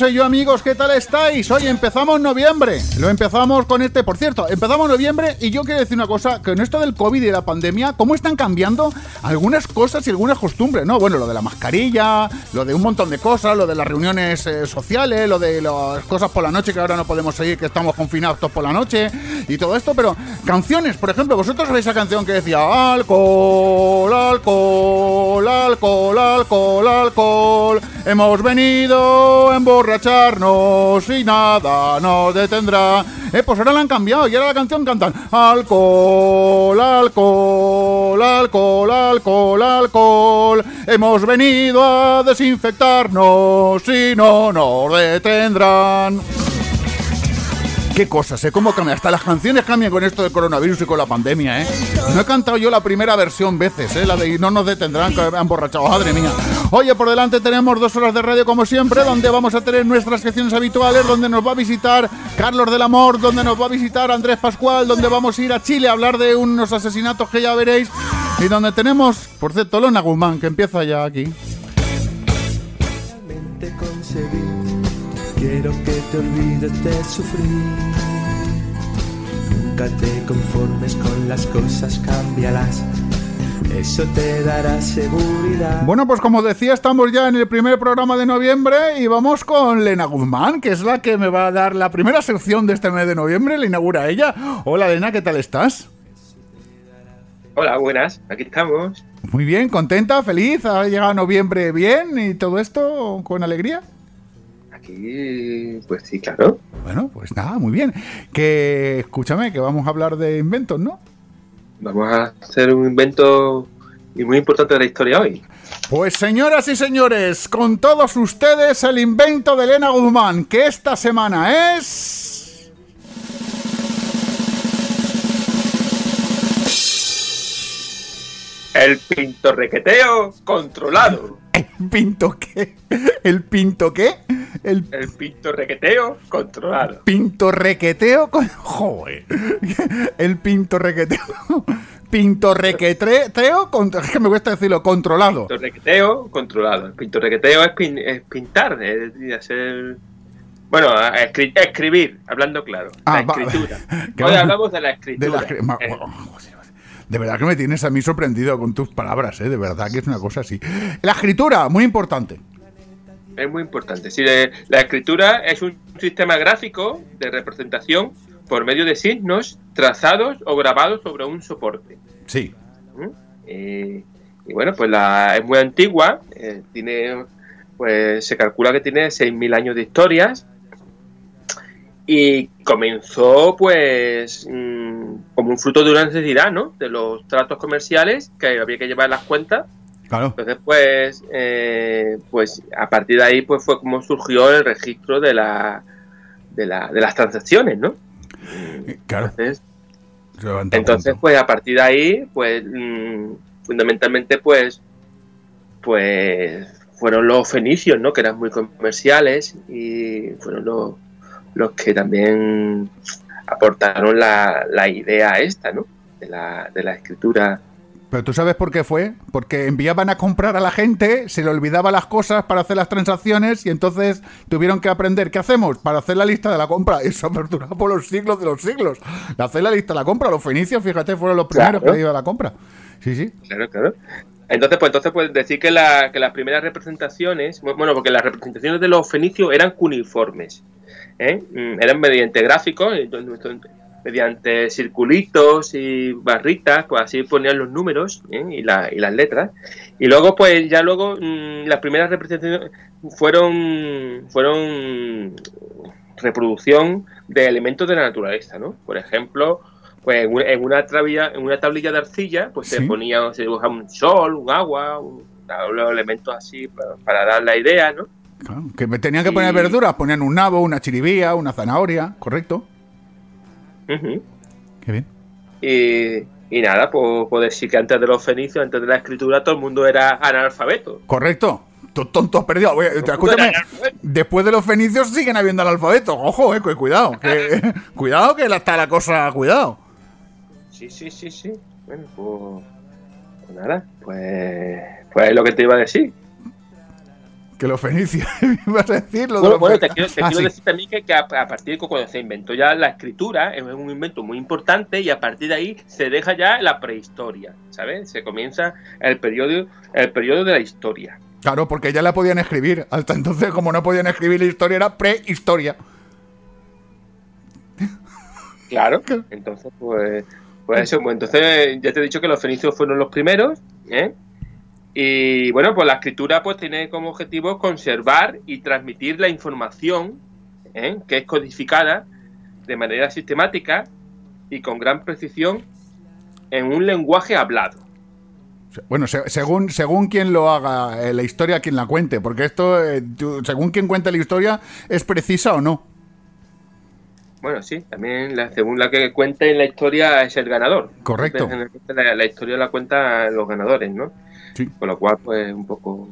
soy yo amigos, ¿qué tal estáis? Hoy empezamos noviembre, lo empezamos con este, por cierto, empezamos noviembre y yo quiero decir una cosa, que en esto del COVID y la pandemia, ¿cómo están cambiando algunas cosas y algunas costumbres? No, bueno, lo de la mascarilla, lo de un montón de cosas, lo de las reuniones eh, sociales, lo de las cosas por la noche que ahora no podemos seguir, que estamos confinados todos por la noche y todo esto, pero canciones, por ejemplo, vosotros sabéis esa canción que decía alcohol, alcohol, alcohol, alcohol, alcohol, hemos venido a emborracharnos y nada nos detendrá. Eh, pues ahora la han cambiado y ahora la canción cantan alcohol, alcohol, alcohol, alcohol, alcohol, hemos venido a desinfectarnos y no nos detendrán. Qué cosas, ¿eh? Cómo cambia. Hasta las canciones cambian con esto del coronavirus y con la pandemia, ¿eh? No he cantado yo la primera versión veces, ¿eh? La de No nos detendrán, que me han borrachado. Madre mía. Oye, por delante tenemos dos horas de radio como siempre, donde vamos a tener nuestras secciones habituales, donde nos va a visitar Carlos del Amor, donde nos va a visitar Andrés Pascual, donde vamos a ir a Chile a hablar de unos asesinatos que ya veréis, y donde tenemos, por cierto, Lona Guzmán, que empieza ya aquí. Quiero que te olvides de sufrir. Nunca te conformes con las cosas, cámbialas. Eso te dará seguridad. Bueno, pues como decía, estamos ya en el primer programa de noviembre y vamos con Lena Guzmán, que es la que me va a dar la primera sección de este mes de noviembre, la inaugura ella. Hola Lena, ¿qué tal estás? Hola, buenas, aquí estamos. Muy bien, contenta, feliz, ha llegado noviembre bien y todo esto con alegría. Pues sí, claro. Bueno, pues nada, muy bien. Que escúchame, que vamos a hablar de inventos, ¿no? Vamos a hacer un invento y muy importante de la historia hoy. Pues señoras y señores, con todos ustedes el invento de Elena Guzmán, que esta semana es... El pintorrequeteo controlado. ¿El pinto qué? ¿El pinto qué? El El pintorrequeteo controlado. pinto requeteo con... Joder. El pinto requeteo... Pinto requeteo con... Es que me cuesta decirlo, controlado. Pintorrequeteo controlado. El pintorrequeteo es, pin- es pintar, es hacer. Bueno, escri- escribir, hablando claro. Ah, la escritura. Hoy va- hablamos de la De, escritura. la cre- ma- Eh, de verdad que me tienes a mí sorprendido con tus palabras, ¿eh? De verdad que es una cosa así. La escritura, muy importante. Es muy importante. Le- la escritura es un sistema gráfico de representación por medio de signos trazados o grabados sobre un soporte. Sí. ¿Mm? Eh, y bueno, pues la, es muy antigua, eh, tiene, pues se calcula que tiene 6.000 años de historias y comenzó pues mm, como un fruto de una necesidad, ¿no? De los tratos comerciales que había que llevar las cuentas Claro. entonces, pues, eh, pues a partir de ahí, pues fue como surgió el registro de la, de, la, de las transacciones, ¿no? Claro. Entonces, entonces, pues a partir de ahí, pues mm, fundamentalmente, pues, pues fueron los fenicios, ¿no? Que eran muy comerciales y fueron los, los que también aportaron la, la idea esta, ¿no? De la, de la escritura Pero tú sabes por qué fue, porque enviaban a comprar a la gente, se le olvidaba las cosas para hacer las transacciones y entonces tuvieron que aprender qué hacemos para hacer la lista de la compra. Eso perdurado por los siglos de los siglos. Hacer la lista de la compra, los fenicios, fíjate, fueron los primeros Claro. que iban a la compra. Sí, sí. Claro, claro. Entonces, pues entonces pues decir que, la- que las primeras representaciones, bueno, porque las representaciones de los fenicios eran cuneiformes, ¿eh? Mm, eran mediante gráficos, mediante circulitos y barritas, pues así ponían los números ¿eh? y, la- y las letras. Y luego, pues ya luego mm, las primeras representaciones fueron fueron reproducción de elementos de la naturaleza, ¿no? Por ejemplo, pues en una, en una tablilla, en una tablilla de arcilla, pues Sí. se ponía, se dibujaba un sol, un agua, un- los elementos así para, para dar la idea, ¿no? Claro, que me tenían que poner Y- verduras, ponían un nabo, una chiribía, una zanahoria, correcto. Qué bien. Y, y nada, pues, pues decir que antes de los fenicios, antes de la escritura, todo el mundo era analfabeto. Correcto. Oye, Todo el mundo escúchame. Después de los fenicios siguen habiendo analfabetos. Ojo, eh, cu- cuidado. Que, cuidado que está la cosa, cuidado. Sí, sí, sí, sí. Bueno, pues, pues nada, pues, pues es lo que te iba a decir. Que los fenicios, ibas a decir lo de Bueno, bueno, te quiero, te Ah, quiero sí. decir también que, que a, a partir de cuando se inventó ya la escritura, es un invento muy importante y a partir de ahí se deja ya la prehistoria, ¿sabes? Se comienza el periodo, el periodo de la historia. Claro, porque ya la podían escribir. Hasta entonces, como no podían escribir la historia, era prehistoria. Claro. Entonces, pues, pues eso, pues entonces ya te he dicho que los fenicios fueron los primeros, ¿eh? Y bueno, pues la escritura pues tiene como objetivo conservar y transmitir la información ¿eh? que es codificada de manera sistemática y con gran precisión en un lenguaje hablado. Bueno, se- según, según quien lo haga, eh, la historia, quien la cuente. Porque esto, eh, tú- según quien cuente la historia, ¿es precisa o no? Bueno, sí, también la- según la que cuente la historia es el ganador. Correcto. La, la historia la cuentan los ganadores, ¿no? Sí. Con lo cual, pues un poco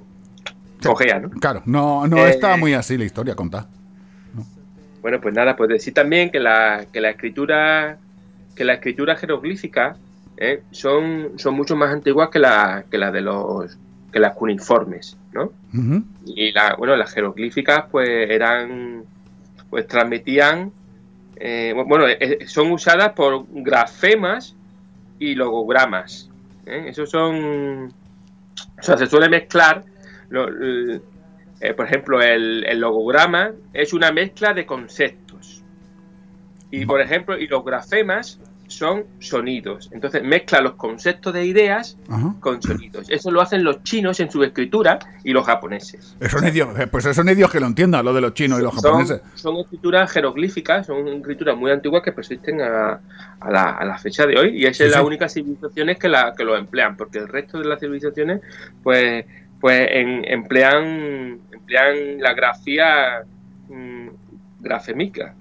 Sí. cojea, ¿no? Claro, no, no Eh, está muy así la historia contada. Bueno, pues nada, pues decir también que la, que la escritura que la escritura jeroglífica ¿eh? son, son mucho más antiguas que la, que la de los que las cuneiformes, ¿no? Y la, bueno, las jeroglíficas pues eran pues transmitían eh, bueno, eh, son usadas por grafemas y logogramas. ¿eh? Esos son o sea, se suele mezclar lo- el- eh, por ejemplo, el, el logograma es una mezcla de conceptos. Y por ejemplo, y los grafemas son sonidos. Entonces mezcla los conceptos de ideas Ajá. con sonidos. Eso lo hacen los chinos en su escritura y los japoneses. Son idiomas, pues son idiomas que lo entiendan, lo de los chinos y los japoneses. son escrituras jeroglíficas, son escrituras muy antiguas que persisten a, a la, a la fecha de hoy y esa Sí, es la sí. única civilizaciones que, la, que lo emplean, porque el resto de las civilizaciones pues, pues en- emplean, emplean la grafía mm, grafémica.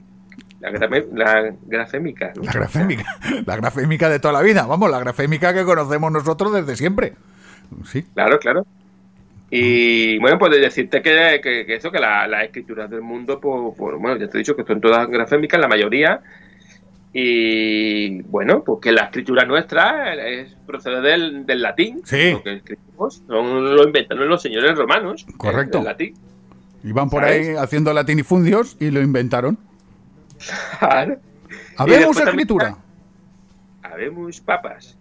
La, la grafémica. La grafémica, la grafémica de toda la vida, vamos, la grafémica que conocemos nosotros desde siempre. Sí, Claro, claro. Y bueno, pues de decirte que, que- que eso, que la- las escrituras del mundo, pues, pues, bueno, ya te he dicho que son todas grafémicas, la mayoría. Y bueno, pues que la escritura nuestra es, procede del, del latín. Sí. Lo que escribimos son- lo inventaron los señores romanos. ¿eh? Correcto. El latín. iban por ¿Sabes? ahí haciendo latinifundios y lo inventaron. Claro. Habemos escritura. Habemos papas.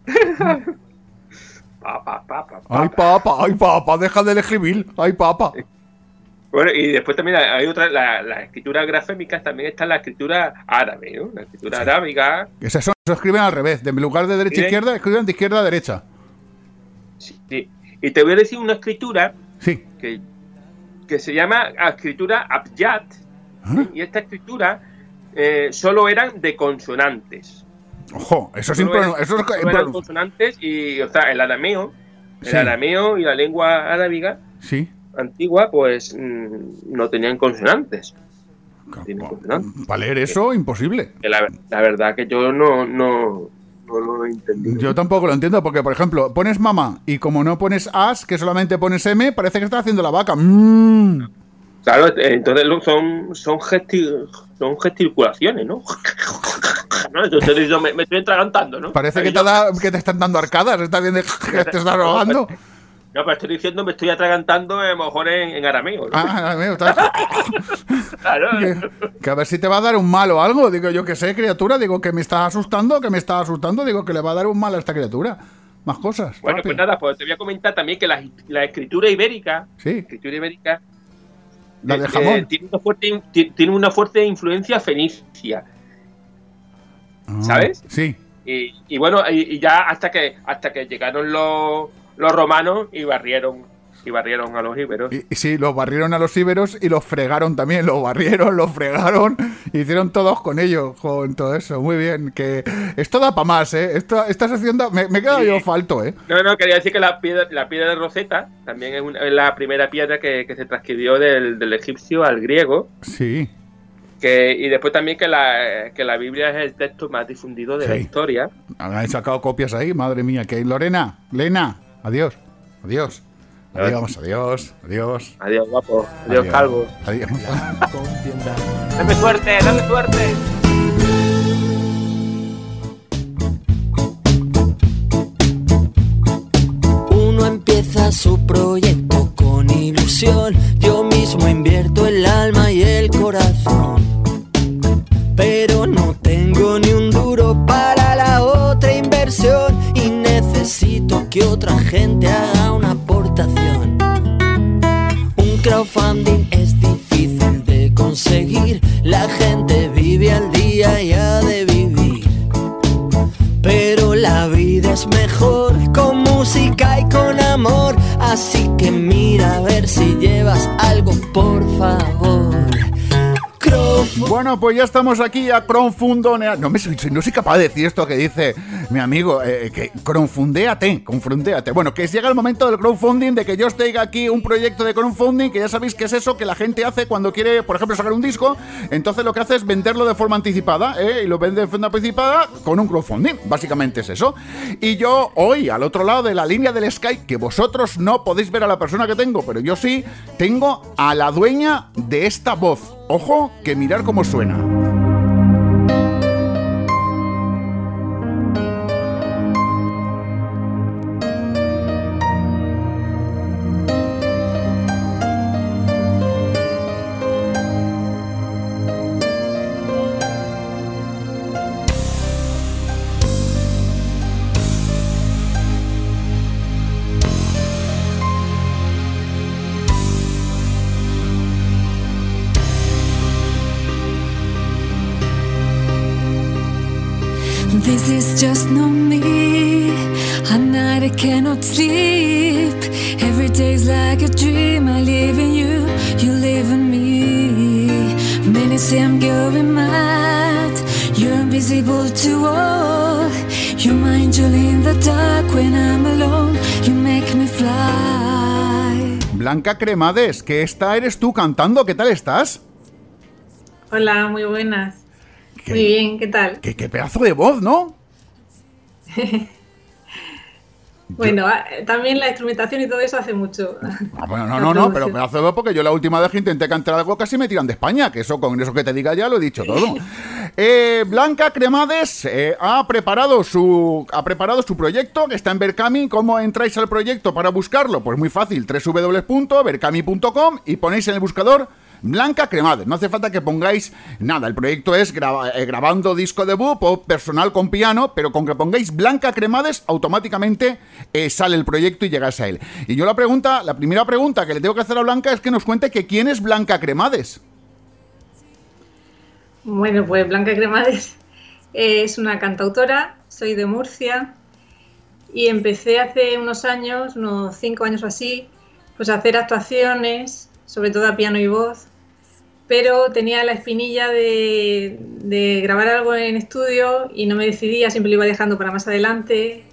papa, papa, Ay, papa. papa, ay, papa, deja de escribir. Ay, papa. Bueno, y después también hay otra, la, la escritura grafémica, también está la escritura árabe, ¿no? La escritura arábiga, Esas son, eso escriben al revés. De en lugar de derecha a Sí. izquierda, escriben de izquierda a derecha. sí. Y te voy a decir una escritura Sí. que, que se llama escritura abyad, ¿Ah? y esta escritura eh, solo eran de consonantes. Ojo, eso es impronun- eso es eran consonantes y, o sea, el arameo, el Sí. arameo y la lengua arábiga Sí. antigua, pues mm, no tenían consonantes. Para leer eso, imposible. Que la, la verdad que yo no, no, no lo he entendido. Yo tampoco lo entiendo, porque, por ejemplo, pones mamá y como no pones as, que solamente pones m, parece que estás haciendo la vaca. Mm. Claro, entonces son, son, gesti- son gesticulaciones, ¿no? ¿no? Entonces diciendo, me, me estoy atragantando, ¿no? Parece que Yo- te, da- que te están dando arcadas, está bien de que te estás ahogando. No, pero estoy diciendo, me estoy atragantando a lo mejor en, en arameo. ¿no? Ah, amigo, está- Claro. que, que a ver si te va a dar un mal o algo. Digo, yo que sé, criatura, digo que me está asustando, que me está asustando, digo que le va a dar un mal a esta criatura. Más cosas. Bueno, rápido. pues nada, pues te voy a comentar también que la, la escritura ibérica, Sí, la escritura ibérica la de eh, jamón. tiene, una fuerte, tiene una fuerte influencia fenicia. Ah, ¿sabes? Sí. Y, y bueno, y, y ya hasta que hasta que llegaron los, los romanos y barrieron y barrieron a los íberos. Y, sí, los barrieron a los íberos y los fregaron también. Los barrieron, los fregaron. Hicieron todos con ellos, con todo eso. Muy bien. Que esto da para más, ¿eh? Esta, esta sección da- me, me he quedado Sí. yo falto, ¿eh? No, no, quería decir que la piedra, la piedra de Rosetta también es, una- es la primera piedra que, que se transcribió del, del egipcio al griego. Sí. Que, y después también que la, que la Biblia es el texto más difundido de la historia. Han sacado copias ahí, madre mía. Que Lorena, Lena, adiós. Adiós. Adiós, adiós, adiós. Adiós, guapo. Adiós, calvo. Adiós. Contienda. Dame suerte, dame suerte. Uno empieza su proyecto con ilusión, yo mismo invierto Así que mira a ver si llevas algo, por favor. Bueno, pues ya estamos aquí a crowdfundonear. No, me, no soy capaz de decir esto que dice mi amigo, eh, que crowdfundéate, confrontéate. Bueno, que llega el momento del crowdfunding, de que yo os aquí un proyecto de crowdfunding, que ya sabéis que es eso que la gente hace cuando quiere, por ejemplo, sacar un disco. Entonces lo que hace es venderlo de forma anticipada, ¿eh? Y lo vende de forma anticipada con un crowdfunding. Básicamente es eso. Y yo hoy, al otro lado de la línea del Skype, que vosotros no podéis ver a la persona que tengo, pero yo sí, tengo a la dueña de esta voz. Ojo, que mirar cómo suena. Cremades, que esta eres tú cantando, ¿qué tal estás? Hola, muy buenas. Muy bien, ¿qué tal? ¿Qué, qué pedazo de voz, ¿no? Bueno, ah, también la instrumentación y todo eso hace mucho. Ah, bueno, no, no, no, pero pedazo de voz porque yo la última vez que intenté cantar algo casi me tiran de España, que eso con eso que te diga ya lo he dicho todo. Eh, Blanca Cremades eh, ha preparado su ha preparado su proyecto que está en Berkami. ¿Cómo entráis al proyecto para buscarlo? Pues muy fácil, www.berkami.com y ponéis en el buscador Blanca Cremades. No hace falta que pongáis nada. El proyecto es eh, grabando disco debut o personal con piano, pero con que pongáis Blanca Cremades, automáticamente eh, sale el proyecto y llegáis a él. Y yo la pregunta, la primera pregunta que le tengo que hacer a Blanca es que nos cuente que quién es Blanca Cremades. Bueno, pues Blanca Cremades es una cantautora, soy de Murcia y empecé hace unos años, unos cinco años o así, pues a hacer actuaciones, sobre todo a piano y voz, pero tenía la espinilla de, de grabar algo en estudio y no me decidía, siempre lo iba dejando para más adelante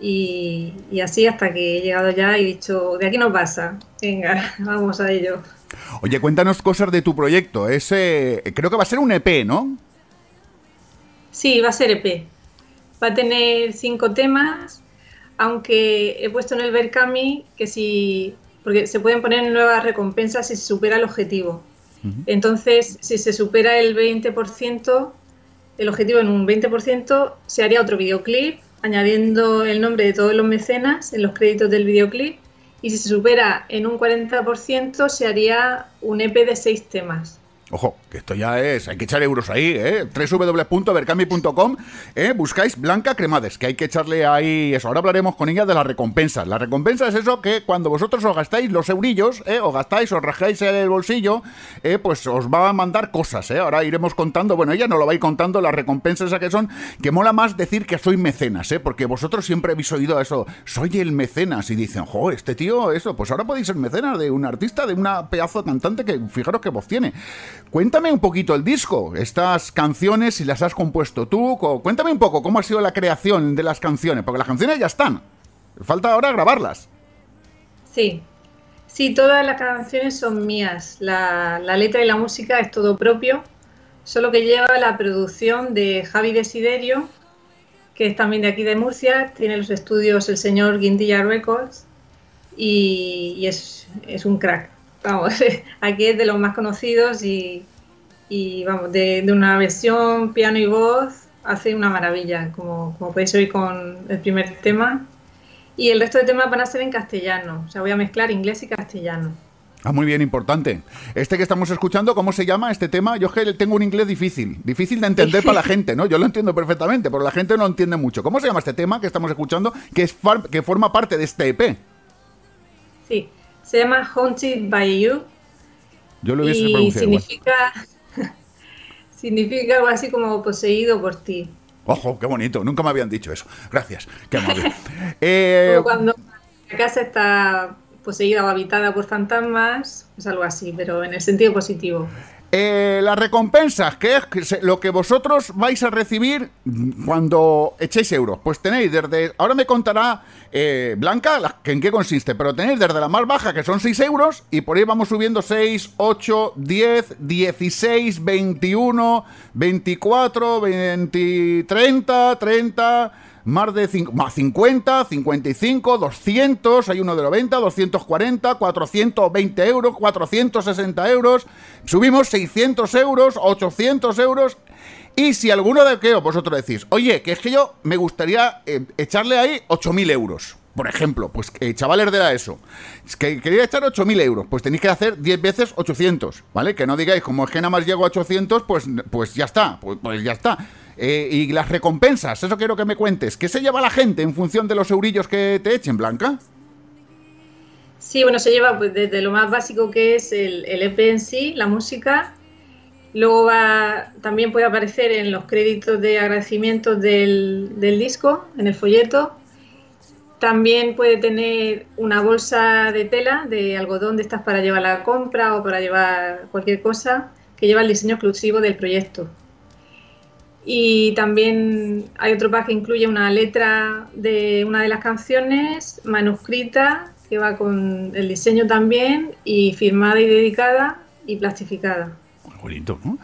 y, y así hasta que he llegado ya y he dicho, de aquí no pasa, venga, vamos a ello. Oye, cuéntanos cosas de tu proyecto. Ese, creo que va a ser un EP, ¿no? Sí, va a ser EP. Va a tener cinco temas, aunque he puesto en el Berkami que si. Porque se pueden poner nuevas recompensas si se supera el objetivo. Entonces, si se supera el 20%, el objetivo en un 20%, se haría otro videoclip añadiendo el nombre de todos los mecenas en los créditos del videoclip y si se supera en un 40% se haría un EP de seis temas. Ojo, que esto ya es, hay que echar euros ahí, ¿eh? ¿eh? buscáis Blanca Cremades, que hay que echarle ahí eso. Ahora hablaremos con ella de las recompensas. La recompensa es eso que cuando vosotros os gastáis los eurillos, ¿eh? os gastáis, os rajáis el bolsillo, ¿eh? pues os va a mandar cosas, ¿eh? Ahora iremos contando, bueno, ella no lo va a ir contando, las recompensas a que son, que mola más decir que soy mecenas, ¿eh? Porque vosotros siempre habéis oído eso, soy el mecenas, y dicen, jo, este tío, eso, pues ahora podéis ser mecenas de un artista, de una pedazo de cantante que, fijaros qué voz tiene. Cuéntame un poquito el disco, estas canciones, si las has compuesto tú. Cuéntame un poco cómo ha sido la creación de las canciones, porque las canciones ya están. Falta ahora grabarlas. Sí, sí, todas las canciones son mías. La, letra y la música es todo propio, solo que lleva la producción de Javi Desiderio, que es también de aquí de Murcia, tiene los estudios el señor Guindilla Records y, es, es un crack vamos, aquí es de los más conocidos y, vamos, de, una versión piano y voz hace una maravilla, como, como podéis oír con el primer tema. Y el resto de temas van a ser en castellano, o sea, voy a mezclar inglés y castellano. Ah, muy bien, importante. Este que estamos escuchando, ¿cómo se llama este tema? Yo es que tengo un inglés difícil, difícil de entender para la gente, ¿no? Yo lo entiendo perfectamente, pero la gente no entiende mucho. ¿Cómo se llama este tema que estamos escuchando, que, es que forma parte de este EP? Sí, se llama Haunted by You. Yo lo hubiese y significa, significa algo así como poseído por ti. Ojo, qué bonito. Nunca me habían dicho eso. Gracias. Qué amable. eh... cuando la casa está poseída o habitada por fantasmas, es algo así, pero en el sentido positivo. Eh, las recompensas, que es lo que vosotros vais a recibir cuando echéis euros. Pues tenéis desde. Ahora me contará eh, Blanca en qué consiste, pero tenéis desde la más baja, que son 6 euros, y por ahí vamos subiendo 6, 8, 10, 16, 21, 24, 20, 30, 30 más de 50, 55, 200, hay uno de 90, 240, 420 euros, 460 euros, subimos 600 euros, 800 euros. Y si alguno de que vosotros decís, oye, que es que yo me gustaría eh, echarle ahí 8.000 euros, por ejemplo, pues eh, chavales de la ESO, que quería echar 8.000 euros, pues tenéis que hacer 10 veces 800, ¿vale? Que no digáis, como es que nada más llego a 800, pues, pues ya está, pues, pues ya está. Eh, y las recompensas, eso quiero que me cuentes. ¿Qué se lleva la gente en función de los eurillos que te echen, Blanca? Sí, bueno, se lleva pues, desde lo más básico que es el, EP en sí, la música. Luego va, también puede aparecer en los créditos de agradecimiento del, del disco, en el folleto. También puede tener una bolsa de tela de algodón de estas para llevar la compra o para llevar cualquier cosa que lleva el diseño exclusivo del proyecto. Y también hay otro pack que incluye una letra de una de las canciones manuscrita que va con el diseño también y firmada y dedicada y plastificada. Muy bonito, ¿no?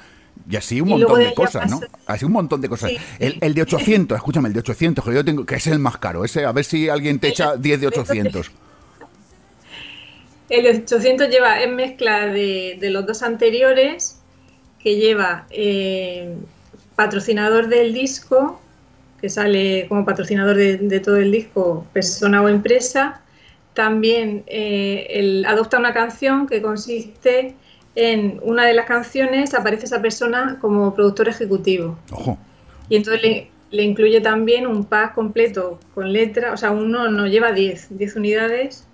Y así un montón de, cosas, ¿no? Así un montón de cosas. El, de 800, escúchame, el de 800, que yo tengo, que es el más caro. Ese, a ver si alguien te echa 10 de 800. El de 800 lleva, en mezcla de, de los dos anteriores, que lleva eh, patrocinador del disco, que sale como patrocinador de, todo el disco, persona o empresa, también eh, adopta una canción que consiste en una de las canciones aparece esa persona como productor ejecutivo. Y entonces le, incluye también un pack completo con letra, o sea, uno no lleva 10, 10 unidades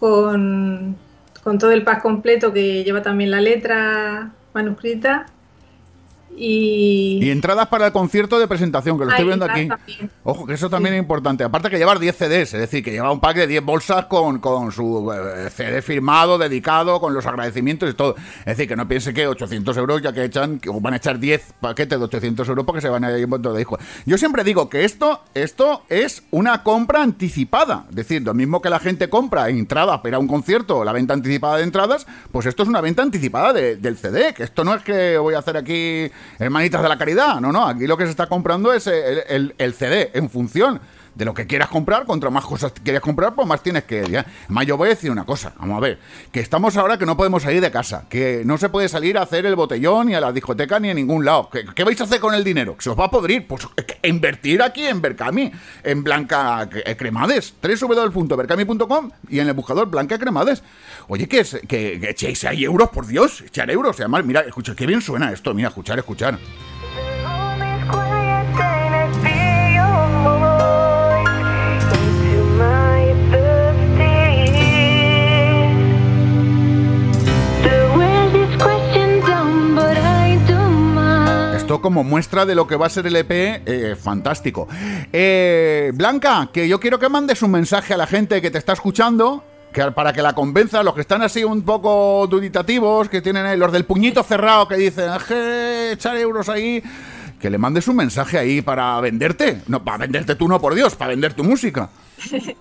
con, con todo el pack completo que lleva también la letra manuscrita y... entradas para el concierto de presentación, que lo estoy viendo aquí. Ojo, que eso también es importante. Aparte que llevar 10 CDs, es decir, que lleva un pack de 10 bolsas con, con su eh, CD firmado, dedicado, con los agradecimientos y todo. Es decir, que no piense que 800 euros, ya que echan, que van a echar 10 paquetes de 800 euros porque se van a ir un montón de discos. Yo siempre digo que esto, esto es una compra anticipada. Es decir, lo mismo que la gente compra entradas para un concierto, la venta anticipada de entradas, pues esto es una venta anticipada del CD. Que esto no es que voy a hacer aquí hermanitas de la caridad. No, no, aquí lo que se está comprando es el, CD en función de lo que quieras comprar, contra más cosas quieres comprar, pues más tienes que... ¿ya? Además, yo voy a decir una cosa, vamos a ver, que estamos ahora que no podemos salir de casa, que no se puede salir a hacer el botellón, ni a la discoteca, ni a ningún lado. ¿Qué, qué vais a hacer con el dinero? ¿Que se os va a podrir? Pues eh, invertir aquí en Berkami, en Blanca eh, Cremades, www.berkami.com y en el buscador Blanca Cremades. Oye, que, que, que echéis ahí euros, por Dios, echar euros. Además, mira, escucha, qué bien suena esto, mira, escuchar, escuchar. Como muestra de lo que va a ser el EP, eh, fantástico. Eh, Blanca, que yo quiero que mandes un mensaje a la gente que te está escuchando, que para que la convenza, los que están así un poco duditativos, que tienen ahí, los del puñito cerrado, que dicen, "Aje, echar euros ahí, que le mandes un mensaje ahí para venderte. No, para venderte tú, no, por Dios, para vender tu música.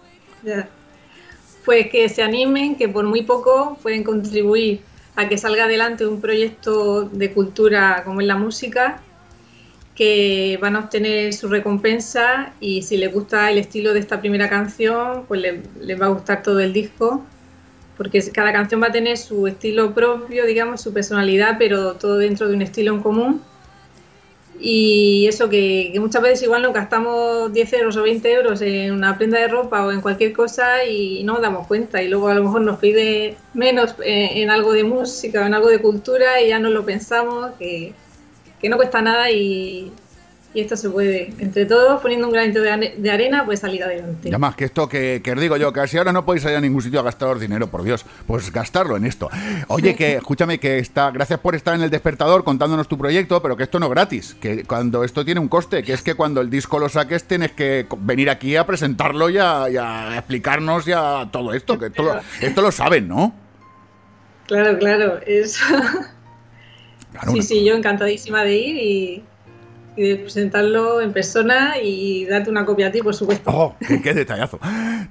Pues que se animen, que por muy poco pueden contribuir a que salga adelante un proyecto de cultura como es la música, que van a obtener su recompensa y si les gusta el estilo de esta primera canción, pues le- les va a gustar todo el disco, porque cada canción va a tener su estilo propio, digamos, su personalidad, pero todo dentro de un estilo en común. Y eso que, que muchas veces igual nos gastamos 10 euros o 20 euros en una prenda de ropa o en cualquier cosa y no nos damos cuenta. Y luego a lo mejor nos pide menos eh, en algo de música o en algo de cultura y ya no lo pensamos, que, que no cuesta nada y, y esto se puede, entre todos, poniendo un granito de, arena, pues salir adelante. Ya más que esto que, que os digo yo, que si ahora no podéis ir a ningún sitio a gastaros dinero, por Dios, pues gastarlo en esto. Oye, que escúchame que está, gracias por estar en el despertador contándonos tu proyecto, pero que esto no es gratis, que cuando esto tiene un coste, que es que cuando el disco lo saques tienes que venir aquí a presentarlo y a, y a explicarnos ya todo esto, que esto lo, esto lo saben, ¿no? Claro, claro, eso. Claro, Sí, una- sí, yo encantadísima de ir y, y presentarlo en persona y darte una copia a ti, por supuesto. Oh, qué, qué detallazo.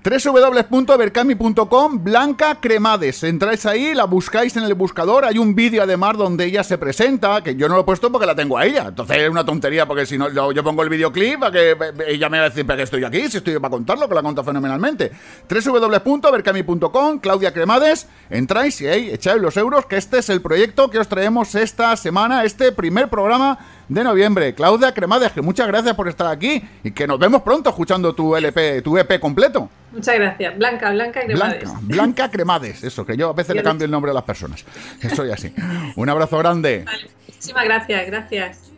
www.berkami.com Blanca Cremades. Entráis ahí, la buscáis en el buscador. Hay un vídeo además donde ella se presenta, que yo no lo he puesto porque la tengo a ella. Entonces es una tontería porque si no yo, pongo el videoclip para que ella me va a decir qué estoy aquí, si estoy para contarlo, que la cuenta fenomenalmente. www.berkami.com Claudia Cremades. Entráis y ahí echáis los euros, que este es el proyecto que os traemos esta semana, este primer programa de noviembre. Claudia Cremades, que muchas gracias por estar aquí y que nos vemos pronto escuchando tu LP, tu EP completo. Muchas gracias. Blanca, Blanca Cremades. Blanca, Blanca Cremades, eso, que yo a veces le cambio el nombre a las personas. Soy así. Un abrazo grande. Vale, muchísimas gracias, gracias.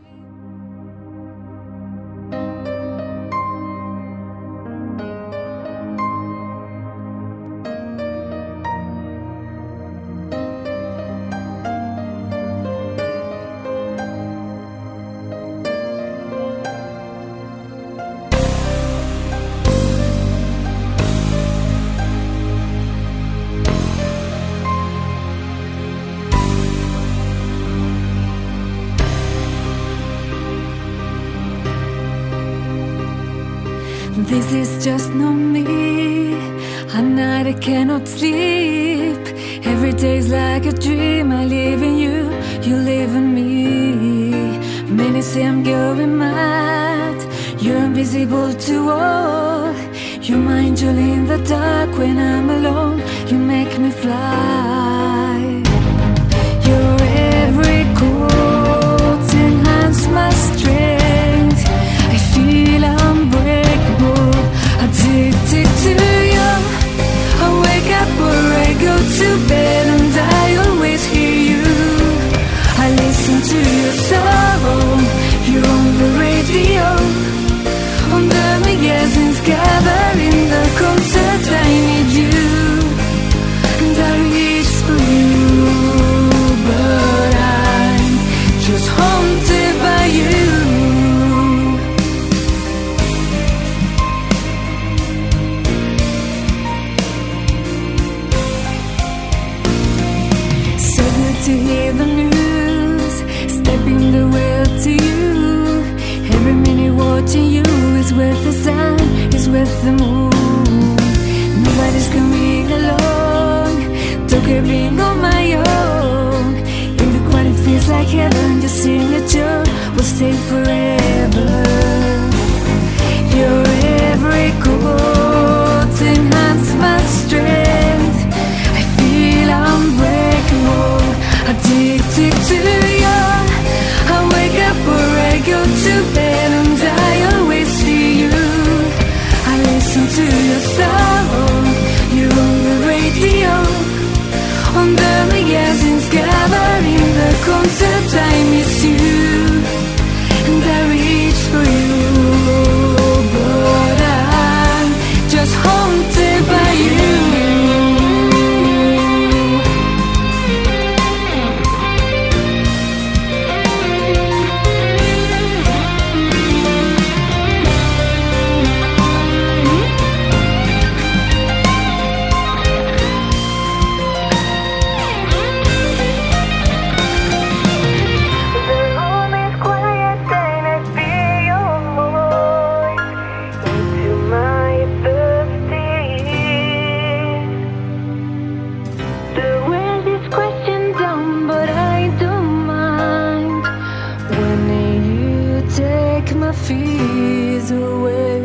fears away.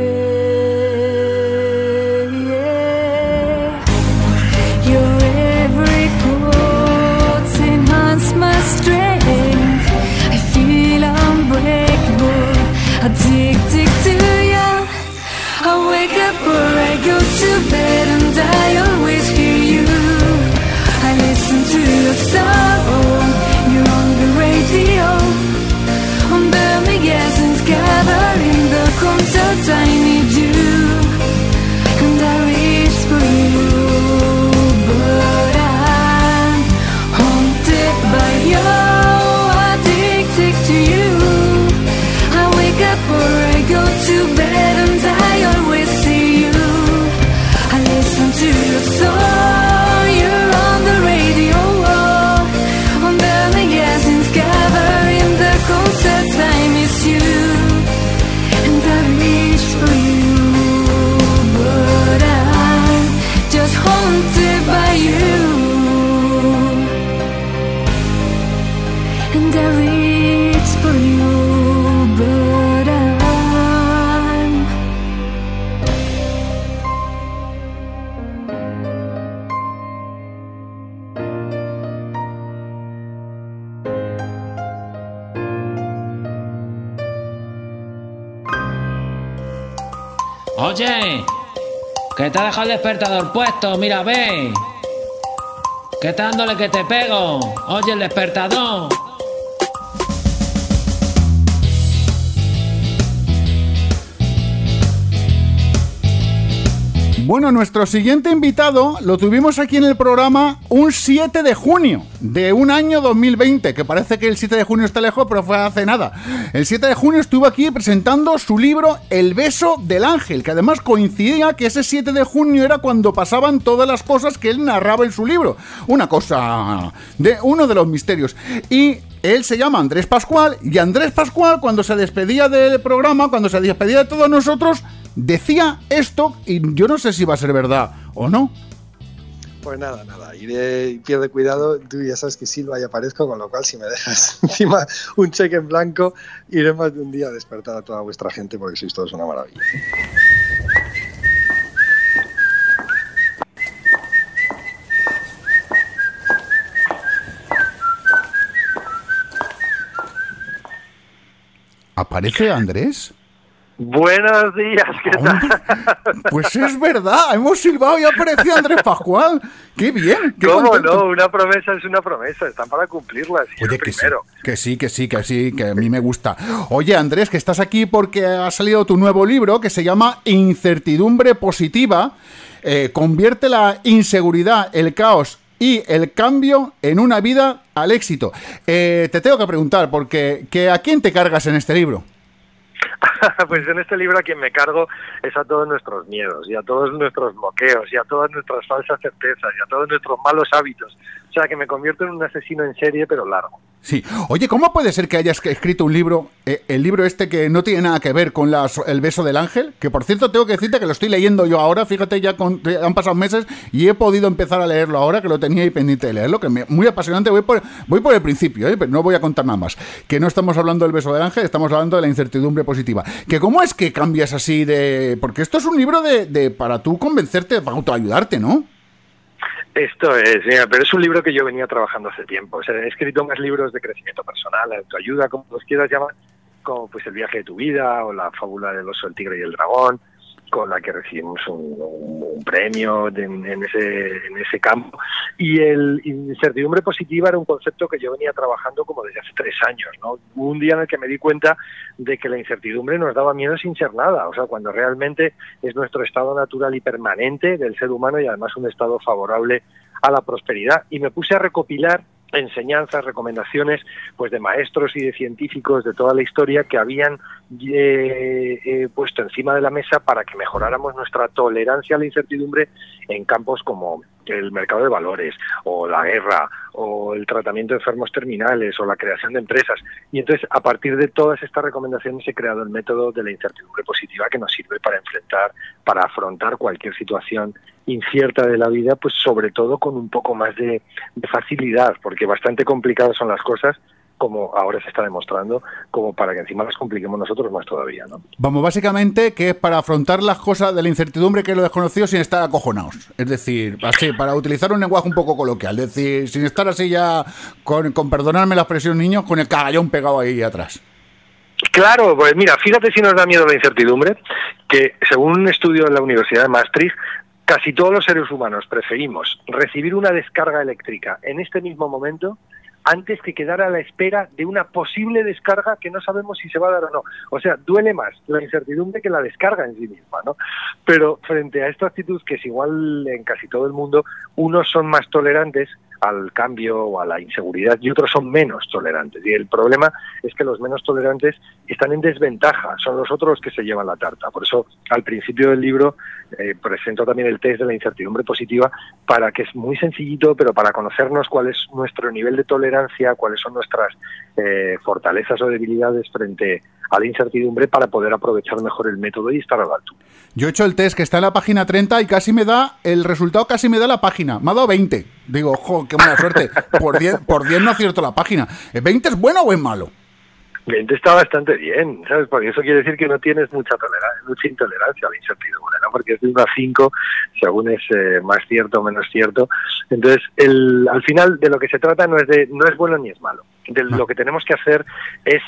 Te ha dejado el despertador puesto, mira, ve. Que está dándole que te pego. Oye, el despertador. Bueno, nuestro siguiente invitado lo tuvimos aquí en el programa un 7 de junio de un año 2020, que parece que el 7 de junio está lejos, pero fue hace nada. El 7 de junio estuvo aquí presentando su libro El beso del ángel, que además coincidía que ese 7 de junio era cuando pasaban todas las cosas que él narraba en su libro. Una cosa de uno de los misterios. Y él se llama Andrés Pascual y Andrés Pascual cuando se despedía del programa, cuando se despedía de todos nosotros, decía esto y yo no sé si va a ser verdad o no. Pues nada, nada, iré, pierde cuidado, tú ya sabes que Silva y aparezco, con lo cual si me dejas encima un cheque en blanco, iré más de un día a despertar a toda vuestra gente porque sois todos una maravilla. ¿Aparece Andrés? Buenos días, ¿qué tal? Pues es verdad, hemos silbado y aparece Andrés Pascual. ¡Qué bien! Qué ¿Cómo contento. no? Una promesa es una promesa, están para cumplirla. si Oye, que sí, primero. que sí, que sí, que sí, que a mí me gusta. Oye, Andrés, que estás aquí porque ha salido tu nuevo libro que se llama Incertidumbre Positiva. Eh, convierte la inseguridad, el caos y el cambio en una vida al éxito. Eh, te tengo que preguntar, porque que ¿a quién te cargas en este libro? pues en este libro a quien me cargo es a todos nuestros miedos y a todos nuestros bloqueos y a todas nuestras falsas certezas y a todos nuestros malos hábitos. Que me convierto en un asesino en serie, pero largo. Sí. Oye, ¿cómo puede ser que hayas escrito un libro, eh, el libro este que no tiene nada que ver con las- el beso del ángel? Que por cierto tengo que decirte que lo estoy leyendo yo ahora, fíjate, ya han pasado meses y he podido empezar a leerlo ahora, que lo tenía ahí pendiente de leerlo, que me, muy apasionante, voy por, voy por el principio, ¿eh? pero no voy a contar nada más. Que no estamos hablando del beso del ángel, estamos hablando de la incertidumbre positiva. Que cómo es que cambias así de... Porque esto es un libro de, de para tú convencerte, para autoayudarte, ¿no? Esto es, mira, pero es un libro que yo venía trabajando hace tiempo. O sea, he escrito más libros de crecimiento personal, autoayuda, como los quieras llamar, como pues el viaje de tu vida o la fábula del oso, el tigre y el dragón, con la que recibimos un, premio en, ese, en ese campo. Y el incertidumbre positiva era un concepto que yo venía trabajando como desde hace tres años. ¿no? Un día en el que me di cuenta de que la incertidumbre nos daba miedo sin ser nada, o sea, cuando realmente es nuestro estado natural y permanente del ser humano y además un estado favorable a la prosperidad. Y me puse a recopilar enseñanzas, recomendaciones pues de maestros y de científicos de toda la historia que habían eh, eh, puesto encima de la mesa para que mejoráramos nuestra tolerancia a la incertidumbre en campos como el mercado de valores o la guerra o el tratamiento de enfermos terminales o la creación de empresas. Y entonces, a partir de todas estas recomendaciones, he creado el método de la incertidumbre positiva que nos sirve para enfrentar, para afrontar cualquier situación incierta de la vida, pues sobre todo con un poco más de, de facilidad, porque bastante complicadas son las cosas, como ahora se está demostrando, como para que encima las compliquemos nosotros más todavía, ¿no? Vamos, básicamente que es para afrontar las cosas de la incertidumbre que es lo desconocido sin estar acojonados. Es decir, así, para utilizar un lenguaje un poco coloquial. Es decir, sin estar así ya, con, con perdonarme la expresión niños, con el cagallón pegado ahí atrás. Claro, pues mira, fíjate si nos da miedo la incertidumbre, que según un estudio en la Universidad de Maastricht, casi todos los seres humanos preferimos recibir una descarga eléctrica en este mismo momento antes que quedar a la espera de una posible descarga que no sabemos si se va a dar o no. O sea, duele más la incertidumbre que la descarga en sí misma, ¿no? Pero frente a esta actitud, que es igual en casi todo el mundo, unos son más tolerantes al cambio o a la inseguridad y otros son menos tolerantes. Y el problema es que los menos tolerantes están en desventaja, son los otros los que se llevan la tarta. Por eso al principio del libro eh, presento también el test de la incertidumbre positiva para que es muy sencillito, pero para conocernos cuál es nuestro nivel de tolerancia, cuáles son nuestras eh, fortalezas o debilidades frente a la incertidumbre para poder aprovechar mejor el método y estar a la altura. Yo he hecho el test que está en la página 30 y casi me da, el resultado casi me da la página. Me ha dado 20. Digo, ojo, qué mala suerte. Por 10, por 10 no acierto la página. ¿20 es bueno o es malo? 20 está bastante bien, ¿sabes? Porque eso quiere decir que no tienes mucha tolerancia, mucha intolerancia a la incertidumbre, ¿no? Porque es de 1 a 5, según es eh, más cierto o menos cierto. Entonces, el, al final de lo que se trata no es de no es bueno ni es malo. De, lo que tenemos que hacer es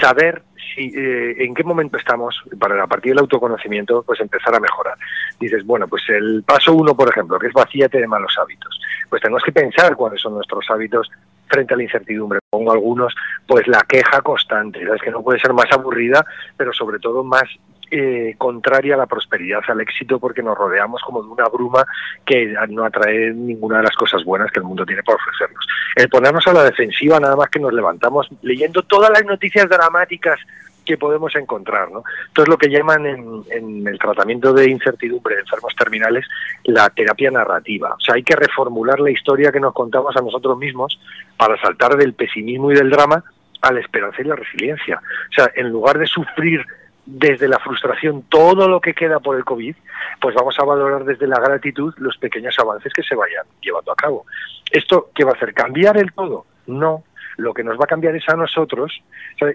saber si, eh, en qué momento estamos para a partir del autoconocimiento pues empezar a mejorar. Dices, bueno, pues el paso uno, por ejemplo, que es vacíate de malos hábitos. Pues tenemos que pensar cuáles son nuestros hábitos frente a la incertidumbre. Pongo algunos, pues la queja constante, ¿sabes? que no puede ser más aburrida, pero sobre todo más eh, contraria a la prosperidad, al éxito, porque nos rodeamos como de una bruma que no atrae ninguna de las cosas buenas que el mundo tiene para ofrecernos. El ponernos a la defensiva, nada más que nos levantamos leyendo todas las noticias dramáticas que podemos encontrar. ¿no? Entonces, lo que llaman en, el tratamiento de incertidumbre de enfermos terminales la terapia narrativa. O sea, hay que reformular la historia que nos contamos a nosotros mismos para saltar del pesimismo y del drama a la esperanza y la resiliencia. O sea, en lugar de sufrir desde la frustración todo lo que queda por el COVID, pues vamos a valorar desde la gratitud los pequeños avances que se vayan llevando a cabo. ¿Esto qué va a hacer? ¿Cambiar el todo? No. Lo que nos va a cambiar es a nosotros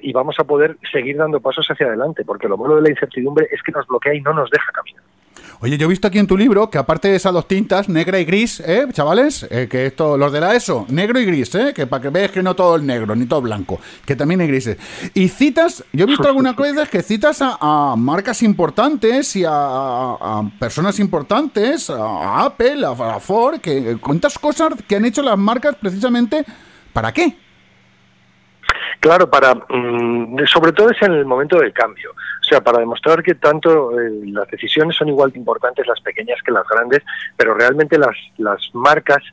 y vamos a poder seguir dando pasos hacia adelante, porque lo malo de la incertidumbre es que nos bloquea y no nos deja caminar. Oye, yo he visto aquí en tu libro que aparte de esas dos tintas, negra y gris, ¿eh, chavales? Eh, que esto, los de la ESO, negro y gris, ¿eh? Que para que veas que no todo es negro, ni todo blanco, que también hay grises. Y citas, yo he visto algunas cosas que citas a, a marcas importantes y a, a, personas importantes, a Apple, a, Ford, que cuentas cosas que han hecho las marcas precisamente, ¿para qué? Claro, para mmm, sobre todo es en el momento del cambio. Sea, para demostrar que tanto eh, las decisiones son igual de importantes las pequeñas que las grandes, pero realmente las, las marcas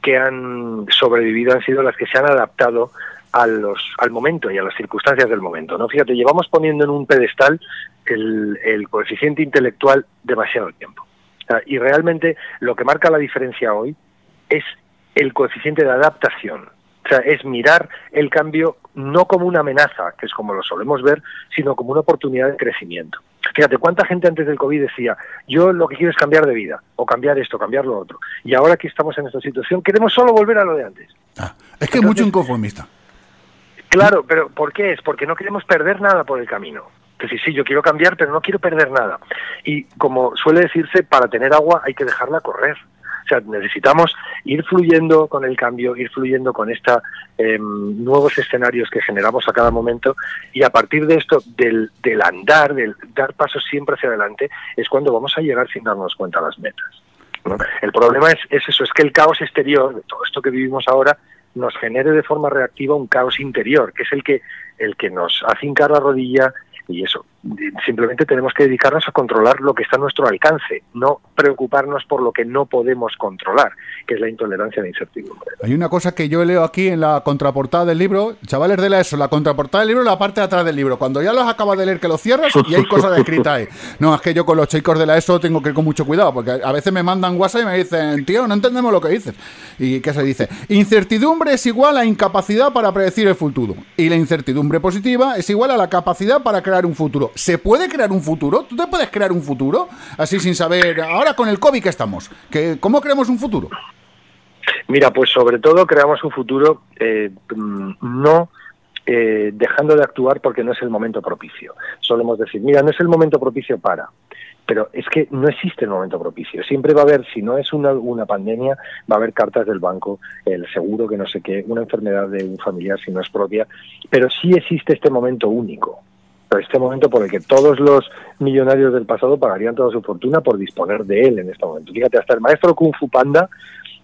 que han sobrevivido han sido las que se han adaptado los, al momento y a las circunstancias del momento. ¿no? Fíjate, llevamos poniendo en un pedestal el, el coeficiente intelectual demasiado tiempo. Y realmente lo que marca la diferencia hoy es el coeficiente de adaptación. O sea, es mirar el cambio no como una amenaza, que es como lo solemos ver, sino como una oportunidad de crecimiento. Fíjate, ¿cuánta gente antes del COVID decía, yo lo que quiero es cambiar de vida, o cambiar esto, cambiar lo otro? Y ahora que estamos en esta situación, queremos solo volver a lo de antes. Ah, es que es mucho inconformista. Claro, pero ¿por qué es? Porque no queremos perder nada por el camino. Que sí, sí, yo quiero cambiar, pero no quiero perder nada. Y como suele decirse, para tener agua hay que dejarla correr. O sea, necesitamos ir fluyendo con el cambio, ir fluyendo con estos eh, nuevos escenarios que generamos a cada momento y a partir de esto, del, del andar, del dar pasos siempre hacia adelante, es cuando vamos a llegar sin darnos cuenta a las metas. El problema es, es eso, es que el caos exterior, de todo esto que vivimos ahora, nos genere de forma reactiva un caos interior, que es el que, el que nos hace hincar la rodilla y eso. Simplemente tenemos que dedicarnos a controlar lo que está a nuestro alcance, no preocuparnos por lo que no podemos controlar, que es la intolerancia a la incertidumbre. Hay una cosa que yo leo aquí en la contraportada del libro, chavales de la ESO, la contraportada del libro, la parte de atrás del libro. Cuando ya los acabas de leer que lo cierras y hay cosas escritas ahí. No, es que yo con los chicos de la ESO tengo que ir con mucho cuidado, porque a veces me mandan WhatsApp y me dicen, tío, no entendemos lo que dices. ¿Y qué se dice? Incertidumbre es igual a incapacidad para predecir el futuro. Y la incertidumbre positiva es igual a la capacidad para crear un futuro. ¿Se puede crear un futuro? ¿Tú te puedes crear un futuro? Así sin saber, ahora con el COVID que estamos, ¿que, ¿cómo creamos un futuro? Mira, pues sobre todo creamos un futuro eh, no eh, dejando de actuar porque no es el momento propicio. Solemos decir, mira, no es el momento propicio para. pero es que no existe el momento propicio. Siempre va a haber, si no es una, una pandemia, va a haber cartas del banco, el seguro que no sé qué, una enfermedad de un familiar si no es propia, pero sí existe este momento único. Este momento por el que todos los millonarios del pasado pagarían toda su fortuna por disponer de él en este momento. Fíjate, hasta el maestro Kung Fu Panda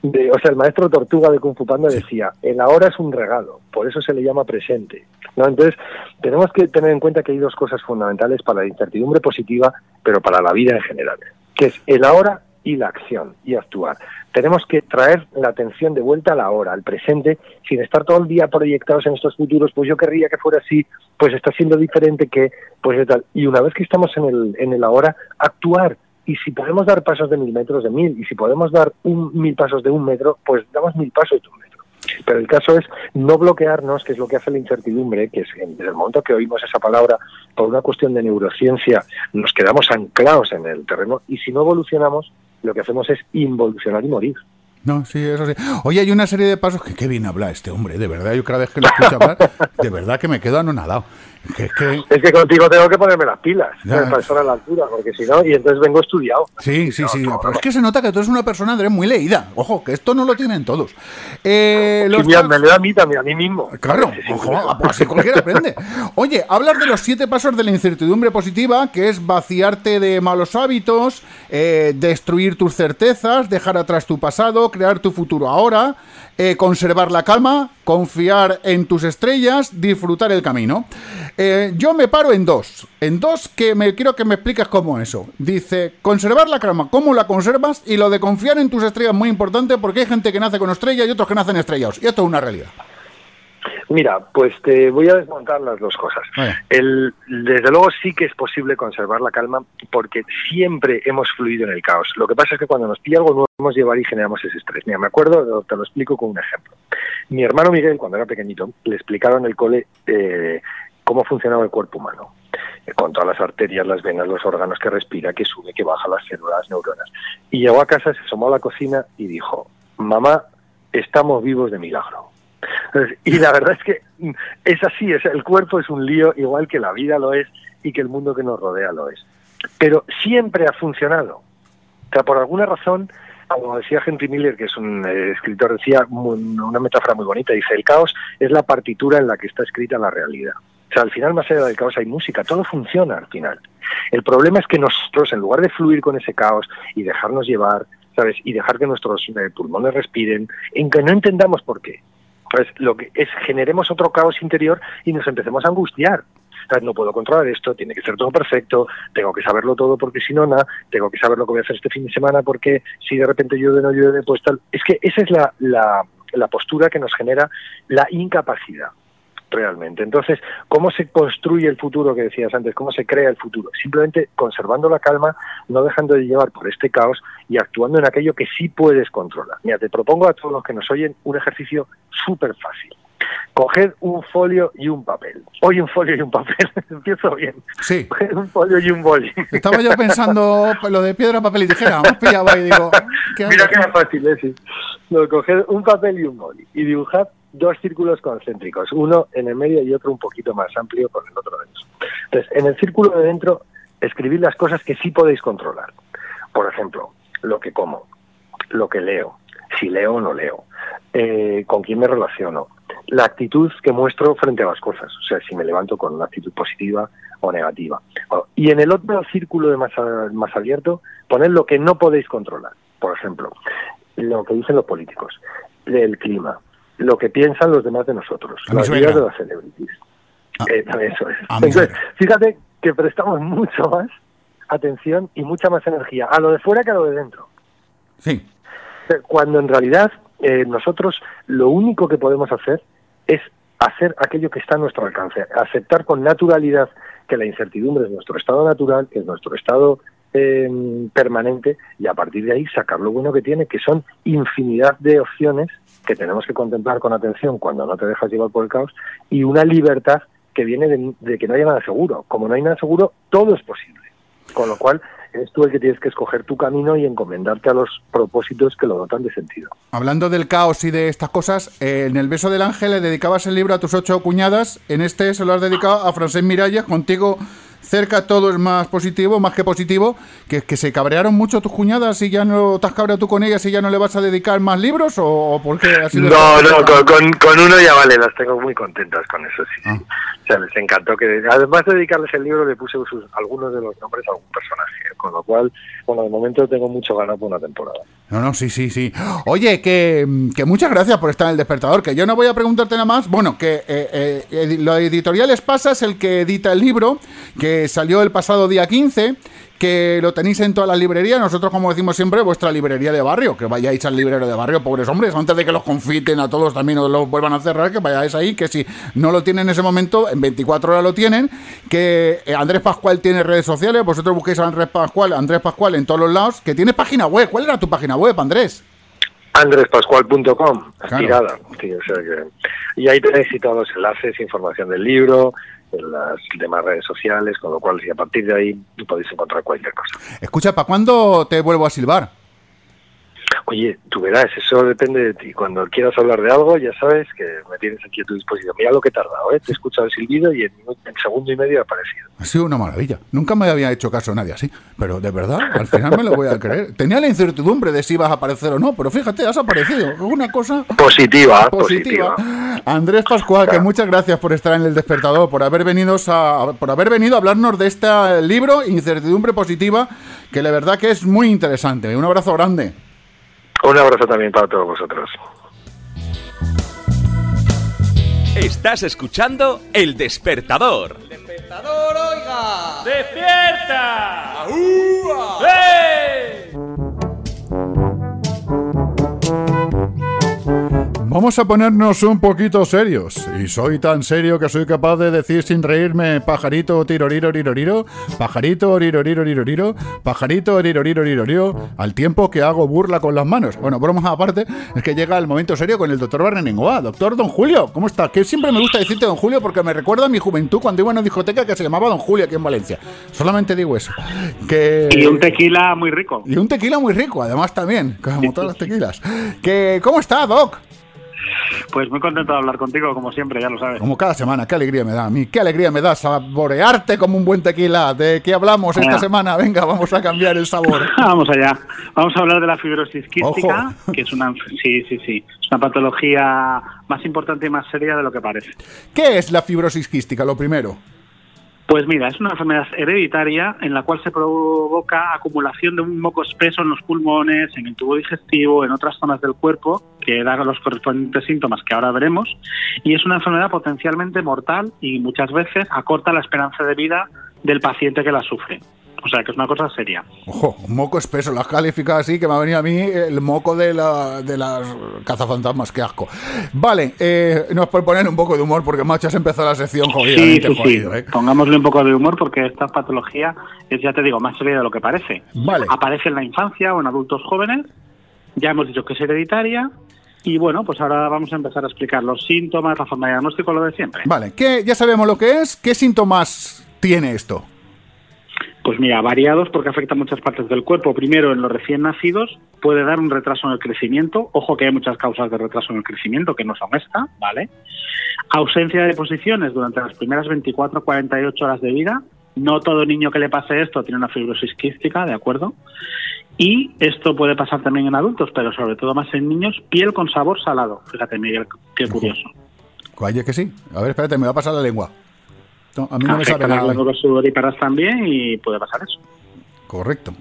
de- o sea, el maestro Tortuga de Kung Fu Panda decía, el ahora es un regalo, por eso se le llama presente. ¿no? Entonces, tenemos que tener en cuenta que hay dos cosas fundamentales para la incertidumbre positiva, pero para la vida en general, que es el ahora y la acción y actuar. Tenemos que traer la atención de vuelta a la hora, al presente, sin estar todo el día proyectados en estos futuros, pues yo querría que fuera así, pues está siendo diferente que, pues tal. Y una vez que estamos en el, en el ahora, actuar, y si podemos dar pasos de mil metros, de mil, y si podemos dar un, mil pasos de un metro, pues damos mil pasos de un metro. Pero el caso es no bloquearnos, que es lo que hace la incertidumbre, que es en- el momento que oímos esa palabra, por una cuestión de neurociencia, nos quedamos anclados en el terreno, y si no evolucionamos, lo que hacemos es involucionar y morir. No, sí, eso sí. Oye, hay una serie de pasos que qué bien habla este hombre, de verdad. Yo cada vez que lo escucho hablar, de verdad que me quedo anonadado. Que, que- Es que contigo tengo que ponerme las pilas Ya. para estar a la altura, porque si no, y entonces vengo estudiado. Sí, sí, sí. Pero es que se nota que tú eres una persona, Andrés, muy leída. Ojo, que esto no lo tienen todos. Eh, mira, me lo da a mí también, a mí mismo. Claro, Sí, sí, ojo, pues así cualquiera aprende. Oye, hablas de los siete pasos de la incertidumbre positiva, que es vaciarte de malos hábitos, eh, destruir tus certezas, dejar atrás tu pasado, crear tu futuro ahora, eh, conservar la calma, confiar en tus estrellas, disfrutar el camino. Eh, yo me paro en dos, en dos que me quiero que me expliques cómo eso. Dice, conservar la calma, ¿cómo la conservas? Y lo de confiar en tus estrellas es muy importante porque hay gente que nace con estrellas y otros que nacen estrellados. Y esto es una realidad. Mira, pues te voy a desmontar las dos cosas. El, desde luego sí que es posible conservar la calma porque siempre hemos fluido en el caos. Lo que pasa es que cuando nos pilla algo nuevo, hemos llevar y generamos ese estrés. Mira, me acuerdo, te lo explico con un ejemplo. Mi hermano Miguel, cuando era pequeñito, le explicaron en el cole eh, cómo funcionaba el cuerpo humano. Eh, Con todas las arterias, las venas, los órganos que respira, que sube, que baja, las células, las neuronas. Y llegó a casa, se asomó a la cocina y dijo, mamá, estamos vivos de milagro. Y la verdad es que es así, es, el cuerpo es un lío igual que la vida lo es y que el mundo que nos rodea lo es. Pero siempre ha funcionado. O sea, por alguna razón, como decía Henry Miller, que es un eh, escritor, decía una metáfora muy bonita, dice, el caos es la partitura en la que está escrita la realidad. O sea, al final, más allá del caos, hay música, todo funciona al final. El problema es que nosotros, en lugar de fluir con ese caos y dejarnos llevar, ¿sabes? Y dejar que nuestros eh, pulmones respiren, en que no entendamos por qué. Pues lo que es generemos otro caos interior y nos empecemos a angustiar. O no puedo controlar esto, tiene que ser todo perfecto, tengo que saberlo todo porque si no, nada, tengo que saber lo que voy a hacer este fin de semana porque si de repente llueve, no llueve, pues tal. Es que esa es la, la, la postura que nos genera la incapacidad realmente. Entonces, ¿cómo se construye el futuro que decías antes? ¿Cómo se crea el futuro? Simplemente conservando la calma, no dejando de llevar por este caos y actuando en aquello que sí puedes controlar. Mira, te propongo a todos los que nos oyen un ejercicio súper fácil. Coged un folio y un papel. Hoy un folio y un papel. Empiezo bien. Sí. Coged un folio y un boli. Estaba yo pensando lo de piedra, papel y tijera. Pillado ahí y digo. ¿qué Mira era fácil, ¿eh? Sí. No, coged un papel y un boli y dibujad dos círculos concéntricos, uno en el medio y otro un poquito más amplio con el otro dentro. Entonces, en el círculo de dentro, escribid las cosas que sí podéis controlar. Por ejemplo, lo que como, lo que leo, si leo o no leo, eh, con quién me relaciono, la actitud que muestro frente a las cosas, o sea, si me levanto con una actitud positiva o negativa. Y en el otro círculo de más, más abierto, poned lo que no podéis controlar. Por ejemplo, lo que dicen los políticos, el clima, lo que piensan los demás de nosotros, A las vidas de las celebrities. Ah, Eh, eso es. Entonces, fíjate que prestamos mucho más atención y mucha más energía a lo de fuera que a lo de dentro. Sí. Cuando en realidad eh, nosotros lo único que podemos hacer es hacer aquello que está a nuestro alcance, aceptar con naturalidad que la incertidumbre es nuestro estado natural, que es nuestro estado eh, permanente y a partir de ahí sacar lo bueno que tiene, que son infinidad de opciones que tenemos que contemplar con atención cuando no te dejas llevar por el caos y una libertad que viene de, de que no hay nada seguro. Como no hay nada seguro, todo es posible. Con lo cual, eres tú el que tienes que escoger tu camino y encomendarte a los propósitos que lo dotan de sentido. Hablando del caos y de estas cosas, eh, en El beso del ángel le dedicabas el libro a tus ocho cuñadas. En este se lo has dedicado a Francés Miralles. Contigo cerca todo es más positivo, más que positivo, que, que se cabrearon mucho tus cuñadas y ya no te has cabreado tú con ellas y ya no le vas a dedicar más libros o, o por qué ha sido No, no, con, con, con uno ya vale, las tengo muy contentas con eso, sí. Ah. O sea, les encantó que, además de dedicarles el libro, le puse sus- algunos de los nombres a algún personaje, con lo cual, bueno, de momento tengo mucho ganado por una temporada. No, no, sí, sí, sí. Oye, que, que muchas gracias por estar en el despertador, que yo no voy a preguntarte nada más. Bueno, que eh, eh, lo editoriales pasa es el que edita el libro, que salió el pasado día 15, que lo tenéis en todas las librerías. Nosotros, como decimos siempre, vuestra librería de barrio, que vayáis al librero de barrio, pobres hombres, antes de que los confiten a todos también o los vuelvan a cerrar, que vayáis ahí, que si no lo tienen en ese momento, en 24 horas lo tienen, que eh, Andrés Pascual tiene redes sociales, vosotros busquéis a Andrés Pascual, Andrés Pascual en todos los lados, que tiene página web. ¿Cuál era tu página web, Andrés? andrespascual.com, Claro. aspirada. Sí, o sea que- y ahí tenéis todos los enlaces, información del libro, en las demás redes sociales, con lo cual, si a partir de ahí podéis encontrar cualquier cosa. Escucha, ¿para cuándo te vuelvo a silbar? Oye, tú verás, eso depende de ti. Cuando quieras hablar de algo, ya sabes que me tienes aquí a tu disposición. Mira lo que he tardado, ¿eh? Te he escuchado el silbido y en, segundo y medio ha aparecido. Ha sido una maravilla. Nunca me había hecho caso nadie así. Pero de verdad, al final me lo voy a creer. Tenía la incertidumbre de si ibas a aparecer o no, pero fíjate, has aparecido. Una cosa Positiva, positiva. positiva. Andrés Pascual, que muchas gracias por estar en el despertador, por haber venido a, por haber venido a hablarnos de este libro, Incertidumbre Positiva, que la verdad que es muy interesante. Un abrazo grande. Un abrazo también para todos vosotros. Estás escuchando El Despertador. ¡Despierta! Vamos a ponernos un poquito serios. Y soy tan serio que soy capaz de decir sin reírme pajarito tiroriro riroriro, pajarito oriroriro riroriro, pajarito oriroriro riroriro, al tiempo que hago burla con las manos. Bueno, bromas aparte, es que llega el momento serio con el doctor Barrenengoa. Doctor Don Julio, ¿cómo está? Que siempre me gusta decirte Don Julio porque me recuerda a mi juventud cuando iba a una discoteca que se llamaba Don Julio aquí en Valencia. Solamente digo eso. Que... Y un tequila muy rico. Y un tequila muy rico, además también, como todas las tequilas. Que, ¿Cómo está, Doc? Pues muy contento de hablar contigo, como siempre, ya lo sabes. Como cada semana, qué alegría me da a mí, qué alegría me da saborearte como un buen tequila. ¿De qué hablamos esta semana? Venga, vamos a cambiar el sabor. Vamos allá. Vamos a hablar de la fibrosis quística, Ojo. que es una, sí, sí, sí, es una patología más importante y más seria de lo que parece. ¿Qué es la fibrosis quística? Lo primero. Pues mira, es una enfermedad hereditaria en la cual se provoca acumulación de un moco espeso en los pulmones, en el tubo digestivo, en otras zonas del cuerpo, que da los correspondientes síntomas que ahora veremos, y es una enfermedad potencialmente mortal y muchas veces acorta la esperanza de vida del paciente que la sufre. O sea, que es una cosa seria. Ojo, un moco espeso, lo has calificado así, que me ha venido a mí el moco de, la, de las cazafantasmas, qué asco. Vale, eh, nos por poner un poco de humor, porque macho, has empezado la sección Sí, jodidamente sí, sí. jodido, ¿eh? Pongámosle un poco de humor porque esta patología es, ya te digo, más seria de lo que parece. Vale. Aparece en la infancia o en adultos jóvenes. Ya hemos dicho que es hereditaria. Y bueno, pues ahora vamos a empezar a explicar los síntomas, la forma de diagnóstico, lo de siempre. Vale, ¿qué, ya sabemos lo que es. ¿Qué síntomas tiene esto? Pues mira, variados porque afecta a muchas partes del cuerpo. Primero, en los recién nacidos puede dar un retraso en el crecimiento. Ojo que hay muchas causas de retraso en el crecimiento que no son esta, ¿vale? Ausencia de deposiciones durante las primeras 24 48 horas de vida. No todo niño que le pase esto tiene una fibrosis quística, ¿de acuerdo? Y esto puede pasar también en adultos, pero sobre todo más en niños, piel con sabor salado. Fíjate, Miguel, qué curioso. Oye, que sí. A ver, espérate, me va a pasar la lengua. No, a mí no me sabe las nada. glándulas sudoríparas también y puede pasar eso. Correcto.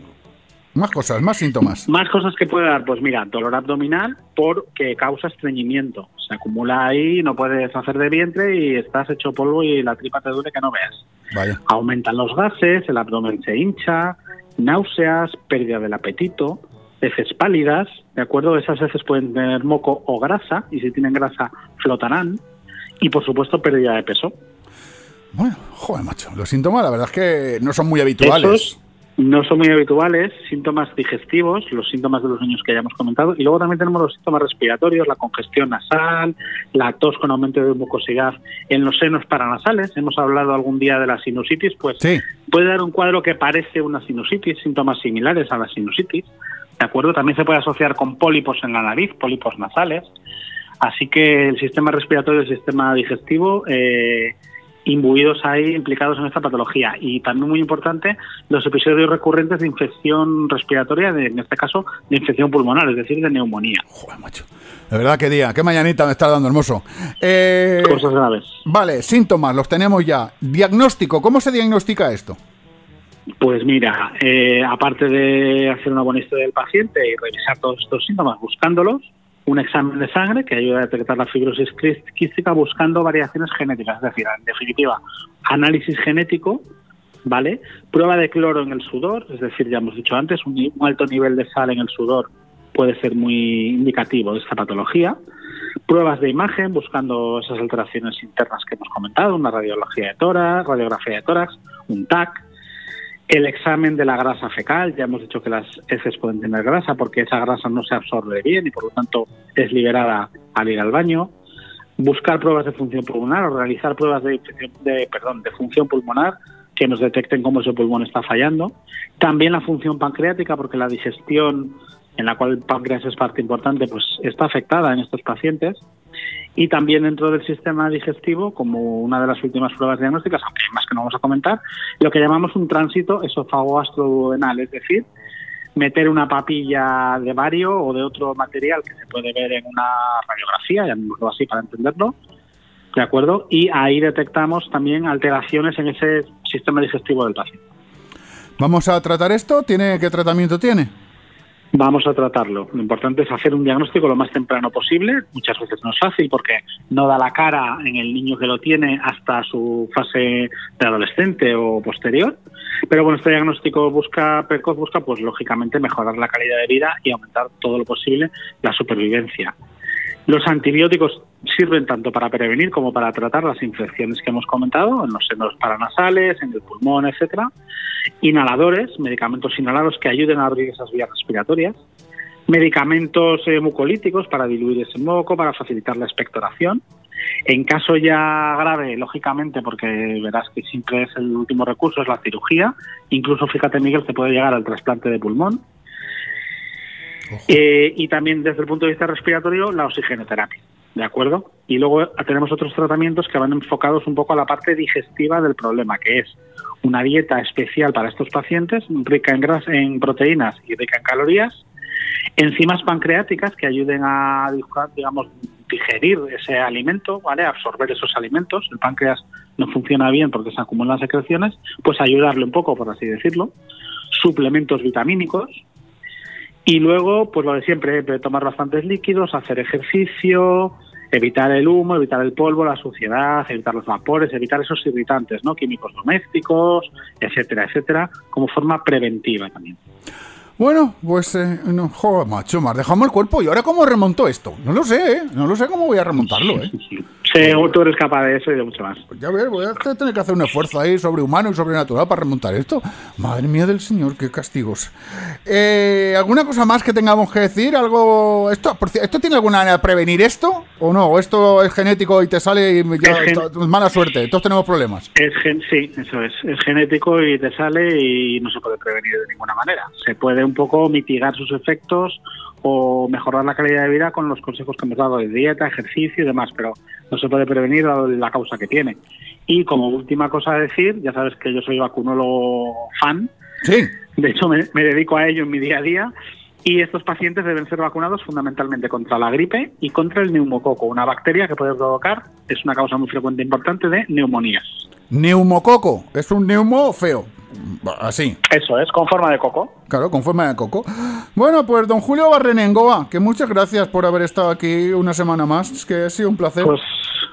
Más cosas, más síntomas. Más cosas que puede dar, pues mira, dolor abdominal porque causa estreñimiento. Se acumula ahí, no puedes hacer de vientre y estás hecho polvo y la tripa te duele que no veas. Vaya. Aumentan los gases, el abdomen se hincha, náuseas, pérdida del apetito, heces pálidas, ¿de acuerdo? Esas heces pueden tener moco o grasa y si tienen grasa flotarán. Y por supuesto, pérdida de peso. Bueno, joder, macho. Los síntomas, la verdad es que no son muy habituales. Esos no son muy habituales, síntomas digestivos, los síntomas de los niños que ya hemos comentado, y luego también tenemos los síntomas respiratorios, la congestión nasal, la tos con aumento de mucosidad en los senos paranasales. Hemos hablado algún día de la sinusitis, pues puede dar un cuadro que parece una sinusitis, síntomas similares a la sinusitis. ¿De acuerdo? También se puede asociar con pólipos en la nariz, pólipos nasales. Así que el sistema respiratorio y el sistema digestivo eh, imbuidos ahí, implicados en esta patología. Y también muy importante, los episodios recurrentes de infección respiratoria, de- en este caso de infección pulmonar, es decir, de neumonía. Joder, macho. De verdad, qué día, qué mañanita me está dando, hermoso. Eh, Cosas graves. Vale, síntomas, los tenemos ya. Diagnóstico, ¿cómo se diagnostica esto? Pues mira, eh, aparte de hacer una buena historia del paciente y revisar todos estos síntomas buscándolos, un examen de sangre que ayuda a detectar la fibrosis quís- quística buscando variaciones genéticas, es decir, en definitiva, análisis genético, ¿vale? Prueba de cloro en el sudor, es decir, ya hemos dicho antes, un, un alto nivel de sal en el sudor puede ser muy indicativo de esta patología. Pruebas de imagen buscando esas alteraciones internas que hemos comentado, una radiología de tórax, radiografía de tórax, un TAC, el examen de la grasa fecal, ya hemos dicho que las heces pueden tener grasa porque esa grasa no se absorbe bien y por lo tanto es liberada al ir al baño. Buscar pruebas de función pulmonar o realizar pruebas de, perdón, de función pulmonar que nos detecten cómo ese pulmón está fallando. También la función pancreática porque la digestión en la cual el páncreas es parte importante pues está afectada en estos pacientes y también dentro del sistema digestivo, como una de las últimas pruebas diagnósticas, aunque hay más que no vamos a comentar, lo que llamamos un tránsito esófago-gastroduodenal, es decir, meter una papilla de vario o de otro material que se puede ver en una radiografía, llamémoslo así para entenderlo, ¿de acuerdo? Y ahí detectamos también alteraciones en ese sistema digestivo del paciente. ¿Vamos a tratar esto? ¿Tiene ¿Qué tratamiento tiene? Vamos a tratarlo. Lo importante es hacer un diagnóstico lo más temprano posible. Muchas veces no es fácil porque no da la cara en el niño que lo tiene hasta su fase de adolescente o posterior. Pero bueno, este diagnóstico busca precoz busca, pues lógicamente mejorar la calidad de vida y aumentar todo lo posible la supervivencia. Los antibióticos sirven tanto para prevenir como para tratar las infecciones que hemos comentado en los senos paranasales, en el pulmón, etcétera. Inhaladores, medicamentos inhalados que ayuden a abrir esas vías respiratorias. Medicamentos eh, mucolíticos para diluir ese moco, para facilitar la expectoración. En caso ya grave, lógicamente, porque verás que siempre es el último recurso, es la cirugía. Incluso, fíjate, Miguel, se puede llegar al trasplante de pulmón. Eh, y también desde el punto de vista respiratorio, la oxigenoterapia. ¿De acuerdo? Y luego tenemos otros tratamientos que van enfocados un poco a la parte digestiva del problema, que es una dieta especial para estos pacientes, rica en, grasa, en proteínas y rica en calorías, enzimas pancreáticas que ayuden a, digamos, digerir ese alimento, ¿vale? absorber esos alimentos. El páncreas no funciona bien porque se acumulan secreciones, pues ayudarle un poco, por así decirlo. Suplementos vitamínicos, y luego, pues lo de siempre, eh, tomar bastantes líquidos, hacer ejercicio, evitar el humo, evitar el polvo, la suciedad, evitar los vapores, evitar esos irritantes, ¿no? Químicos domésticos, etcétera, etcétera, como forma preventiva también. Bueno, pues, eh, no, joder, macho, me has dejado mal cuerpo. ¿Y ahora cómo remonto esto? No lo sé, ¿eh? No lo sé cómo voy a remontarlo, ¿eh? Sí, tú eres capaz de eso y de mucho más. Pues ya ves, voy a tener que hacer un esfuerzo ahí sobrehumano y sobrenatural para remontar esto. Madre mía del señor, qué castigos. Eh, ¿Alguna cosa más que tengamos que decir? ¿Algo? ¿Esto, ¿Esto tiene alguna manera de prevenir esto? ¿O no? ¿O esto es genético y te sale y ya, gen- mala suerte? Todos tenemos problemas. Es gen- sí, eso es. Es genético y te sale y no se puede prevenir de ninguna manera. Se puede un poco mitigar sus efectos o mejorar la calidad de vida con los consejos que hemos dado de dieta, ejercicio y demás, pero no se puede prevenir dado la causa que tiene. Y como última cosa a decir, ya sabes que yo soy vacunólogo fan. Sí. De hecho, me, me dedico a ello en mi día a día. Y estos pacientes deben ser vacunados fundamentalmente contra la gripe y contra el neumococo, una bacteria que puede provocar, es una causa muy frecuente e importante de neumonías. Neumococo. Es un neumo feo. Así. Eso es, con forma de coco. Claro, con forma de coco. Bueno, pues don Julio Barrenengoa, que muchas gracias por haber estado aquí una semana más. Es que ha sido un placer. Pues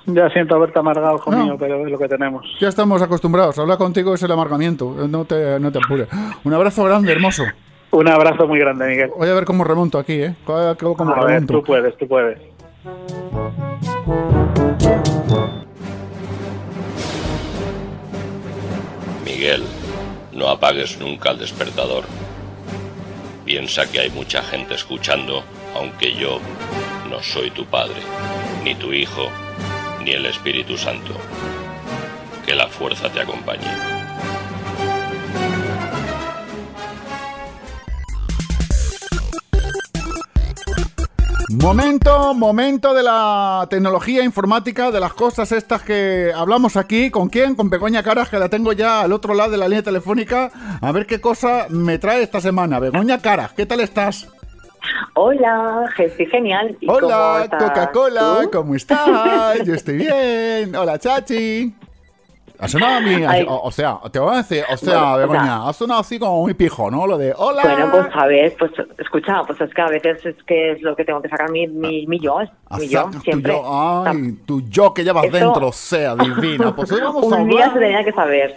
ya siento haberte amargado, hijo No. mío, pero es lo que tenemos. Ya estamos acostumbrados. Hablar contigo es el amargamiento. No te, no te apures. Un abrazo grande, hermoso. Un abrazo muy grande, Miguel. Voy a ver cómo remonto aquí, ¿eh? Cómo A ver, tú puedes, tú puedes. Miguel, no apagues nunca el despertador. Piensa que hay mucha gente escuchando, aunque yo no soy tu padre, ni tu hijo, ni el Espíritu Santo. Que la fuerza te acompañe. Momento, momento de la tecnología informática, de las cosas estas que hablamos aquí. ¿Con quién? Con Begoña Caras, que la tengo ya al otro lado de la línea telefónica. A ver qué cosa me trae esta semana. Begoña Caras, ¿qué tal estás? Hola, estoy genial. ¿Y cómo Hola, estás Coca-Cola, tú? ¿cómo estás? Yo estoy bien. Hola, Chachi. Ha sonado a mí, Ay. o, o sea, te voy a decir, o sea, Bueno, o Begoña, sea- ha sonado así como muy pijo, ¿no? Lo de hola. Bueno, pues a ver, pues escucha, pues es que a veces es que es lo que tengo que sacar mi, mi, mi yo, mi yo, Sacas tu siempre. yo, ay, tu yo que llevas dentro, sea divina. Pues hoy vamos a Un día se hablar. tenía que saber.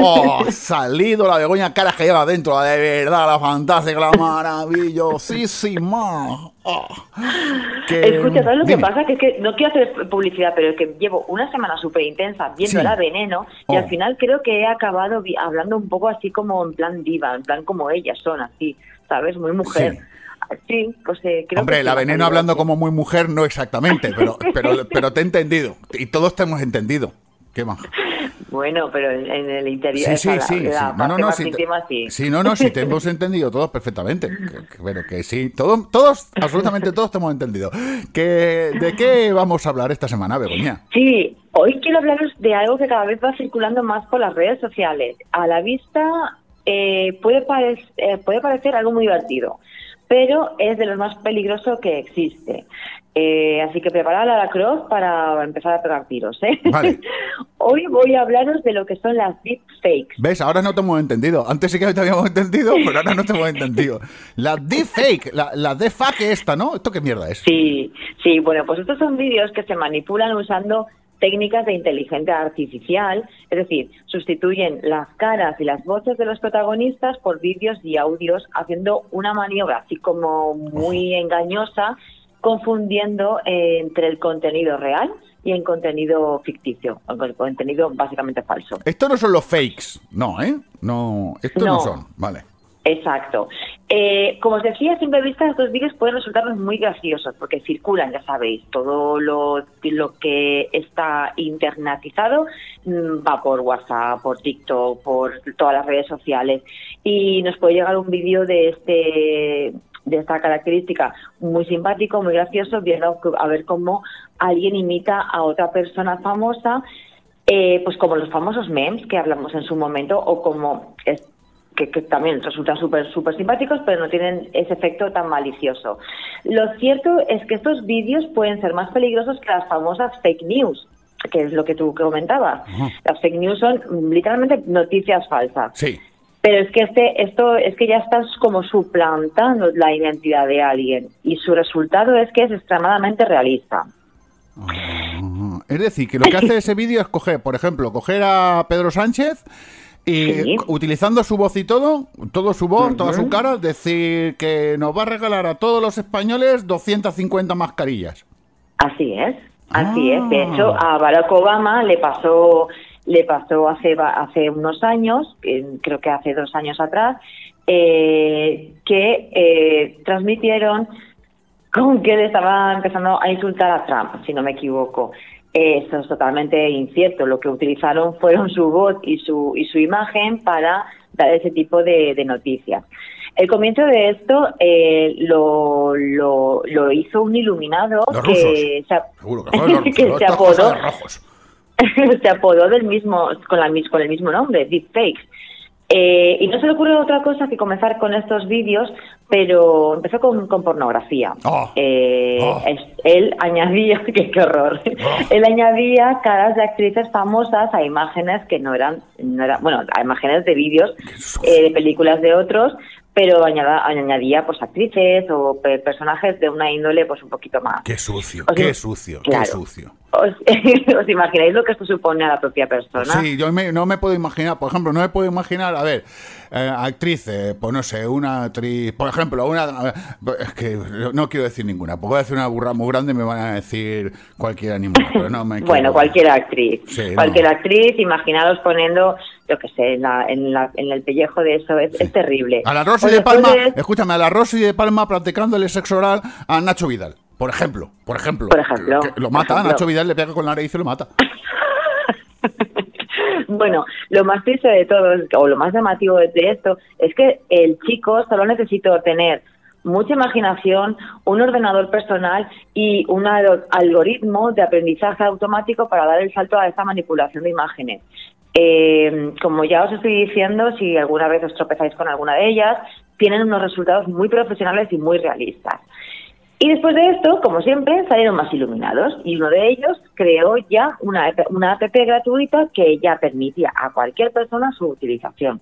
Oh, ha salido la Begoña Caras que lleva dentro, la de verdad, la fantástica, la maravillosísima. Oh, que- Escucha, ¿sabes lo que pasa? Que es que no quiero hacer publicidad, pero es que llevo una semana súper intensa viendo Sí. la veneno y Oh. al final creo que he acabado hablando un poco así como en plan diva, en plan como ellas son, así, ¿sabes? Muy mujer. Sí, pues eh, creo Hombre, que sí, la veneno hablando así. como muy mujer, no exactamente, pero, pero, pero te he entendido. Y todos te hemos entendido. ¿Qué más? Bueno, pero en, en el interior, Sí, sí, la- sí. la sí. No, no, no. Sí, te- íntima, sí. sí, no, no, sí, te hemos entendido todos perfectamente. Que- que- Pero que sí, todos, todos, absolutamente todos te hemos entendido. Que, ¿De qué vamos a hablar esta semana, Begoña? Sí, hoy quiero hablaros de algo que cada vez va circulando más por las redes sociales. A la vista eh, puede, parec- eh, puede parecer algo muy divertido, pero es de lo más peligroso que existe. Eh, así que preparad la cross para empezar a pegar tiros. ¿eh? Vale. Hoy voy a hablaros de lo que son las deepfakes. ¿Ves? Ahora no te hemos entendido. Antes sí que te habíamos entendido, pero ahora no te hemos entendido. La deepfake, la, la defake esta, ¿no? ¿Esto qué mierda es? Sí, sí, bueno, pues estos son vídeos que se manipulan usando técnicas de inteligencia artificial, es decir, sustituyen las caras y las voces de los protagonistas por vídeos y audios haciendo una maniobra así como muy engañosa, confundiendo eh, entre el contenido real y el contenido ficticio, o el contenido básicamente falso. Esto no son los fakes, no, ¿eh? No, esto no, No. son, vale. Exacto. Eh, como os decía, a simple vista estos vídeos pueden resultarnos muy graciosos porque circulan, ya sabéis, todo lo, lo que está internetizado mm, va por WhatsApp, por TikTok, por todas las redes sociales y nos puede llegar un vídeo de este de esta característica muy simpático, muy gracioso, viendo a ver cómo alguien imita a otra persona famosa eh, pues como los famosos memes que hablamos en su momento o como es- que, que también resultan súper súper simpáticos pero no tienen ese efecto tan malicioso. Lo cierto es que estos vídeos pueden ser más peligrosos que las famosas fake news que es lo que tú comentabas. Las fake news son literalmente noticias falsas. Sí. Pero es que este, esto es que ya estás como suplantando la identidad de alguien y su resultado es que es extremadamente realista. Ajá. Es decir, que lo que hace ese vídeo es coger, por ejemplo, coger a Pedro Sánchez y Sí. utilizando su voz y todo, todo su voz, toda su cara, decir que nos va a regalar a todos los españoles 250 mascarillas. Así es, así es. De Ah. hecho, a Barack Obama le pasó, le pasó hace hace unos años, creo que hace dos años atrás, eh, que eh, transmitieron con que le estaba empezando a insultar a Trump, si no me equivoco. Eso es totalmente incierto. Lo que utilizaron fueron su voz y su, y su imagen para dar ese tipo de, de noticias. El comienzo de esto eh, lo, lo, lo hizo un iluminado Los que se, que se apodó se apodó del mismo con, la, mis- con el mismo nombre, Deepfakes. Eh, y no se le ocurrió otra cosa que comenzar con estos vídeos, pero empezó con, con pornografía. Eh, es- él añadía, qué, qué horror, él añadía caras de actrices famosas a imágenes que no eran, no eran bueno, a imágenes de vídeos eh, de películas de otros, pero añada- añadía pues actrices o pe- personajes de una índole pues un poquito más. Qué sucio, qué sucio, claro. qué sucio. ¿Os, os imagináis lo que esto supone a la propia persona? Sí, yo me- no me puedo imaginar, por ejemplo, no me puedo imaginar, a ver, eh, actrices, pues no sé, una actriz, por ejemplo, una, ver, es que no quiero decir ninguna, porque voy a decir una burra muy grande y me van a decir cualquier animal, pero no me Bueno, cualquier actriz. Sí, no. cualquier actriz, imaginaros poniendo, yo qué sé, en, la- en, la- en el pellejo de eso, es, es terrible. A la Rosy de Palma, de- escúchame, a la Rosy de Palma practicándole sexo oral a Nacho Vidal, por ejemplo, por ejemplo. Por ejemplo, Que- que lo mata, ejemplo. Nacho Vidal le pega con la nariz y lo mata. Bueno, lo más triste de todo, o lo más llamativo de de esto, es que el chico solo necesitó tener mucha imaginación, un ordenador personal y un al- algoritmo de aprendizaje automático para dar el salto a esta manipulación de imágenes. Eh, como ya os estoy diciendo, si alguna vez os tropezáis con alguna de ellas, tienen unos resultados muy profesionales y muy realistas. Y después de esto, como siempre, salieron más iluminados y uno de ellos creó ya una, una app gratuita que ya permitía a cualquier persona su utilización.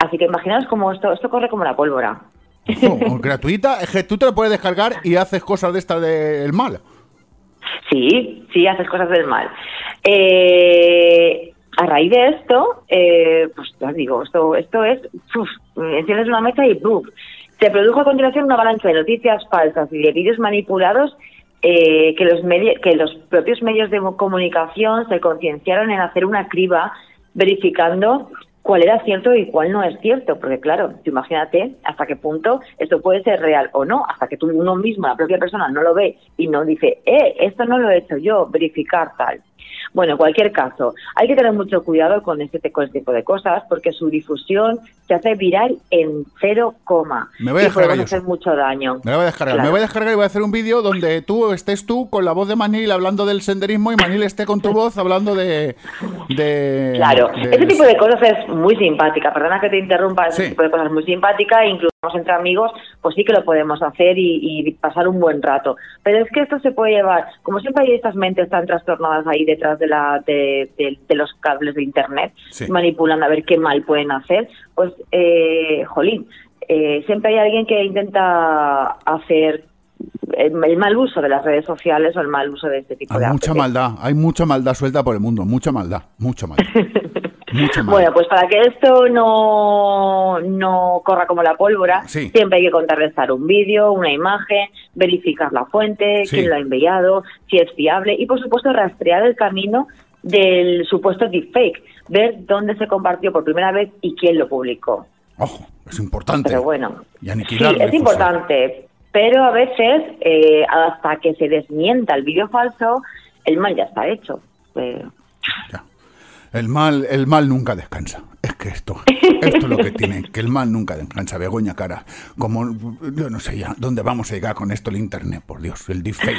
Así que imaginaos cómo esto, esto corre como la pólvora. Gratuita, es que tú te la puedes descargar y haces cosas de estas del mal. Sí, sí, haces cosas del mal. Eh, a raíz de esto, eh, pues ya digo, esto, esto es, uf, enciendes una mesa y ¡buf! Se produjo a continuación una avalancha de noticias falsas y de vídeos manipulados eh, que, los que los propios medios de comunicación se concienciaron en hacer una criba verificando cuál era cierto y cuál no es cierto, porque claro, tú imagínate hasta qué punto esto puede ser real o no, hasta que tú uno mismo, la propia persona, no lo ve y no dice, eh, esto no lo he hecho yo, verificar tal. Bueno, en cualquier caso, hay que tener mucho cuidado con este, con este tipo de cosas porque su difusión se hace viral en cero coma Me voy a descargar hacer mucho daño. Me voy a descargar. Claro. Me voy a descargar y voy a hacer un vídeo donde tú estés tú con la voz de Manil hablando del senderismo y Manil esté con tu voz hablando de. de Claro, de- ese tipo de cosas es muy simpática. Perdona que te interrumpa, ese tipo de cosas es muy simpática. Incluso entre amigos, pues sí que lo podemos hacer y, y pasar un buen rato. Pero es que esto se puede llevar, como siempre hay estas mentes tan trastornadas ahí detrás de, la, de, de- de los cables de Internet, Sí. manipulando a ver qué mal pueden hacer, pues, eh, jolín, eh, siempre hay alguien que intenta hacer el, el mal uso de las redes sociales o el mal uso de este tipo Hay de mucha apps. maldad, hay mucha maldad suelta por el mundo, mucha maldad, mucha maldad. mucha maldad. Bueno, pues para que esto no, no corra como la pólvora, Sí. siempre hay que contrarrestar un vídeo, una imagen, verificar la fuente, Sí. quién lo ha enviado, si es fiable y, por supuesto, rastrear el camino del supuesto deepfake, ver dónde se compartió por primera vez y quién lo publicó. Es importante. Pero bueno, Y sí, es importante, pero a veces, eh, hasta que se desmienta el vídeo falso, el mal ya está hecho. Eh, El mal, el mal nunca descansa. Es que esto, esto es lo que tiene, que el mal nunca descansa. Begoña cara, como yo no sé ya dónde vamos a llegar con esto el internet, por Dios, el deepfake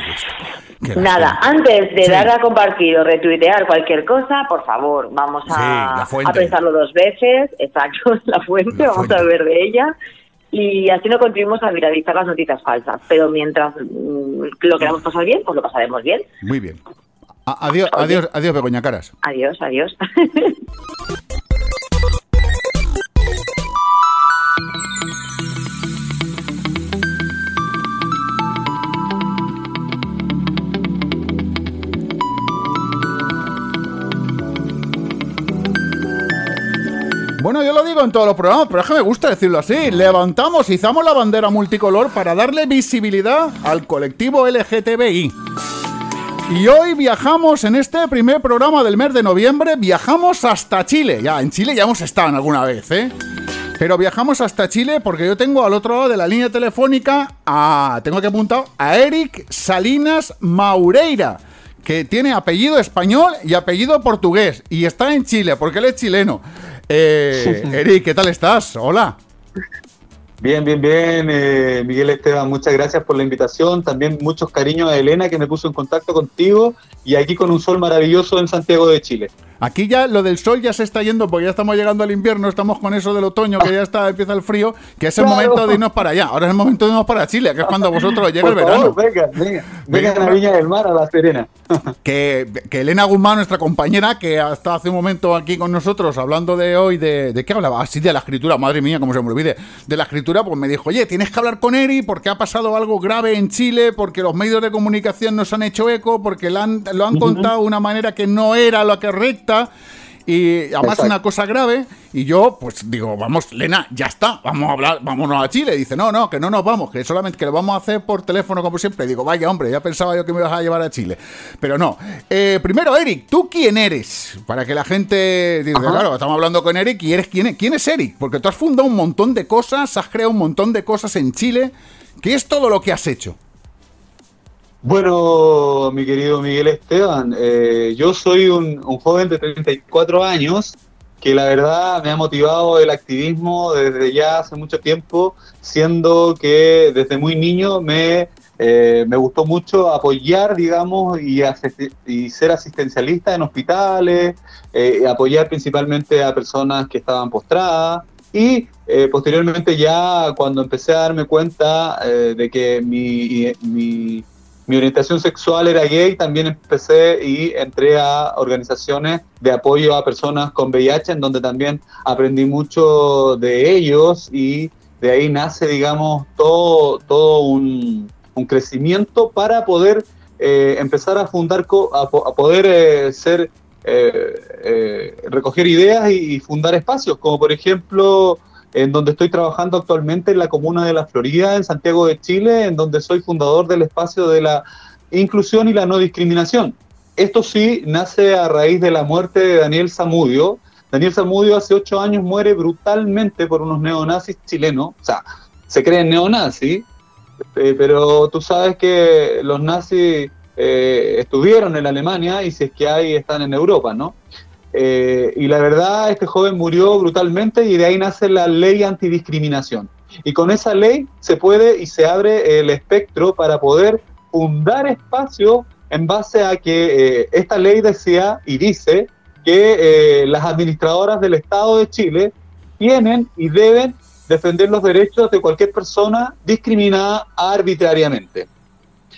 la Nada, antes de Sí. dar a compartir o retuitear cualquier cosa, por favor, vamos a, pensarlo dos veces, exacto, la fuente, La vamos fuente. a ver de ella. Y así no contribuimos a viralizar las noticias falsas. Pero mientras mm, lo queramos pasar bien, pues lo pasaremos bien. Muy bien. A- adiós, adiós, adiós, Begoña Caras. Adiós, adiós. Bueno, yo lo digo en todos los programas, pero es que me gusta decirlo así. Levantamos, izamos la bandera multicolor para darle visibilidad al colectivo LGTBI. Y hoy viajamos en este primer programa del mes de noviembre, viajamos hasta Chile. Ya, en Chile ya hemos estado en alguna vez, ¿eh? Pero viajamos hasta Chile porque yo tengo al otro lado de la línea telefónica a, tengo que apuntar, a Eric Salinas Maureira, que tiene apellido español y apellido portugués, y está en Chile porque él es chileno. Eh, Eric, ¿qué tal estás? Hola. Bien, bien, bien. eh, Miguel Esteban, muchas gracias por la invitación. También muchos cariños a Elena que me puso en contacto contigo y aquí con un sol maravilloso en Santiago de Chile. Aquí ya lo del sol ya se está yendo porque ya estamos llegando al invierno, estamos con eso del otoño, que ya está empieza el frío, que es el Claro. momento de irnos para allá. Ahora es el momento de irnos para Chile, que es cuando vosotros llega el verano. venga, venga, vengan a Viña del Mar, a La Serena. Que, que Elena Guzmán, nuestra compañera, que hasta hace un momento aquí con nosotros, hablando de hoy, de, ¿de qué hablaba? Así de la escritura, madre mía, como se me olvide. De la escritura, pues me dijo, oye, tienes que hablar con Eri porque ha pasado algo grave en Chile, porque los medios de comunicación nos han hecho eco, porque lo han, lo han contado de una manera que no era la Y además Exacto. una cosa grave, y yo pues digo, vamos, Lena, ya está, vamos a hablar, vámonos a Chile. Y dice, no, no, que no nos vamos, que solamente que lo vamos a hacer por teléfono como siempre. Y digo, vaya hombre, ya pensaba yo que me ibas a llevar a Chile. Pero no. Eh, primero, Eric, ¿tú quién eres? Para que la gente diga, claro, estamos hablando con Eric y eres quién es, quién es Eric, porque tú has fundado un montón de cosas, has creado un montón de cosas en Chile. ¿Qué es todo lo que has hecho? Bueno, mi querido Miguel Esteban, eh, yo soy un, joven de 34 años que la verdad me ha motivado el activismo desde ya hace mucho tiempo, siendo que desde muy niño me, eh, me gustó mucho apoyar, digamos, y ser asistencialista en hospitales, eh, apoyar principalmente a personas que estaban postradas. Y eh, posteriormente ya cuando empecé a darme cuenta eh, de que mi, mi, mi orientación sexual era gay, también empecé y entré a organizaciones de apoyo a personas con VIH, en donde también aprendí mucho de ellos y de ahí nace, digamos, todo, todo un, un crecimiento para poder eh, empezar a fundar, co- a, po- a poder eh, ser, eh, eh, recoger ideas y, y fundar espacios, como por ejemplo en donde estoy trabajando actualmente en la comuna de La Florida, en Santiago de Chile, en donde soy fundador del espacio de la inclusión y la no discriminación. Esto sí nace a raíz de la muerte de Daniel Zamudio. Daniel Zamudio hace ocho años muere brutalmente por unos neonazis chilenos. O sea, se creen neonazis, eh, pero tú sabes que los nazis eh, estuvieron en Alemania y si es que hay, están en Europa, ¿no? Eh, y la verdad, este joven murió brutalmente y de ahí nace la ley antidiscriminación. Y con esa ley se puede y se abre el espectro para poder fundar espacios en base a que eh, esta ley decía y dice que eh, las administradoras del Estado de Chile tienen y deben defender los derechos de cualquier persona discriminada arbitrariamente.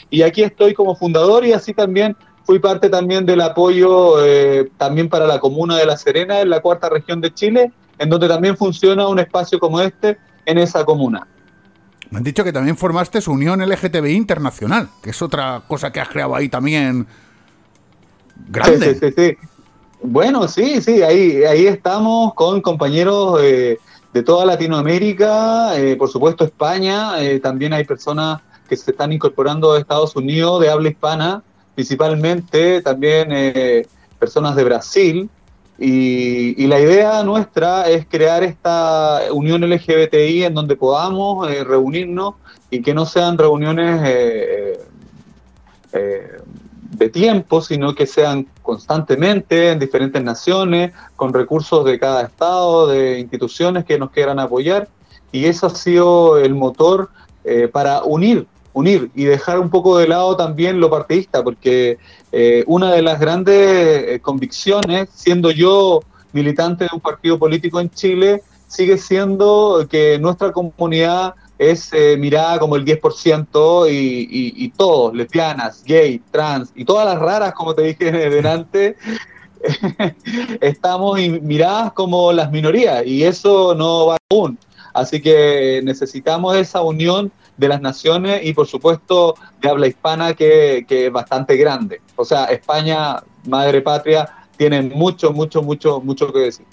Y aquí estoy como fundador y así también fui parte también del apoyo eh, también para la comuna de La Serena, en la cuarta región de Chile, en donde también funciona un espacio como este en esa comuna. Me han dicho que también formaste su Unión LGTBI Internacional, que es otra cosa que has creado ahí también grande. Sí, sí, sí, sí. Bueno, sí, sí, ahí, ahí estamos con compañeros eh, de toda Latinoamérica, eh, por supuesto España, también hay personas que se están incorporando a Estados Unidos de habla hispana, principalmente también eh, personas de Brasil. Y, y la idea nuestra es crear esta unión LGBTI en donde podamos eh, reunirnos y que no sean reuniones eh, eh, de tiempo, sino que sean constantemente en diferentes naciones, con recursos de cada estado, de instituciones que nos quieran apoyar. Y eso ha sido el motor eh, para unir, unir y dejar un poco de lado también lo partidista, porque eh, una de las grandes eh, convicciones, siendo yo militante de un partido político en Chile, sigue siendo que nuestra comunidad es eh, mirada como el 10% y, y, y todos, lesbianas, gay, trans y todas las raras, como te dije delante, estamos miradas como las minorías y eso no va aún. Así que necesitamos esa unión de las naciones y por supuesto de habla hispana que, que es bastante grande. O sea, España, madre patria, tiene mucho, mucho, mucho, mucho que decir.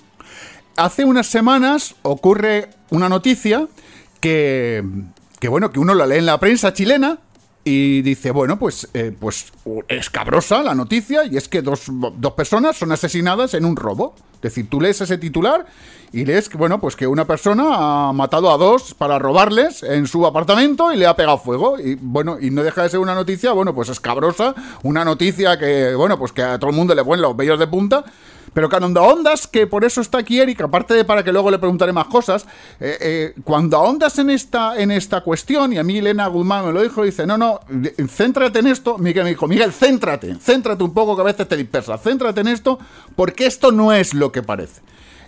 Hace unas semanas ocurre una noticia que, que, bueno, que uno la lee en la prensa chilena y dice, bueno, pues, eh, pues es cabrosa la noticia y es que dos, dos personas son asesinadas en un robo. Es decir, tú lees ese titular y lees que, bueno, pues que una persona ha matado a dos para robarles en su apartamento y le ha pegado fuego. Y bueno, y no deja de ser una noticia, bueno, pues escabrosa, una noticia que, bueno, pues que a todo el mundo le ponen los vellos de punta. Pero cuando ahondas, que por eso está aquí Eric, aparte de para que luego le preguntaré más cosas, eh, eh, cuando ahondas en esta, en esta cuestión, y a mí Elena Guzmán me lo dijo, dice, no, no, céntrate en esto, Miguel me dijo, Miguel, céntrate, céntrate un poco que a veces te dispersas, céntrate en esto, porque esto no es lo que parece.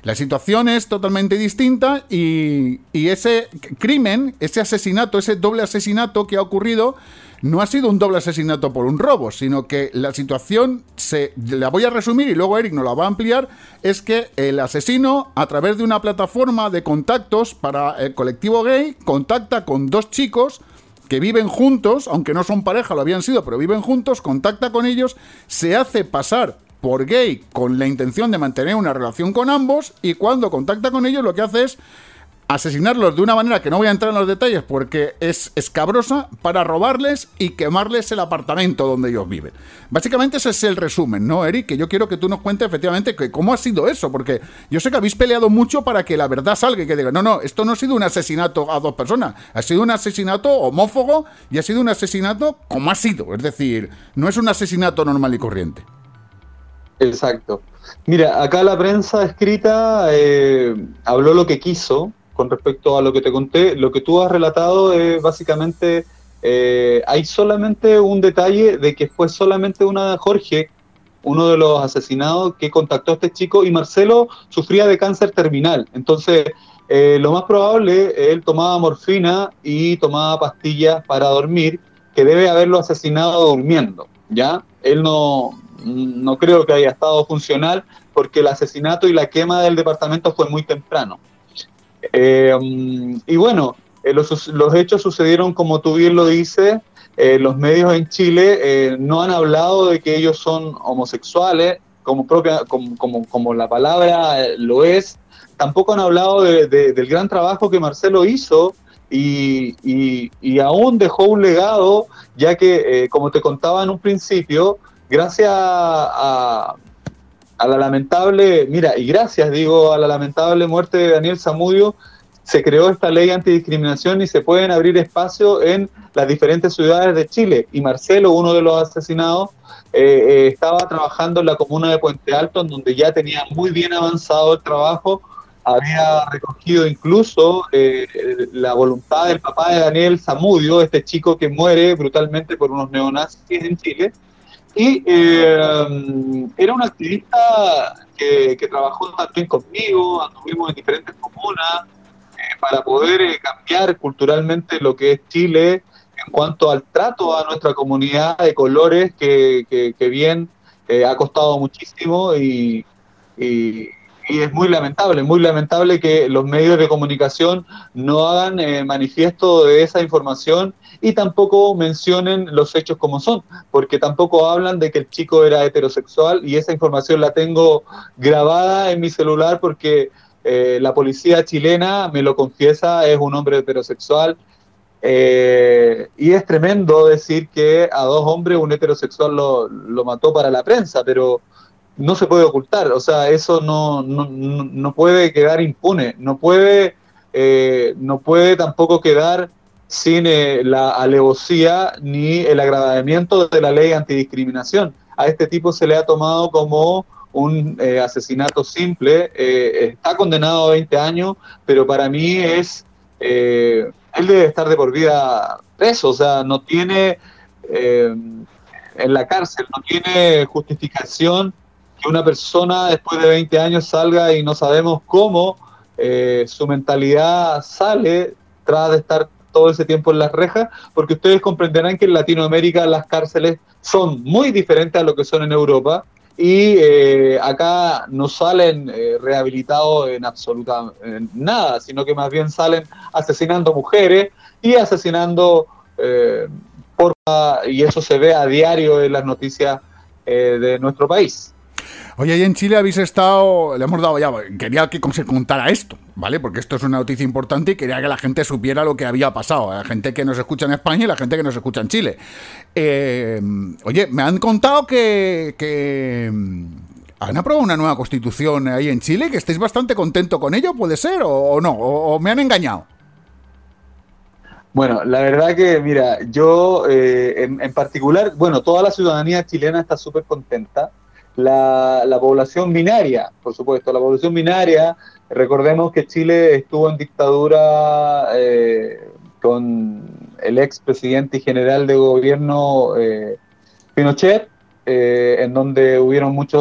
La situación es totalmente distinta y, y ese crimen, ese asesinato, ese doble asesinato que ha ocurrido, no ha sido un doble asesinato por un robo, sino que la situación, se, la voy a resumir y luego Eric nos la va a ampliar, es que el asesino, a través de una plataforma de contactos para el colectivo gay, contacta con dos chicos que viven juntos, aunque no son pareja, lo habían sido, pero viven juntos, contacta con ellos, se hace pasar por gay con la intención de mantener una relación con ambos y cuando contacta con ellos lo que hace es asesinarlos de una manera que no voy a entrar en los detalles porque es escabrosa para robarles y quemarles el apartamento donde ellos viven. Básicamente ese es el resumen, ¿no, Eric? Que yo quiero que tú nos cuentes efectivamente que cómo ha sido eso, porque yo sé que habéis peleado mucho para que la verdad salga y que diga, no, no, esto no ha sido un asesinato a dos personas, ha sido un asesinato homófobo y ha sido un asesinato como ha sido, es decir, no es un asesinato normal y corriente. Exacto. Mira, acá la prensa escrita eh, habló lo que quiso con respecto a lo que te conté. Lo que tú has relatado es básicamente, eh, hay solamente un detalle de que fue solamente una Jorge, uno de los asesinados, que contactó a este chico y Marcelo sufría de cáncer terminal. Entonces, eh, lo más probable, él tomaba morfina y tomaba pastillas para dormir, que debe haberlo asesinado durmiendo, ¿ya? Él no, no creo que haya estado funcional porque el asesinato y la quema del departamento fue muy temprano. Eh, y bueno, eh, los, los, hechos sucedieron como tú bien lo dices. Eh, los medios en Chile eh, no han hablado de que ellos son homosexuales, como, propia, como, como, como la palabra lo es. Tampoco han hablado de, de, del gran trabajo que Marcelo hizo y, y, y aún dejó un legado, ya que, eh, como te contaba en un principio, gracias a, a, la lamentable, mira, y gracias, digo, a la lamentable muerte de Daniel Zamudio, se creó esta ley antidiscriminación y se pueden abrir espacios en las diferentes ciudades de Chile. Y Marcelo, uno de los asesinados, eh, eh, estaba trabajando en la comuna de Puente Alto, en donde ya tenía muy bien avanzado el trabajo, había recogido incluso eh, la voluntad del papá de Daniel Zamudio, este chico que muere brutalmente por unos neonazis en Chile, y eh, era un activista que, que, trabajó también conmigo, anduvimos en diferentes comunas eh, para poder eh, cambiar culturalmente lo que es Chile en cuanto al trato a nuestra comunidad de colores que, que, bien eh, ha costado muchísimo y, y, y, es muy lamentable, muy lamentable que los medios de comunicación no hagan eh, manifiesto de esa información y tampoco mencionen los hechos como son, porque tampoco hablan de que el chico era heterosexual y esa información la tengo grabada en mi celular porque eh, la policía chilena me lo confiesa, es un hombre heterosexual. Eh, y es tremendo decir que a dos hombres un heterosexual lo, lo, mató para la prensa, pero no se puede ocultar, o sea, eso no, no, no puede quedar impune, no puede, eh, no puede tampoco quedar sin eh, la alevosía ni el agravamiento de la ley antidiscriminación. A este tipo se le ha tomado como un eh, asesinato simple, eh, está condenado a 20 años, pero para mí es, eh, él debe estar de por vida preso, o sea, no tiene en la cárcel, no tiene justificación que una persona después de 20 años salga y no sabemos cómo su mentalidad sale tras de estar todo ese tiempo en las rejas, porque ustedes comprenderán que en Latinoamérica las cárceles son muy diferentes a lo que son en Europa y eh, acá no salen eh, rehabilitados en absoluta nada, sino que más bien salen asesinando mujeres y asesinando eh, por y eso se ve a diario en las noticias de nuestro país. Oye, ahí en Chile habéis estado, le hemos dado ya, quería que se contara esto, ¿vale? Porque esto es una noticia importante y quería que la gente supiera lo que había pasado, la gente que nos escucha en España y la gente que nos escucha en Chile. Eh, oye, me han contado que, que han aprobado una nueva constitución ahí en Chile, que estáis bastante contento con ello, ¿puede ser? ¿O, no? ¿O, ¿O, me han engañado? Bueno, la verdad que, mira, yo eh, en, en, particular, bueno, toda la ciudadanía chilena está súper contenta la, la, población binaria, por supuesto, la población binaria, recordemos que Chile estuvo en dictadura eh, con el ex presidente y general de gobierno eh, Pinochet, eh, en donde hubieron muchas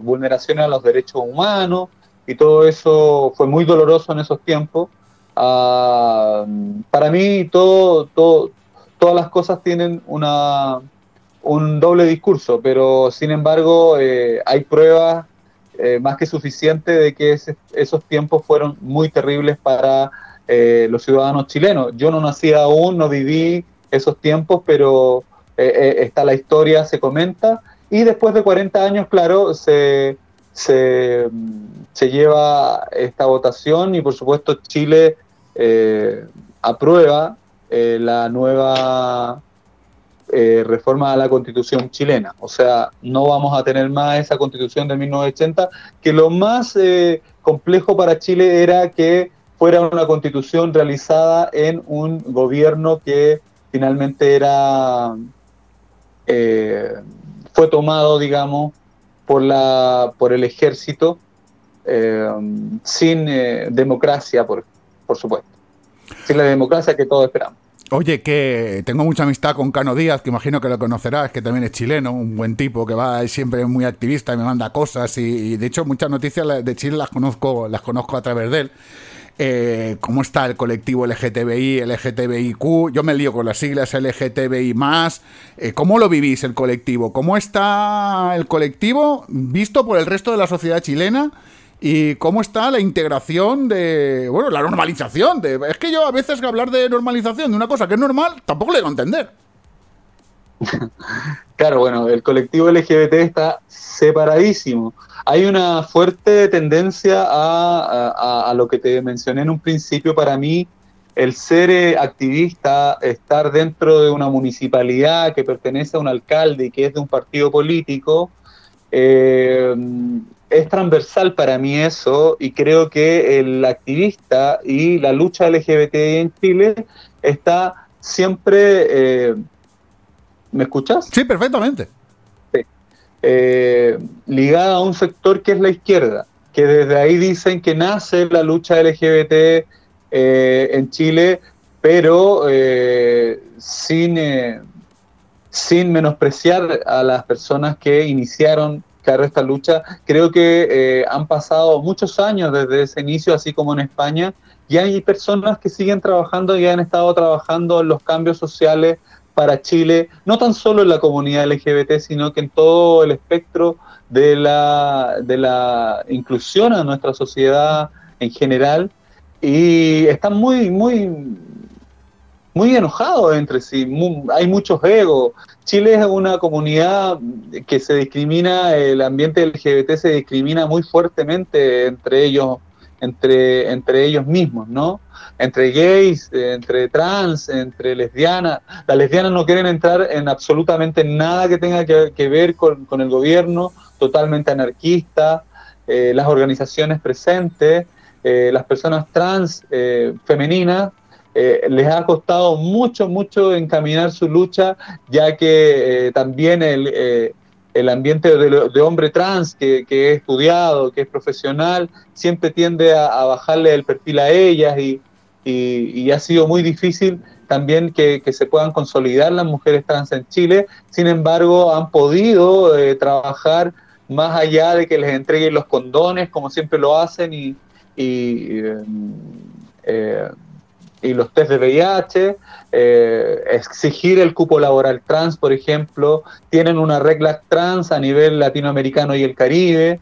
vulneraciones a los derechos humanos y todo eso fue muy doloroso en esos tiempos. Uh, para mí todas las cosas tienen una un doble discurso, pero sin embargo eh, hay pruebas eh, más que suficientes de que esos tiempos fueron muy terribles para eh, los ciudadanos chilenos. Yo no nací aún, no viví esos tiempos, pero eh, está la historia, se comenta, y después de 40 años, claro, se, se lleva esta votación y por supuesto Chile aprueba la nueva eh, reforma a la constitución chilena. O sea, no vamos a tener más esa constitución de 1980, que lo más eh, complejo para Chile era que fuera una constitución realizada en un gobierno que finalmente era, eh, fue tomado, digamos, por, la, por el ejército, sin democracia, por, por supuesto. Sin la democracia que todos esperamos. Oye, que tengo mucha amistad con Cano Díaz, que imagino que lo conocerás, que también es chileno, un buen tipo que va siempre muy activista y me manda cosas y, de hecho muchas noticias de Chile las conozco, las conozco a través de él. Eh, cómo está el colectivo LGTBI, LGTBIQ, yo me lío con las siglas LGTBI más, eh, ¿cómo lo vivís el colectivo? ¿Cómo está el colectivo visto por el resto de la sociedad chilena? ¿Y cómo está la integración de, bueno, la normalización? Es que yo a veces hablar de normalización de una cosa que es normal, tampoco le a entender. Claro, bueno, el colectivo LGBT está separadísimo. Hay una fuerte tendencia a, a, lo que te mencioné en un principio. Para mí, el ser eh, activista, estar dentro de una municipalidad que pertenece a un alcalde y que es de un partido político, eh, es transversal para mí eso y creo que el activista y la lucha LGBT en Chile está siempre... Eh, ¿Me escuchas? Sí, perfectamente. Eh, ligada a un sector que es la izquierda, que desde ahí dicen que nace la lucha LGBT eh, en Chile, pero eh, sin, sin menospreciar a las personas que iniciaron claro, esta lucha. Creo que han pasado muchos años desde ese inicio, así como en España, y hay personas que siguen trabajando y han estado trabajando en los cambios sociales para Chile, no tan solo en la comunidad LGBT, sino que en todo el espectro de la, de la inclusión a nuestra sociedad en general. Y están muy, muy, muy enojados entre sí, hay muchos egos. Chile es una comunidad que se discrimina, el ambiente LGBT se discrimina muy fuertemente entre ellos, entre, entre ellos mismos, ¿no? entre gays, entre trans, entre lesbianas. Las lesbianas no quieren entrar en absolutamente nada que tenga que, ver con, el gobierno, totalmente anarquista. Eh, las organizaciones presentes, eh, las personas trans eh, femeninas, les ha costado mucho, mucho encaminar su lucha, ya que también el, el ambiente de, hombre trans que, que, es estudiado, que es profesional, siempre tiende a, bajarle el perfil a ellas y, y, ha sido muy difícil también que, se puedan consolidar las mujeres trans en Chile. Sin embargo, han podido eh, trabajar más allá de que les entreguen los condones, como siempre lo hacen, y, eh, los test de VIH, eh, exigir el cupo laboral trans, por ejemplo, tienen una regla trans a nivel latinoamericano y el Caribe.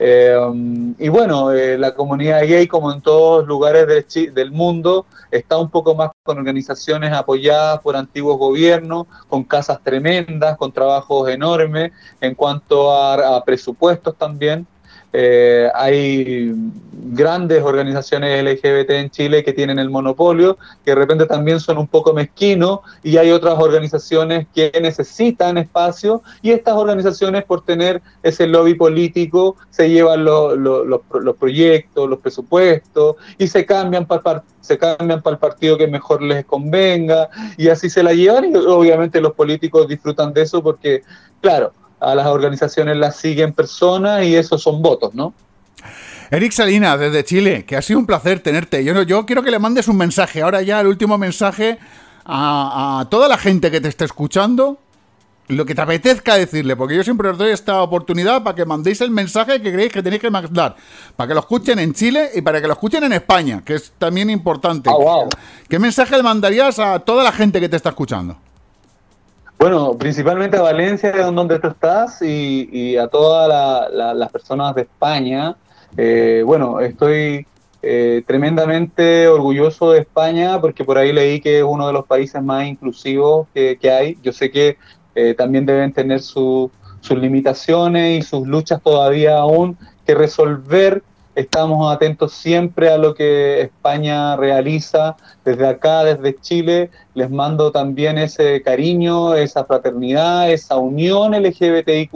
Eh, y bueno, eh, la comunidad gay, como en todos lugares del mundo, está un poco más con organizaciones apoyadas por antiguos gobiernos, con casas tremendas, con trabajos enormes en cuanto a presupuestos también. Eh, hay grandes organizaciones LGBT en Chile que tienen el monopolio, que de repente también son un poco mezquinos, y hay otras organizaciones que necesitan espacio, y estas organizaciones por tener ese lobby político se llevan los proyectos, los presupuestos, y se cambian para se cambian para el partido que mejor les convenga, y así se la llevan, y obviamente los políticos disfrutan de eso porque, claro, a las organizaciones las siguen personas y esos son votos, ¿no? Eric Salinas, desde Chile, que ha sido un placer tenerte. Yo, yo quiero que le mandes un mensaje, ahora ya el último mensaje a, toda la gente que te esté escuchando, lo que te apetezca decirle, porque yo siempre os doy esta oportunidad para que mandéis el mensaje que creéis que tenéis que mandar, para que lo escuchen en Chile y para que lo escuchen en España, que es también importante. Ah, ¿Qué mensaje le mandarías a toda la gente que te está escuchando? Bueno, principalmente a Valencia, donde tú estás, y, a todas las personas de España. Eh, bueno, estoy eh, tremendamente orgulloso de España porque por ahí leí que es uno de los países más inclusivos que, hay. Yo sé que eh, también deben tener sus limitaciones y sus luchas todavía aún que resolver Estamos atentos siempre a lo que España realiza. Desde acá, desde Chile, les mando también ese cariño, esa fraternidad, esa unión LGBTIQ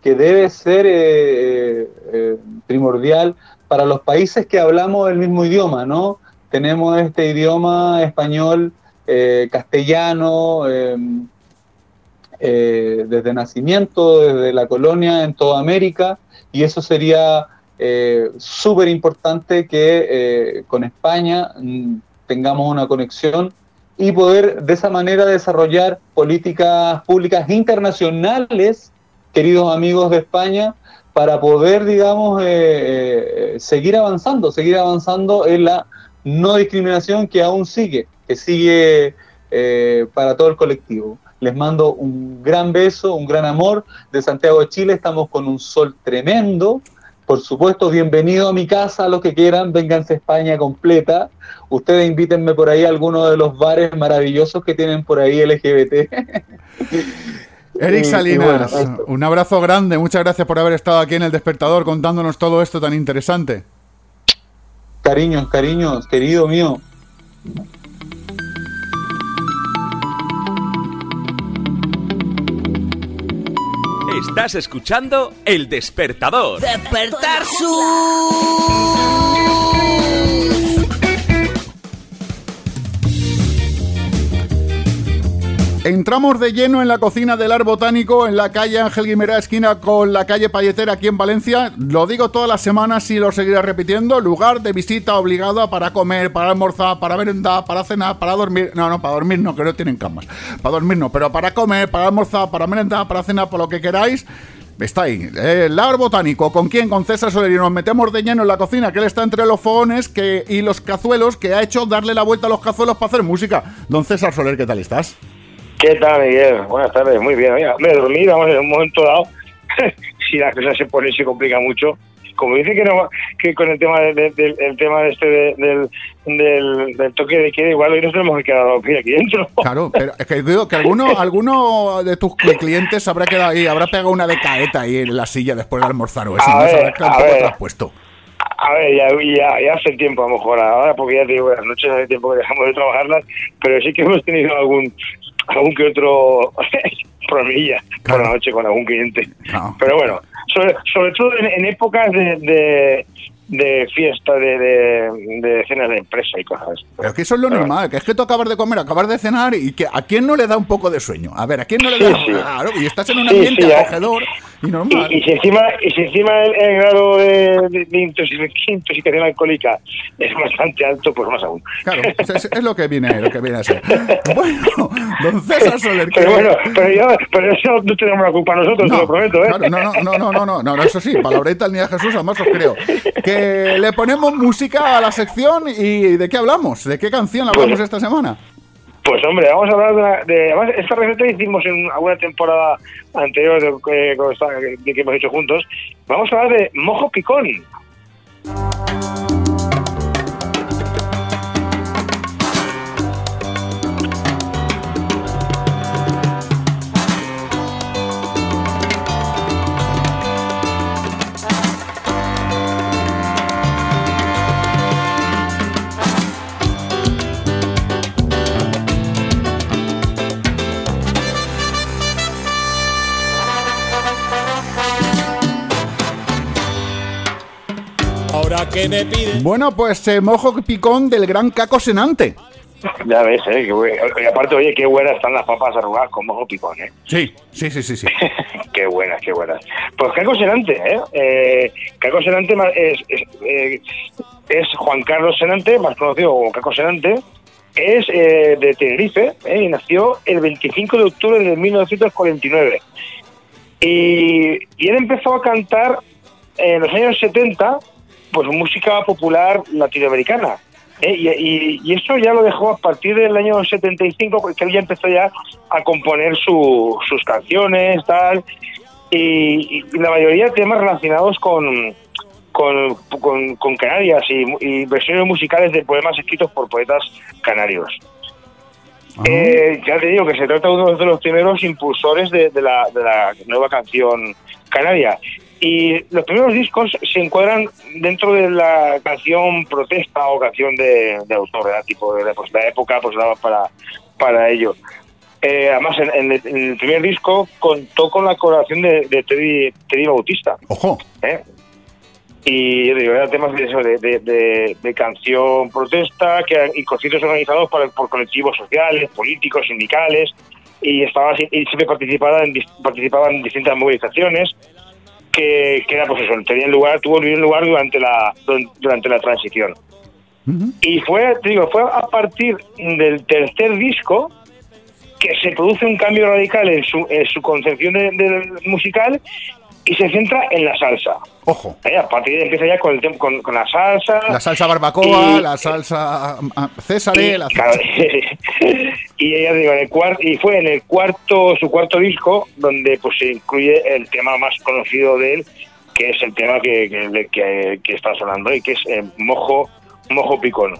que debe ser eh, eh, primordial para los países que hablamos el mismo idioma, ¿no? Tenemos este idioma español, eh, castellano, eh, desde nacimiento, desde la colonia en toda América, y eso sería eh, súper importante que eh, con España mm, tengamos una conexión y poder de esa manera desarrollar políticas públicas internacionales, queridos amigos de España, para poder, digamos, eh, eh, seguir avanzando, seguir avanzando en la no discriminación que aún sigue, que sigue para todo el colectivo. Les mando un gran beso, un gran amor de Santiago de Chile. Estamos con un sol tremendo. Por supuesto, bienvenido a mi casa, los que quieran, vénganse a España completa. Ustedes invítenme por ahí a alguno de los bares maravillosos que tienen por ahí LGBT. Eric Y- y Salinas, bueno, un abrazo grande. Muchas gracias por haber estado aquí en el despertador contándonos todo esto tan interesante. Cariños, cariños, querido mío. Estás escuchando El Despertador. Despertar su... Entramos de lleno en la cocina del Ar Botánico en la calle Ángel Guimerá, esquina con la calle Palletera aquí en Valencia. Lo digo todas las semanas y lo seguiré repitiendo. Lugar de visita obligado para comer, para almorzar, para merendar, para cenar, para dormir. No, no, para dormir no, que no tienen camas. Para dormir no, pero para comer, para almorzar, para merendar, para cenar, por lo que queráis. Está ahí, el Botánico. ¿Con quién? Con César Soler. Y nos metemos de lleno en la cocina, que él está entre los fogones y los cazuelos, que ha hecho darle la vuelta a los cazuelos para hacer música. Don César Soler, ¿qué tal estás? ¿Qué tal, Miguel? Buenas tardes, muy bien. Oiga, me dormí, vamos, en un momento dado, si la cosa se pone, se complica mucho. Como dice que no que con el tema de- de- del el tema este de- del, del, del toque de queda, igual hoy nos tenemos que quedar aquí dentro. Claro, pero es que digo que alguno, alguno de tus clientes habrá quedado ahí, habrá pegado una decaeta ahí en la silla después de almorzar o eso, A ¿no? Ver, un a ver. traspuesto. A ver, ya, ya, ya hace tiempo a lo mejor ahora, porque ya te digo, las noches hace tiempo que dejamos de trabajarlas, pero sí que hemos tenido algún algún que otro problemilla por la noche con algún cliente. Pero bueno, sobre, sobre todo en, en épocas de, de, de fiesta, de, de, cenas de empresa y cosas. Pero es que eso es lo normal, que es que tú acabas de comer, acabas de cenar y que a quién no le da un poco de sueño. A ver, a quién no le da. sí. Claro, y estás en un ambiente sí, acogedor y normal. Y, y si encima, y si encima el, el grado de, de- de intoxic- intoxicación alcohólica es bastante alto, pues más aún. Claro, es, lo que viene, lo que viene a ser. Bueno, don César Soler, Pero bueno, pero, yo, pero eso no tenemos la culpa nosotros, te lo prometo, ¿eh? Claro, no, no, no, no, no, no, no, eso sí, palabreta al niño Jesús, además os creo. Que le ponemos música a la sección y ¿de qué hablamos? ¿De qué canción hablamos esta semana? Pues hombre, vamos a hablar de, la- de- esta receta hicimos en alguna temporada anterior de que hemos hecho juntos. Vamos a hablar de mojo picón. Que me piden. Bueno, pues eh, mojo picón del gran Caco Senante. Ya ves, ¿eh? Que aparte, oye, qué buenas están las papas arrugadas con mojo picón, ¿eh? Sí, sí, sí, sí, sí. qué buenas, qué buenas. Pues Caco Senante, ¿eh? eh Caco Senante ma- es, es, eh, es Juan Carlos Senante, más conocido como Caco Senante. Es eh, de Tenerife ¿eh? y nació el 25 de octubre de 1949. Y, y él empezó a cantar en los años 70 pues música popular latinoamericana. ¿eh? Y, y- y eso ya lo dejó a partir del año 75, porque él ya empezó ya a componer su- sus canciones, tal, y, y la mayoría de temas relacionados con, con, con- con Canarias y, y versiones musicales de poemas escritos por poetas canarios. Eh, ya te digo que se trata de uno de los primeros impulsores de, de la, de la nueva canción canaria. Y los primeros discos se encuadran dentro de la canción protesta o canción de, de autor, ¿verdad? tipo de pues, la época pues daba para, para ello. Eh, además, en, en el, en el primer disco contó con la colaboración de, de Teddy, Teddy Bautista. Ojo. ¿eh? Y yo digo, eran temas de, eso, de, de- de- de canción protesta que, y conciertos organizados por, por colectivos sociales, políticos, sindicales. y estaba y siempre participaba en, participaba en distintas movilizaciones que, que era pues eso, tenían lugar, tuvo lugar durante la durante la transición. Y fue, te digo, fue a partir del tercer disco que se produce un cambio radical en su, en su concepción de- del musical y se centra en la salsa. Ojo. Eh, a partir de ahí empieza ya con, el con, con la salsa. La salsa barbacoa, Y- la salsa ah, César, y, la claro, y ella digo, en el cuar- y fue en el cuarto su cuarto disco donde pues se incluye el tema más conocido de él que es el tema que, que, que- que está sonando y que es eh, mojo mojo picón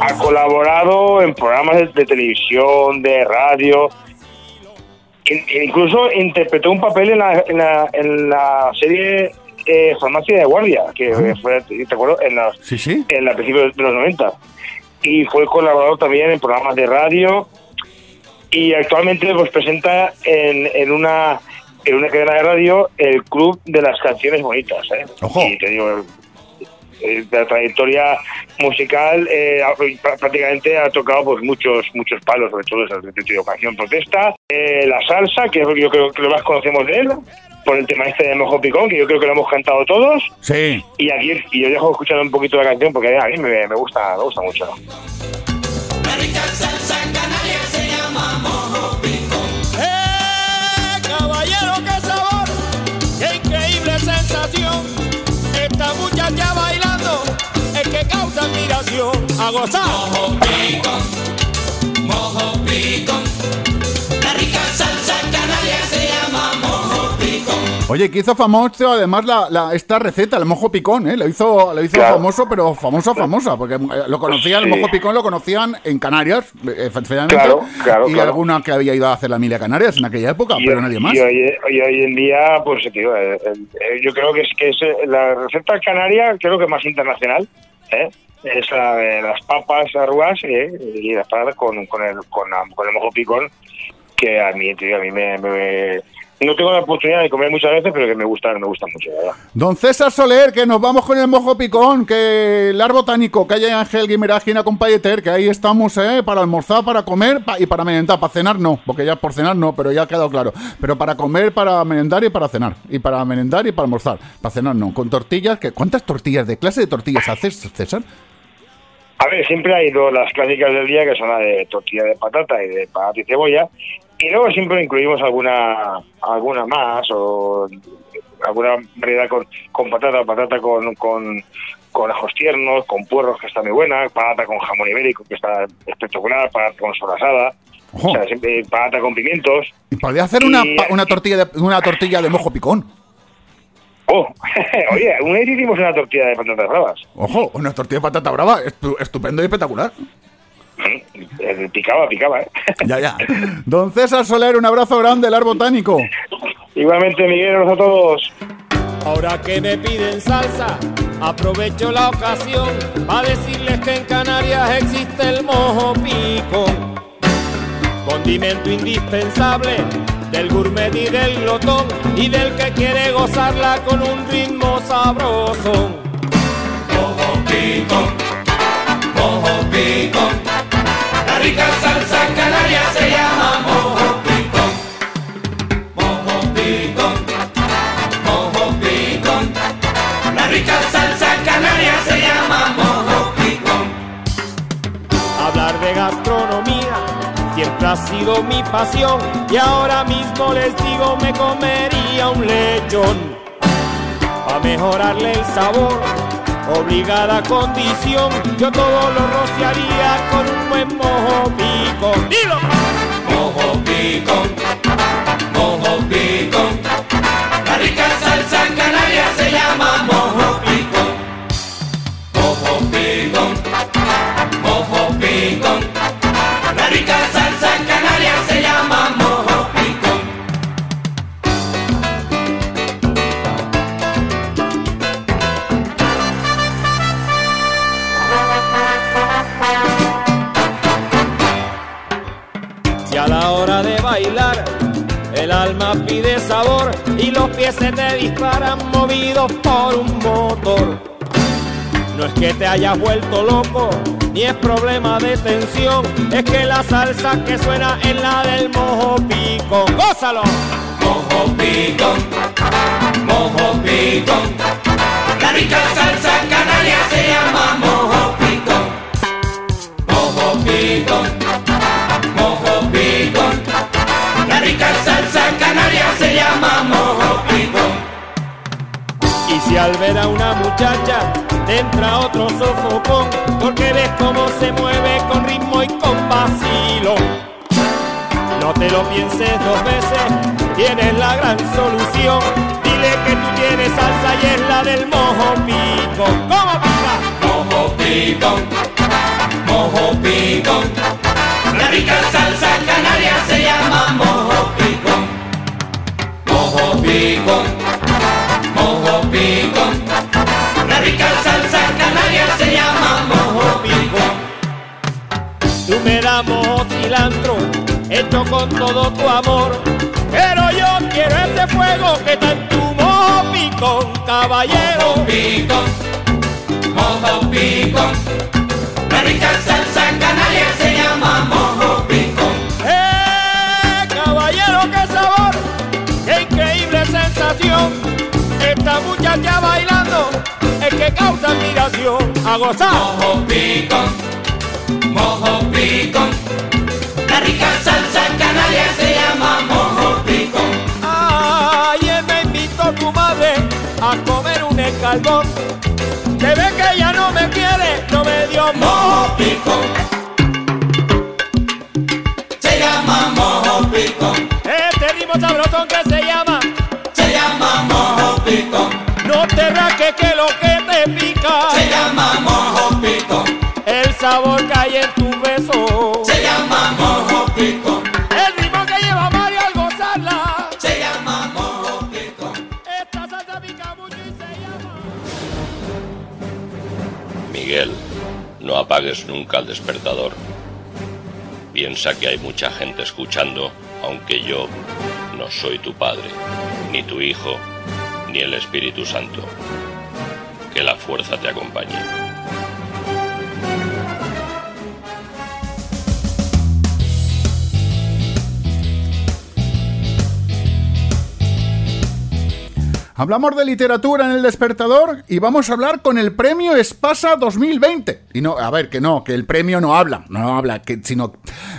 ha colaborado en programas de, de televisión de radio incluso interpretó un papel en la, en la, en la serie eh, Farmacia de Guardia, que fue, te acuerdo, en la, Sí, sí. en la principios de los 90. Y fue colaborador también en programas de radio y actualmente pues presenta en, en una en una cadena de radio el Club de las Canciones Bonitas. ¿eh? Y te digo, eh, la trayectoria musical eh, prácticamente ha tocado pues muchos muchos palos, sobre todo esa digo, canción protesta, eh, la salsa, que es lo que yo creo que lo más conocemos de él, por el tema este de Mojo Picón, que yo creo que lo hemos cantado todos. Sí. Y aquí y yo dejo escuchar un poquito la canción porque a mí me, me gusta me gusta mucho. ¡Eh, caballero, qué sabor! ¡Qué increíble sensación! Esta muchacha causa admiración. ¡A gozar! Mojo picón, mojo picón. La rica salsa canaria se llama mojo picón. Oye, que hizo famoso además la, la- esta receta, el mojo picón, ¿eh? Lo hizo, lo hizo Claro. famoso, pero famosa, famosa, porque eh, lo conocían, el mojo picón lo conocían en Canarias, efectivamente, Claro, claro, y claro. alguna que había ido a hacer la Emilia Canarias en aquella época, Y, pero nadie más. y hoy, y hoy en día, pues tío, eh, eh, yo creo que es que es eh, la receta canaria, creo que más internacional, ¿eh? Es la de las papas arrugas eh, y las papas con, con, el, con, el mojo picón, que a mí, tío, a mí me, no tengo la oportunidad de comer muchas veces, pero que me gusta, me gusta mucho, verdad. Don César Soler, que nos vamos con el mojo picón, que el ar botánico, hay Ángel Guimeragina con Payeter, que ahí estamos, ¿eh? Para almorzar, para comer pa- y para merendar. Para cenar no, porque ya por cenar no, pero ya ha quedado claro. Pero para comer, para merendar y para cenar. Y para merendar y para almorzar. Para cenar no. Con tortillas, que ¿cuántas tortillas? ¿De clase de tortillas haces, César? A ver, siempre hay dos, las clásicas del día, que son la de tortilla de patata y de patata y cebolla, y luego siempre incluimos alguna alguna más, o alguna variedad con, con patata, patata con, con, con ajos tiernos, con puerros, que está muy buena, patata con jamón ibérico, que está espectacular, patata con sobrasada, o sea, siempre patata con pimientos. Y podría hacer una, Y- una tortilla de una tortilla de mojo picón. Oh, oye, una vez hicimos una tortilla de patatas bravas. Ojo, una tortilla de patata brava, estu- estupendo y espectacular. Eh, Picaba, picaba, ¿eh? Ya, ya. Don César Soler, un abrazo grande, el ar botánico. Igualmente, Miguel, a todos. Ahora que me piden salsa, aprovecho la ocasión para decirles que en Canarias existe el mojo picón. Condimento indispensable del gourmet y del glotón y del que quiere gozarla con un ritmo sabroso. Mojo picón, mojo picón. La rica salsa canaria se llama mojo picón. Mojo picón. Mojo picón. La rica salsa canaria se llama mojo picón. Hablar de gastronomía siempre ha sido mi pasión y ahora mismo les digo me comería un lechón. Pa' mejorarle el sabor, obligada condición, yo todo lo rociaría con un buen mojo picón. ¡Dilo! Mojo picón, hayas vuelto loco, ni es problema de tensión, es que la salsa que suena es la del mojo picón. ¡Gózalo! Mojo picón, mojo picón. La rica salsa canaria se llama mojo picón. Mojo picón, mojo picón. La rica salsa canaria se llama mojo picón. Si al ver a una muchacha entra otro sofocón, porque ves cómo se mueve con ritmo y con vacilo. No te lo pienses dos veces, tienes la gran solución. Dile que tú tienes salsa y es la del mojo pico. ¿Cómo pica? Mojo picón, mojo picón. La rica salsa canaria se llama mojo picón. Mojo picón, mojo. La rica salsa canaria se llama mojo picón. Tú me das mojo cilantro, hecho con todo tu amor. Pero yo quiero ese fuego que está en tu mojo picón, caballero. Mojo picón, mojo picón. La rica salsa canaria se llama mojo picón. ¡Eh, caballero, qué sabor! ¡Qué increíble sensación! Muchacha bailando es que causa admiración. ¡A gozar! Mojo picón, mojo picón. La rica salsa canaria se llama mojo picón. Ayer me invitó tu madre a comer un escalbón. Se ve que ella no me quiere, no me dio mojo picón. Se llama mojo picón. Este ritmo sabrosón que Se llama No te raques que lo que te pica Se llama mojo picón. El sabor que hay en tu beso Se llama mojo picón. El ritmo que lleva Mario al gozarla Se llama mojo picón. Esta salsa pica mucho y se llama Miguel, no apagues nunca el despertador. Piensa que hay mucha gente escuchando, aunque yo no soy tu padre, ni tu hijo, ni el Espíritu Santo. Que la fuerza te acompañe. Hablamos de literatura en el despertador y vamos a hablar con el premio Espasa 2020. Y no, a ver, que no, que el premio no habla, no habla, que sino.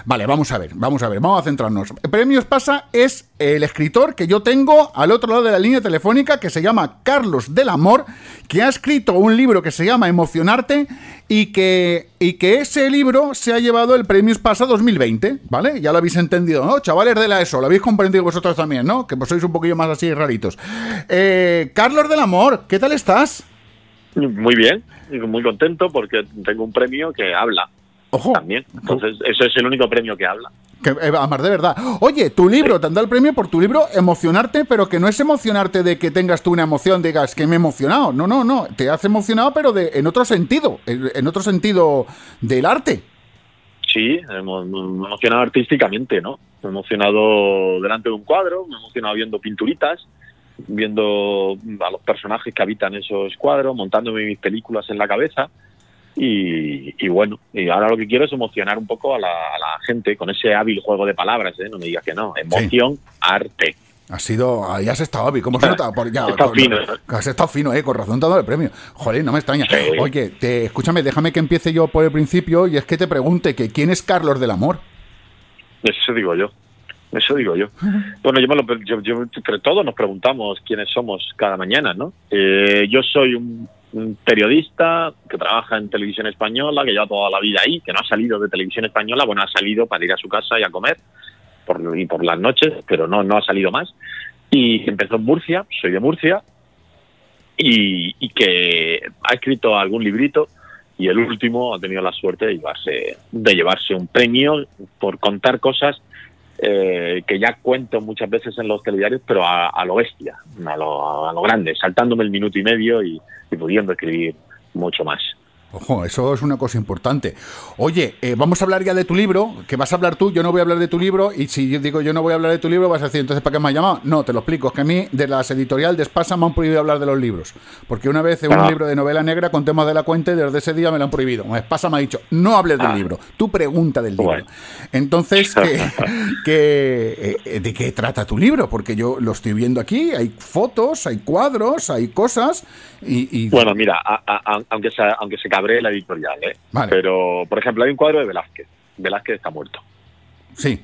Vale, vamos a ver, vamos a ver, vamos a centrarnos. El premio Espasa es el escritor que yo tengo al otro lado de la línea telefónica que se llama Carlos del Amor, que ha escrito un libro que se llama Emocionarte y que, y que ese libro se ha llevado el premio Espasa 2020, ¿vale? Ya lo habéis entendido, ¿no? Chavales de la ESO, lo habéis comprendido vosotros también, ¿no? Que pues sois un poquillo más así raritos. Eh, Carlos del Amor, ¿qué tal estás? Muy bien, muy contento porque tengo un premio que habla. Ojo. También. Entonces, ese es el único premio que habla. Que, eh, Amar, de verdad. Oye, tu libro, te han dado el premio por tu libro Emocionarte, pero que no es emocionarte de que tengas tú una emoción, digas que me he emocionado. No, no, no. Te has emocionado, pero de, en otro sentido. En, otro sentido del arte. Sí, me he emocionado artísticamente, ¿no? Me he emocionado delante de un cuadro, me he emocionado viendo pinturitas, viendo a los personajes que habitan esos cuadros, montándome mis películas en la cabeza. Y, y bueno, y ahora lo que quiero es emocionar un poco a la, a la gente con ese hábil juego de palabras, ¿eh? No me digas que no. Emoción, arte. Has sido. Ahí has estado, Avi. ¿Cómo se nota? Por, ya, Está con- fino. Has estado fino, eh. Con razón te dado el premio. Joder, no me extraña. Oye, te, escúchame, déjame que empiece yo por el principio y es que te pregunte que quién es Carlos del Amor. Eso digo yo. Eso digo yo. Bueno, yo, me lo, yo, yo- entre todos nos preguntamos quiénes somos cada mañana, ¿no? Eh, yo soy un periodista que trabaja en televisión española, que lleva toda la vida ahí, que no ha salido de televisión española, bueno, ha salido para ir a su casa y a comer por, y por las noches, pero no, no ha salido más. Y empezó en Murcia, soy de Murcia, y, que ha escrito algún librito y el último ha tenido la suerte de llevarse, de llevarse un premio por contar cosas eh, que ya cuento muchas veces en los telediarios, pero a, lo bestia, a lo, a lo grande, saltándome el minuto y medio y pudiendo escribir mucho más. Ojo, eso es una cosa importante. Oye, eh, vamos a hablar ya de tu libro, que vas a hablar tú, yo no voy a hablar de tu libro, y si yo digo yo no voy a hablar de tu libro, vas a decir, entonces, ¿para qué me has llamado? No, te lo explico, es que a mí de las editorial de Espasa me han prohibido hablar de los libros, porque una vez en un Ah. libro de novela negra con temas de la cuenta y desde ese día me lo han prohibido. Espasa me ha dicho, no hables del Ah. libro, tú pregunta del libro. Entonces, ¿qué- qué, eh, ¿de qué trata tu libro? Porque yo lo estoy viendo aquí, hay fotos, hay cuadros, hay cosas, y... y- Bueno, mira, a- a- aunque, se, aunque se cabree la editorial, ¿eh? Vale. Pero, por ejemplo, hay un cuadro de Velázquez. Velázquez está muerto. Sí.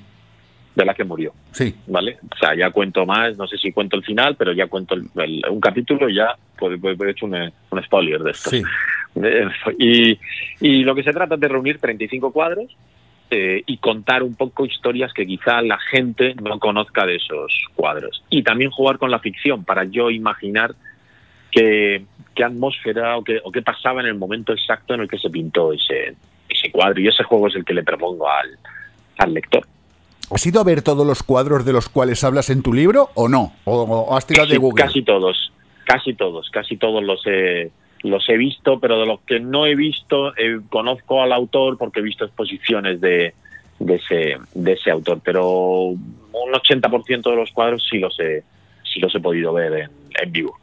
Velázquez murió. Sí. ¿Vale? O sea, ya cuento más, no sé si cuento el final, pero ya cuento el- el- un capítulo y ya pues, pues, he hecho un, un spoiler de esto. Sí. Y, y lo que se trata es de reunir 35 cuadros eh, y contar un poco historias que quizá la gente no conozca de esos cuadros. Y también jugar con la ficción para yo imaginar qué, qué atmósfera o qué, o qué pasaba en el momento exacto en el que se pintó ese, ese cuadro. Y ese juego es el que le propongo al, al lector. ¿Has ido a ver todos los cuadros de los cuales hablas en tu libro o no? ¿O, o has tirado de Google? Casi todos, casi todos, casi todos los he, los he visto, pero de los que no he visto, eh, conozco al autor porque he visto exposiciones de, de, ese, de ese autor, pero un 80% de los cuadros sí los he, sí los he podido ver en, en vivo.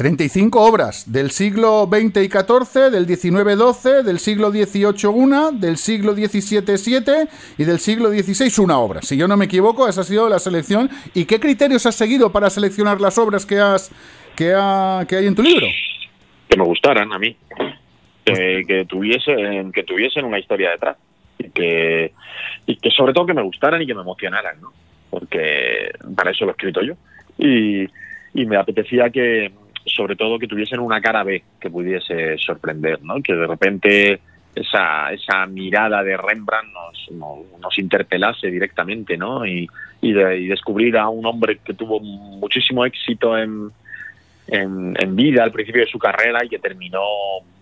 35 obras del siglo XX y XIV, del XIX 12, del siglo XVIII una, del siglo XVII siete y del siglo XVI una obra. Si yo no me equivoco, esa ha sido la selección. ¿Y qué criterios has seguido para seleccionar las obras que has que, ha- que hay en tu libro? Que me gustaran a mí, que, que tuviesen, que tuviesen una historia detrás y que, y que sobre todo que me gustaran y que me emocionaran, ¿no? Porque para eso lo he escrito yo. Y, y me apetecía que, sobre todo, que tuviesen una cara B que pudiese sorprender, ¿no? Que de repente esa, esa mirada de Rembrandt nos, nos, nos interpelase directamente, ¿no? Y, y, de- y descubrir a un hombre que tuvo muchísimo éxito en, en, en vida al principio de su carrera y que terminó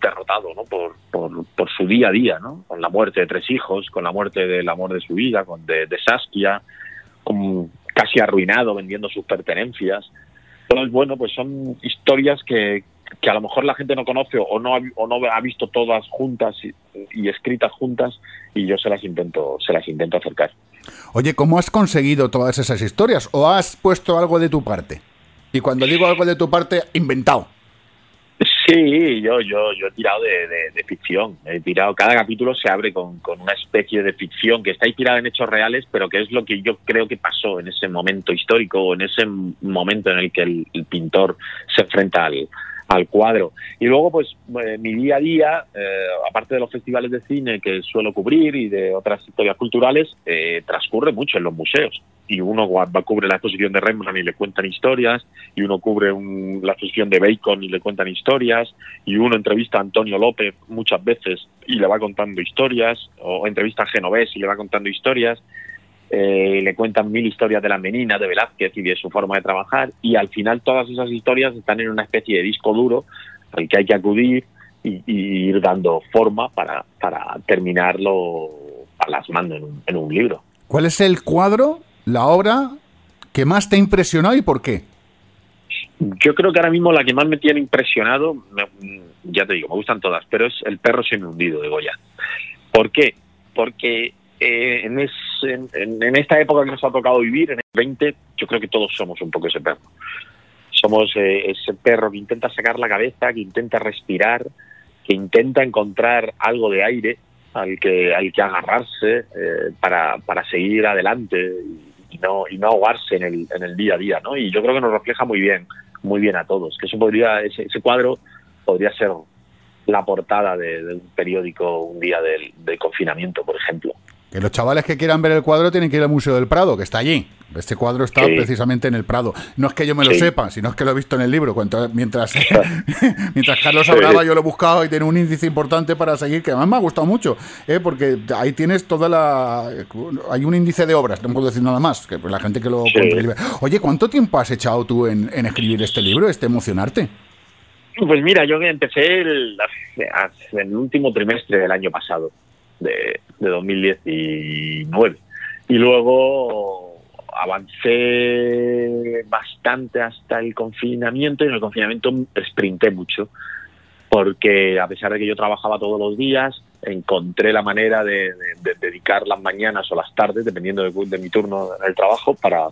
derrotado ¿no? por, por, por su día a día, ¿no? con la muerte de tres hijos, con la muerte del amor de su vida, con de, de Saskia, con casi arruinado vendiendo sus pertenencias. Entonces, bueno, pues son historias que, que a lo mejor la gente no conoce o no ha, o no ha visto todas juntas y, y escritas juntas y yo se las intento se las intento acercar. Oye, ¿cómo has conseguido todas esas historias? ¿O has puesto algo de tu parte? Y cuando digo algo de tu parte, inventado. Sí, yo, yo, yo he tirado de, ficción. He tirado, cada capítulo se abre con, con una especie de ficción que está inspirada en hechos reales, pero que es lo que yo creo que pasó en ese momento histórico o en ese momento en el que el pintor se enfrenta al, al cuadro. Y luego, pues, eh, mi día a día, eh, aparte de los festivales de cine que suelo cubrir y de otras historias culturales, eh, transcurre mucho en los museos. Y uno va, cubre la exposición de Rembrandt y le cuentan historias, y uno cubre un- la exposición de Bacon y le cuentan historias, y uno entrevista a Antonio López muchas veces y le va contando historias, o entrevista a Genovés y le va contando historias eh, le cuentan mil historias de la menina, de Velázquez y de su forma de trabajar, y al final todas esas historias están en una especie de disco duro al que hay que acudir y, y ir dando forma para, para terminarlo plasmando en un, en un libro. ¿Cuál es el cuadro, la obra que más te impresionó y por qué? Yo creo que ahora mismo la que más me tiene impresionado, me- ya te digo, me gustan todas, pero es El perro sin hundido de Goya. ¿Por qué? Porque eh, en, es- en- en- esta época que nos ha tocado vivir, en el 20, yo creo que todos somos un poco ese perro. Somos eh, ese perro que intenta sacar la cabeza, que intenta respirar, que intenta encontrar algo de aire al que, al que agarrarse eh, para, para seguir adelante y no, y no ahogarse en el, en el día a día. ¿no? Y yo creo que nos refleja muy bien, muy bien a todos. Que eso podría, ese, ese cuadro podría ser la portada de, de un periódico un día del, del confinamiento, por ejemplo. Que los chavales que quieran ver el cuadro tienen que ir al Museo del Prado, que está allí. Este cuadro está Sí. precisamente en el Prado. No es que yo me lo sepa, sino es que lo he visto en el libro. Mientras, mientras Carlos hablaba, yo lo he buscado y tiene un índice importante para seguir, que además me ha gustado mucho, ¿eh? porque ahí tienes toda la... Hay un índice de obras, no puedo decir nada más, que la gente que lo Sí. compre. Oye, ¿cuánto tiempo has echado tú en, en escribir este libro, este emocionarte? Pues mira, yo empecé el, hace el último trimestre del año pasado, de, de 2019. Y luego avancé bastante hasta el confinamiento y en el confinamiento sprinté mucho. porque a pesar de que yo trabajaba todos los días, encontré la manera de, de- de dedicar las mañanas o las tardes, dependiendo de, de mi turno en el trabajo, para,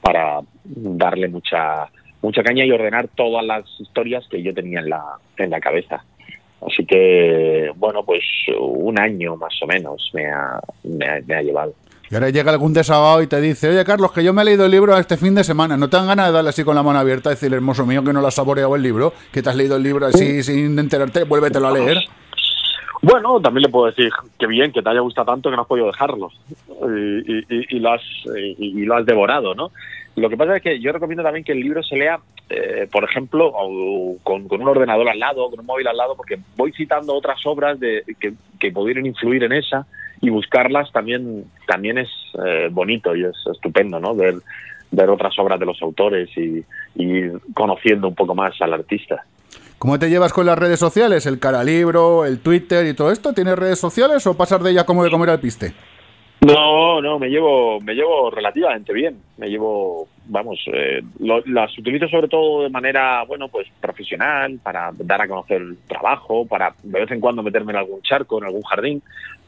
para darle mucha mucha caña y ordenar todas las historias que yo tenía en la, en la cabeza. Así que, bueno, pues un año más o menos me ha, me ha, me ha llevado. Y ahora llega algún desahogo y te dice, oye Carlos, que yo me he leído el libro este fin de semana. ¿No te dan ganas de darle así con la mano abierta y decirle, hermoso mío, que no lo has saboreado el libro? Que te has leído el libro así sin enterarte, vuélvetelo a leer. Bueno, también le puedo decir que bien, que te haya gustado tanto que no has podido dejarlo y, y- y- y lo, has, y, y lo has devorado, ¿no? Lo que pasa es que yo recomiendo también que el libro se lea, eh, por ejemplo, con, un ordenador al lado, con un móvil al lado, porque voy citando otras obras de, que, que pudieran influir en esa y buscarlas también también es eh, bonito y es estupendo, ¿no? Ver, ver otras obras de los autores y, y ir conociendo un poco más al artista. ¿Cómo te llevas con las redes sociales? ¿El caralibro, el Twitter y todo esto? ¿Tienes redes sociales o pasas de ellas como de comer al piste? No, no, me llevo, me llevo relativamente bien. Me llevo, vamos, eh, lo- las utilizo sobre todo de manera, bueno, pues profesional, para dar a conocer el trabajo, para de vez en cuando meterme en algún charco, en algún jardín,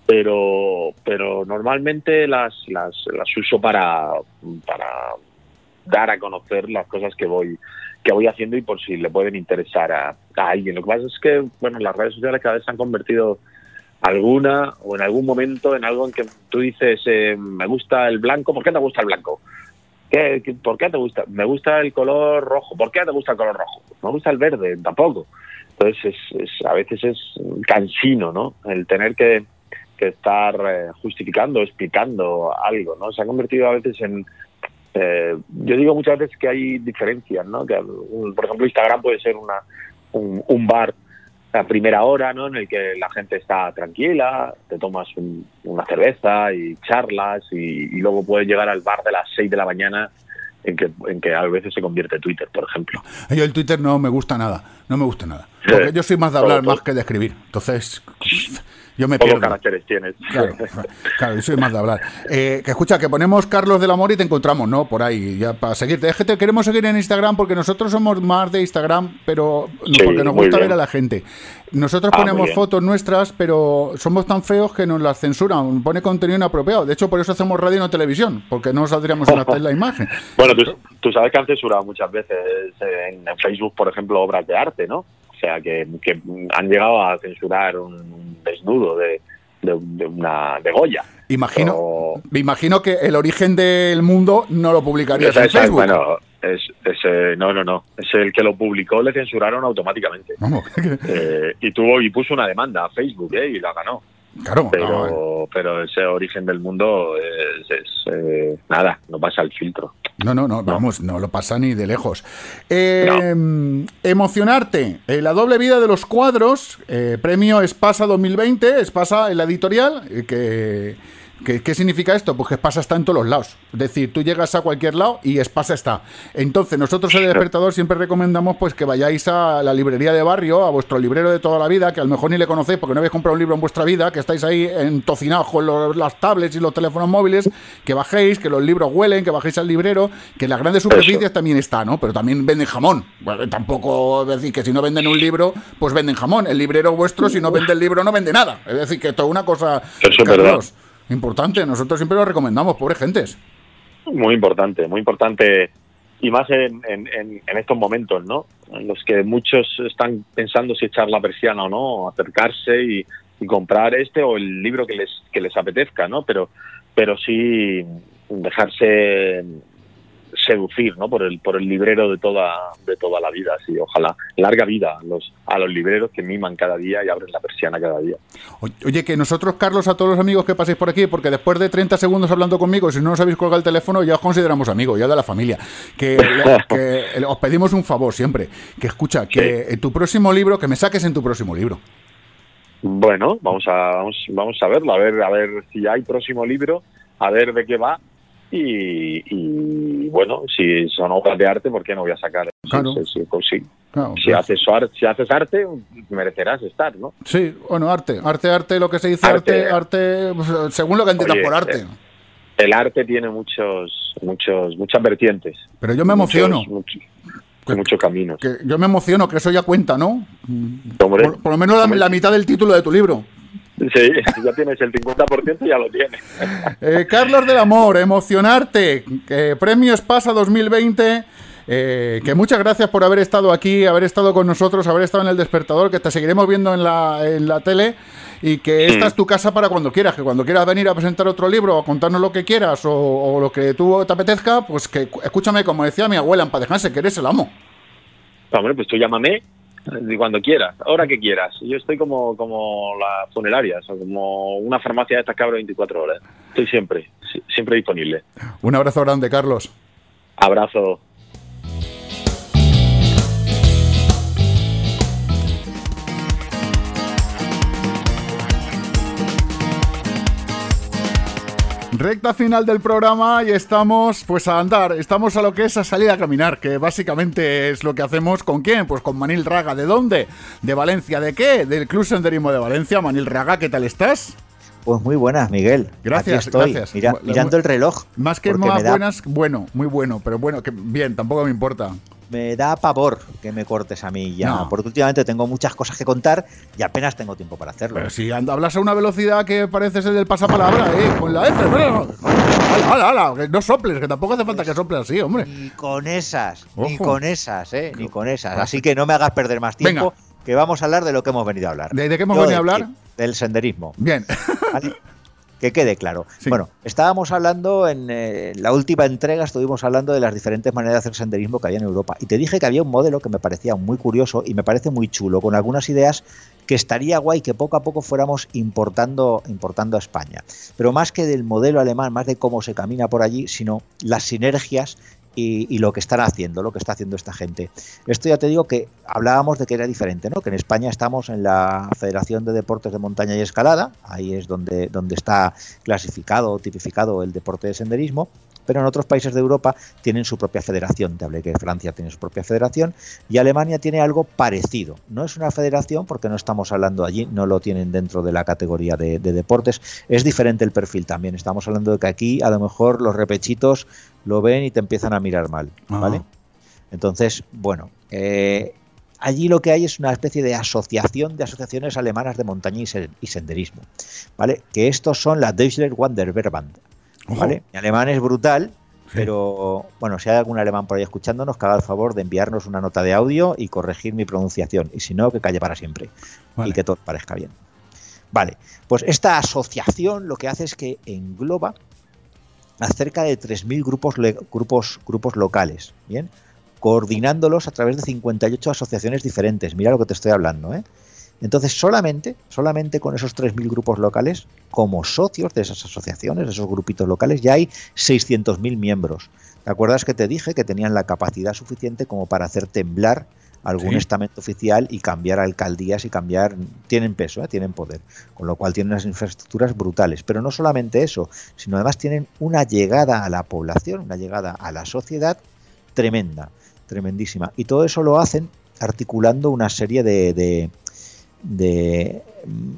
pero, pero normalmente las, las, las uso para, para dar a conocer las cosas que voy que voy haciendo y por si le pueden interesar a, a alguien. Lo que pasa es que, bueno, las redes sociales cada vez se han convertido alguna o en algún momento en algo en que tú dices, eh, me gusta el blanco, ¿por qué te gusta el blanco? ¿Qué, qué- por qué te gusta? Me gusta el color rojo, ¿por qué te gusta el color rojo? No me gusta el verde, tampoco. Entonces, es, es- a veces es cansino, ¿no? El tener que, estar eh, justificando, explicando algo, ¿no? Se ha convertido a veces en... eh, yo digo muchas veces que hay diferencias, ¿no? Que, por ejemplo, Instagram puede ser una, un, un bar a primera hora, ¿no? En el que la gente está tranquila, te tomas un- una cerveza y charlas y, y luego puedes llegar al bar de las 6 de la mañana en que, en que a veces se convierte Twitter, por ejemplo. Yo el Twitter no me gusta nada, no me gusta nada. Porque yo soy más de hablar más que de escribir. Entonces, yo me pierdo. caracteres tienes. Claro, claro, yo soy más de hablar. Eh, que escucha, que ponemos Carlos del Amor y te encontramos, ¿no? Por ahí, ya para seguirte. Es que te queremos seguir en Instagram porque nosotros somos más de Instagram, pero Sí, porque nos gusta bien. ver a la gente. Nosotros Ah, ponemos fotos nuestras, pero somos tan feos que nos las censuran. Pone contenido inapropiado. De hecho, por eso hacemos radio y no televisión, porque no saldríamos en la, en la imagen. Bueno, tú, tú sabes que han censurado muchas veces en, en Facebook, por ejemplo, obras de arte, ¿no? O sea, que, que han llegado a censurar un, desnudo de, de, de una de Goya. Imagino, me imagino que el origen del mundo no lo publicarías Esa- en Facebook. bueno, es, ese, no, no, no. Es el que lo publicó, le censuraron automáticamente. Vamos, Eh, y tuvo y puso una demanda a Facebook, ¿eh? Y la ganó. Claro, pero, pero ese origen del mundo es, es, eh, nada, no pasa el filtro. No, no, no, vamos, no lo pasa ni de lejos. Eh, Emocionarte, eh, la doble vida de los cuadros, eh, premio Espasa 2020, Espasa en la editorial, eh, que, ¿qué significa esto? Pues que Espasa está en todos los lados. Es decir, tú llegas a cualquier lado y Espasa está. Entonces, nosotros en el Despertador siempre recomendamos pues que vayáis a la librería de barrio, a vuestro librero de toda la vida, que a lo mejor ni le conocéis porque no habéis comprado un libro en vuestra vida, que estáis ahí entocinados con los- las tablets y los teléfonos móviles, que bajéis, que los libros huelen, que bajéis al librero, que en las grandes superficies también está, ¿no? Pero también venden jamón. Bueno, tampoco es decir que si no venden un libro, pues venden jamón. El librero vuestro, si no vende el libro, no vende nada. Es decir, que esto es una cosa Eso es verdad. Importante. Nosotros siempre lo recomendamos, pobres gentes. Muy importante, muy importante. Y más en, en, en- estos momentos, ¿no? En los que muchos están pensando si echar la persiana o no, acercarse y, y comprar este o el libro que les, que les apetezca, ¿no? Pero, pero sí dejarse seducir, ¿no? Por el, por el librero de toda, de toda la vida, sí. Ojalá larga vida a los, a los libreros que miman cada día y abren la persiana cada día. Oye, que nosotros, Carlos, a todos los amigos que paséis por aquí, porque después de 30 segundos hablando conmigo, si no nos habéis colgado el teléfono, ya os consideramos amigos, ya de la familia. Que, que os pedimos un favor siempre, que escucha, que en tu próximo libro, que me saques en tu próximo libro. Bueno, vamos a, vamos, vamos a verlo, a ver, a ver si hay próximo libro, a ver de qué va. Y, y, bueno, si son obras de arte, ¿por qué no voy a sacar? Claro. Sí, sí, pues sí. Claro, si, haces, si haces arte, merecerás estar, ¿no? Sí, bueno, arte, arte, arte, lo que se dice arte, Arte. arte, pues, según lo que entiendas por arte. eh, El arte tiene muchos, muchos, muchas vertientes. Pero yo me Muchos- emociono. muchos- Hay muchos caminos. Que yo me emociono, que eso ya cuenta, ¿no? Hombre, Por, por lo menos la, la mitad del título de tu libro. Sí, ya tienes el 50% ya lo tienes. Eh, Carlos del Amor, emocionarte. Eh, Premios Pasa 2020. eh, que muchas gracias por haber estado aquí, haber estado con nosotros, haber estado en el despertador, que te seguiremos viendo en la, en la tele y que esta Mm. es tu casa para cuando quieras, que cuando quieras venir a presentar otro libro o contarnos lo que quieras o, o lo que tú te apetezca, pues que escúchame, como decía mi abuela en que eres el amo. Hombre, pues tú llámame cuando quieras, ahora que quieras. Yo estoy como, como las funerarias o como una farmacia de estas abre 24 horas. Estoy siempre, si- siempre disponible. Un abrazo grande, Carlos. Abrazo. Recta final del programa y estamos pues a andar, estamos a lo que es a salir a caminar, que básicamente es lo que hacemos con quién, pues con Manil Raga, ¿de dónde? ¿De Valencia? ¿De qué? Del Club Senderismo de Valencia. Manil Raga, ¿qué tal estás? Pues muy buenas, Miguel. Gracias, Aquí estoy, gracias. mira- mirando el reloj. Más que más da, buenas, bueno, muy bueno, pero bueno, que bien, tampoco me importa. Me da pavor que me cortes a mí ya, No. porque últimamente tengo muchas cosas que contar y apenas tengo tiempo para hacerlo. Pero si and- hablas a una velocidad que parece ser del pasapalabra, eh, con la F, bueno, ala, ala, ala, que no soples, que tampoco hace falta que soples así, hombre. Ni con esas, ni con esas, eh, ni con esas. Así que no me hagas perder más tiempo, que vamos a hablar de lo que hemos venido a hablar. ¿De, de qué hemos Yo venido a hablar? Del senderismo. Bien. ¿vale? Que quede claro. Bueno, estábamos hablando en eh, la última entrega, estuvimos hablando de las diferentes maneras de hacer senderismo que había en Europa. Y te dije que había un modelo que me parecía muy curioso y me parece muy chulo, con algunas ideas que estaría guay que poco a poco fuéramos importando, importando a España. Pero más que del modelo alemán, más de cómo se camina por allí, sino las sinergias y, lo que están haciendo, lo que está haciendo esta gente. Esto ya te digo que hablábamos de que era diferente, ¿no? Que en España estamos en la Federación de Deportes de Montaña y Escalada, ahí es donde, donde está clasificado o tipificado el deporte de senderismo, pero en otros países de Europa tienen su propia federación. Te hablé que Francia tiene su propia federación y Alemania tiene algo parecido. No es una federación porque no estamos hablando allí, no lo tienen dentro de la categoría de deportes. Es diferente el perfil también. Estamos hablando de que aquí a lo mejor los repechitos lo ven y te empiezan a mirar mal, ¿vale? Entonces, bueno, eh, allí lo que hay es una especie de asociación de asociaciones alemanas de montaña y, sen- y senderismo, ¿vale? Que estos son la Deutscher Wanderverband, ¿vale? Mi alemán es brutal, pero bueno, si hay algún alemán por ahí escuchándonos, que haga el favor de enviarnos una nota de audio y corregir mi pronunciación, y si no, que calle para siempre y que todo parezca bien. Vale, pues esta asociación lo que hace es que engloba a cerca de 3.000 grupos, grupos, grupos locales, ¿bien? Coordinándolos a través de 58 asociaciones diferentes. Mira lo que te estoy hablando, ¿eh? Entonces, solamente, solamente con esos 3.000 grupos locales, como socios de esas asociaciones, de esos grupitos locales, ya hay 600.000 miembros. ¿Te acuerdas que te dije que tenían la capacidad suficiente como para hacer temblar algún Sí. estamento oficial y cambiar alcaldías y cambiar... Tienen peso, ¿eh? tienen poder, con lo cual tienen unas infraestructuras brutales. Pero no solamente eso, sino además tienen una llegada a la población, una llegada a la sociedad tremenda, tremendísima. Y todo eso lo hacen articulando una serie de, de, de, mm,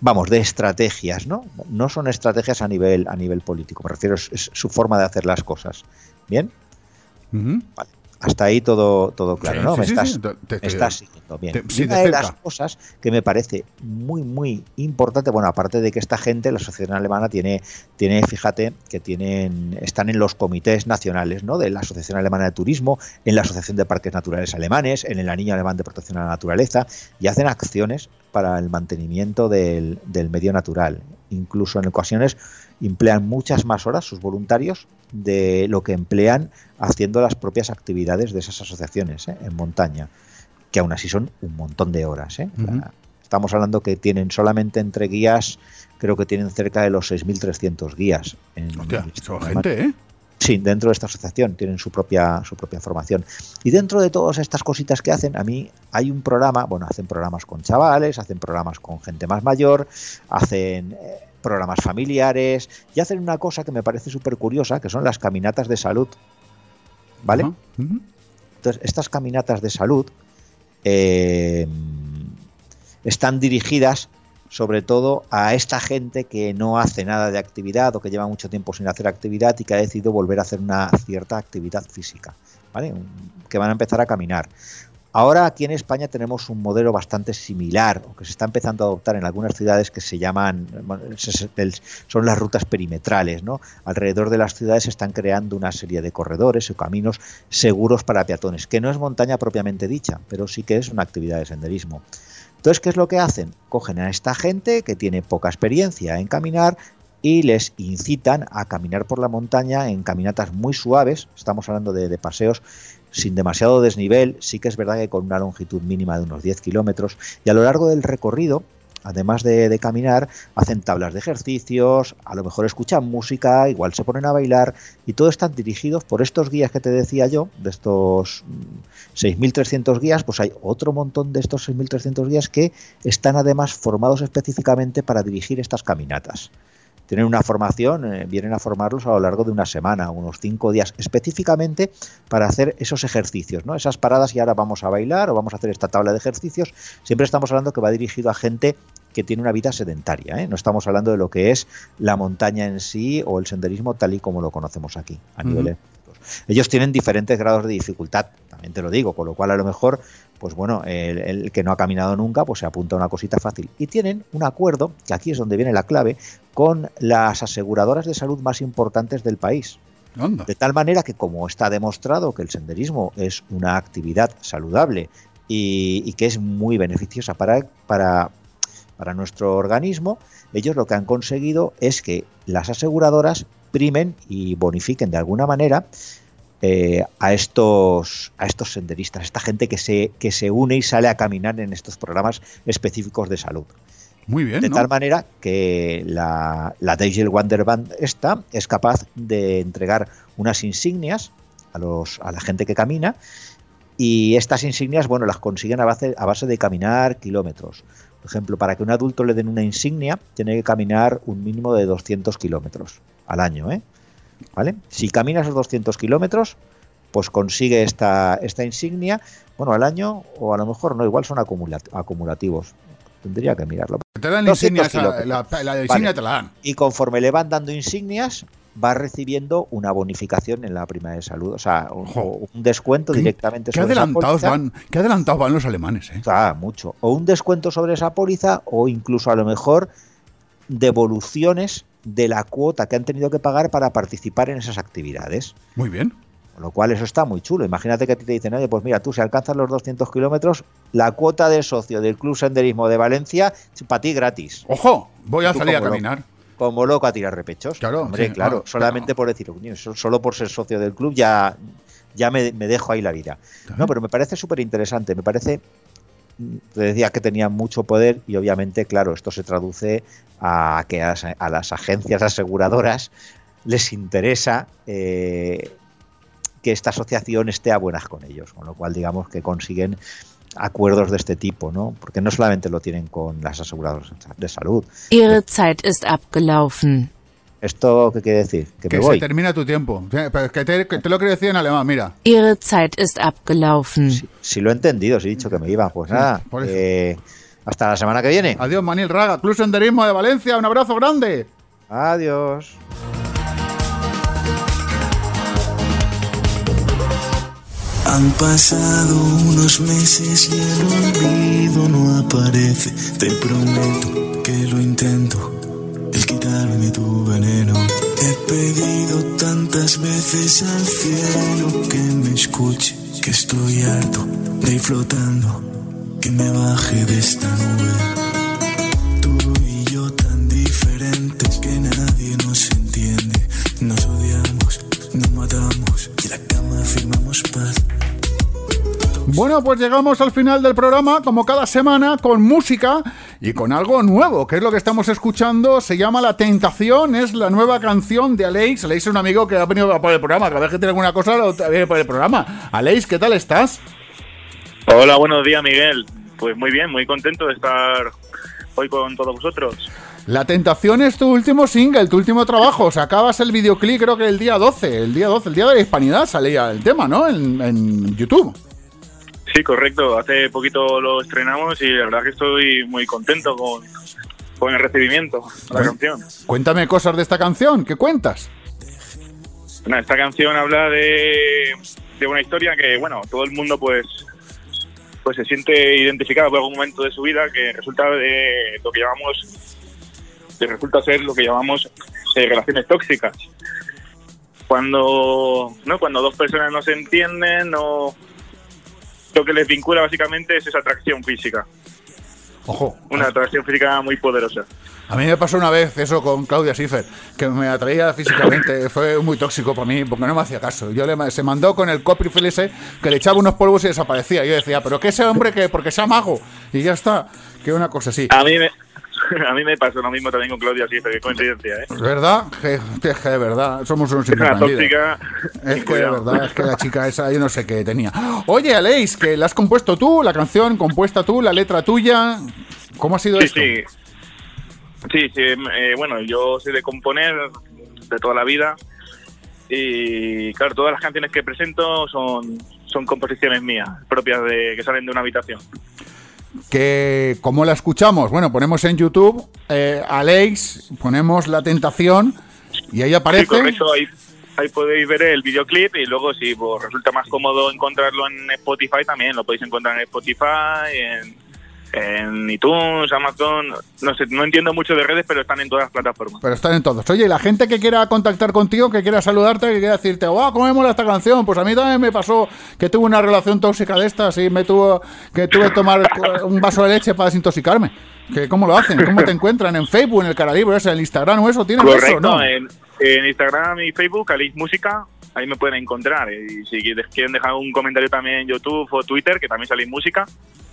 vamos, de estrategias, ¿no? No son estrategias a nivel, a nivel político, me refiero, es, es su forma de hacer las cosas. ¿Bien? Vale. Hasta ahí todo, todo claro, Sí, ¿no? sí, me estás, sí, te- me te- estás siguiendo bien. te- Y una de, cerca. las cosas que me parece muy, muy importante, bueno, aparte de que esta gente, la asociación alemana, tiene, tiene fíjate, que tienen, están en los comités nacionales, ¿no? De la Asociación Alemana de Turismo, en la Asociación de Parques Naturales Alemanes, en el Anillo Alemán de Protección a la Naturaleza, y hacen acciones para el mantenimiento del, del medio natural. Incluso en ocasiones emplean muchas más horas sus voluntarios de lo que emplean haciendo las propias actividades de esas asociaciones ¿eh? en montaña, que aún así son un montón de horas. ¿eh? Estamos hablando que tienen solamente entre guías, creo que tienen cerca de los 6.300 guías. En, Hostia, en- son gente, ¿eh? Sí, dentro de esta asociación tienen su propia, su propia formación. Y dentro de todas estas cositas que hacen, a mí hay un programa, bueno, hacen programas con chavales, hacen programas con gente más mayor, hacen eh, programas familiares y hacen una cosa que me parece súper curiosa, que son las caminatas de salud. ¿Vale? Entonces, estas caminatas de salud eh, están dirigidas sobre todo a esta gente que no hace nada de actividad o que lleva mucho tiempo sin hacer actividad y que ha decidido volver a hacer una cierta actividad física, ¿vale? Que van a empezar a caminar. Ahora aquí en España tenemos un modelo bastante similar, o que se está empezando a adoptar en algunas ciudades que se llaman, son las rutas perimetrales, ¿no? Alrededor de las ciudades se están creando una serie de corredores o caminos seguros para peatones, que no es montaña propiamente dicha, pero sí que es una actividad de senderismo. Entonces, ¿qué es lo que hacen? Cogen a esta gente que tiene poca experiencia en caminar y les incitan a caminar por la montaña en caminatas muy suaves, estamos hablando de, de paseos sin demasiado desnivel, sí que es verdad que con una longitud mínima de unos 10 kilómetros, y a lo largo del recorrido, además de, caminar, hacen tablas de ejercicios, a lo mejor escuchan música, igual se ponen a bailar, y todo están dirigidos por estos guías que te decía yo, de estos mm, 6.300 guías, pues hay otro montón de estos 6.300 guías que están además formados específicamente para dirigir estas caminatas tienen una formación, eh, vienen a formarlos a lo largo de una semana, unos cinco días, específicamente para hacer esos ejercicios, ¿no? Esas paradas y ahora vamos a bailar o vamos a hacer esta tabla de ejercicios. Siempre estamos hablando que va dirigido a gente que tiene una vida sedentaria, ¿eh? No estamos hablando de lo que es la montaña en sí o el senderismo tal y como lo conocemos aquí, a Ujú. nivel ellos tienen diferentes grados de dificultad, también te lo digo, con lo cual a lo mejor, pues bueno, el, el que no ha caminado nunca, pues se apunta a una cosita fácil. Y tienen un acuerdo, que aquí es donde viene la clave, con las aseguradoras de salud más importantes del país. De tal manera que como está demostrado que el senderismo es una actividad saludable y, y que es muy beneficiosa para, para, para nuestro organismo, ellos lo que han conseguido es que las aseguradoras primen y bonifiquen de alguna manera eh, a estos a estos senderistas, a esta gente que se, que se une y sale a caminar en estos programas específicos de salud. Muy bien. De ¿no? tal manera que la, la Diesel Wonder Band esta es capaz de entregar unas insignias a, los, a la gente que camina y estas insignias, bueno, las consiguen a base, a base de caminar kilómetros. Por ejemplo, para que un adulto le den una insignia, tiene que caminar un mínimo de 200 kilómetros al año, ¿eh? ¿Vale? Si camina esos 200 kilómetros, pues consigue esta, esta insignia, bueno, al año o a lo mejor no, igual son acumula- acumulativos. Tendría que mirarlo. Te dan 200 insignias, kilómetros. la, la insignia Vale. te la dan. Y conforme le van dando insignias, va recibiendo una bonificación en la prima de salud, o sea, un, o un descuento directamente sobre esa adelantados póliza. van, qué adelantados van los alemanes, ¿eh? Ah, mucho. O un descuento sobre esa póliza o incluso a lo mejor devoluciones de la cuota que han tenido que pagar para participar en esas actividades. Muy bien. Con lo cual eso está muy chulo. Imagínate que a ti te dicen, oye, pues mira, tú si alcanzas los 200 kilómetros, la cuota de socio del Club Senderismo de Valencia, para ti gratis. Ojo, voy a salir a caminar. loco- como loco a tirar repechos. Claro, Hombre, sí, claro, ah, solamente por decir, "Coño, so- solo por ser socio del club ya, ya me, me dejo ahí la vida. No, pero me parece súper interesante, me parece, te decía que tenía mucho poder y obviamente, claro, esto se traduce a que a, las- agencias aseguradoras les interesa eh, que esta asociación esté a buenas con ellos, con lo cual digamos que consiguen acuerdos de este tipo, ¿no? Porque no solamente lo tienen con las aseguradoras de salud. ¿Esto qué quiere decir? Que, Que me se voy. termina tu tiempo. Sí, pero es que te, que te lo quiero decir en alemán, mira. Ihre Zeit ist abgelaufen. Si lo he entendido, si he dicho que me iba, pues nada. eh, hasta la semana que viene. Adiós, Manil Raga, Club Senderismo de Valencia, un abrazo grande. Adiós. Han pasado unos meses y el olvido no aparece. Te prometo que lo intento, quitarme tu veneno. He pedido tantas veces al cielo que me escuche, que estoy harto de ir flotando, que me baje de esta nube. Tú y yo tan diferentes que nadie nos entiende. Nos odiamos, nos matamos y la cama firmamos paz. Bueno, pues llegamos al final del programa, como cada semana, con música y con algo nuevo, que es lo que estamos escuchando. Se llama La Tentación, es la nueva canción de Aleix. Aleix es un amigo que ha venido por el programa, cada vez que tiene alguna cosa, lo viene por el programa. Aleix, ¿qué tal estás? Hola, buenos días, Miguel. Pues muy bien, muy contento de estar hoy con todos vosotros. La Tentación es tu último single, tu último trabajo. Sacabas el videoclip creo que el día 12, el día 12, el día de la hispanidad salía el tema, ¿no? En, en YouTube. Sí, correcto. Hace poquito lo estrenamos y la verdad que estoy muy contento con, con el recibimiento de la canción. Cuéntame cosas de esta canción, ¿qué cuentas? Bueno, esta canción habla de, de una historia que, bueno, todo el mundo pues pues se siente identificado por algún momento de su vida que resulta de lo que llamamos que resulta ser lo que llamamos eh, relaciones tóxicas. Cuando no cuando dos personas no se entienden, no lo que les vincula básicamente es esa atracción física, Ojo, una atracción física muy poderosa. a mí me pasó una vez eso con Claudia Schiffer, que me atraía físicamente, fue muy tóxico para mí, porque no me hacía caso. Yo le, se mandó con el coprifil ese, que le echaba unos polvos y desaparecía. Yo decía, pero que ese hombre que, porque sea mago, y ya está, que una cosa así. A mí me a mí me pasó lo mismo también con Claudia Schiffer, qué coincidencia, ¿eh? ¿Verdad? Que, que- de verdad, somos unos Es una incomprendidos. tóxica. Es que de cuidado. verdad, es que la chica esa, yo no sé qué tenía. Oye, Aleix, que la has compuesto tú, la canción compuesta tú, la letra tuya. ¿Cómo ha sido Sí, esto? sí. Sí, sí, eh, bueno, yo soy de componer de toda la vida y claro, todas las canciones que presento son, son composiciones mías, propias de que salen de una habitación. Que, ¿Cómo la escuchamos? Bueno, ponemos en YouTube eh, Aleix, ponemos La Tentación y ahí aparece. Sí, correcto, ahí, ahí podéis ver el videoclip y luego si pues, resulta más cómodo encontrarlo en Spotify también, lo podéis encontrar en Spotify, en, en iTunes, Amazon, no sé, no entiendo mucho de redes, pero están en todas las plataformas. Pero están en todos. Oye, y la gente que quiera contactar contigo, que quiera saludarte, que quiera decirte, ¡wow! ¿Cómo me mola esta canción? Pues a mí también me pasó que tuve una relación tóxica de estas y me tuvo que tuve que tomar un vaso de leche para desintoxicarme. Que, ¿Cómo lo hacen? ¿Cómo te encuentran? ¿En Facebook, en el Caralibro, en el Instagram o eso? ¿Tienen eso Correcto, no? en, en Instagram y Facebook, Alice Música, ahí me pueden encontrar. Y si quieren dejar un comentario también en YouTube o Twitter, que también sale música,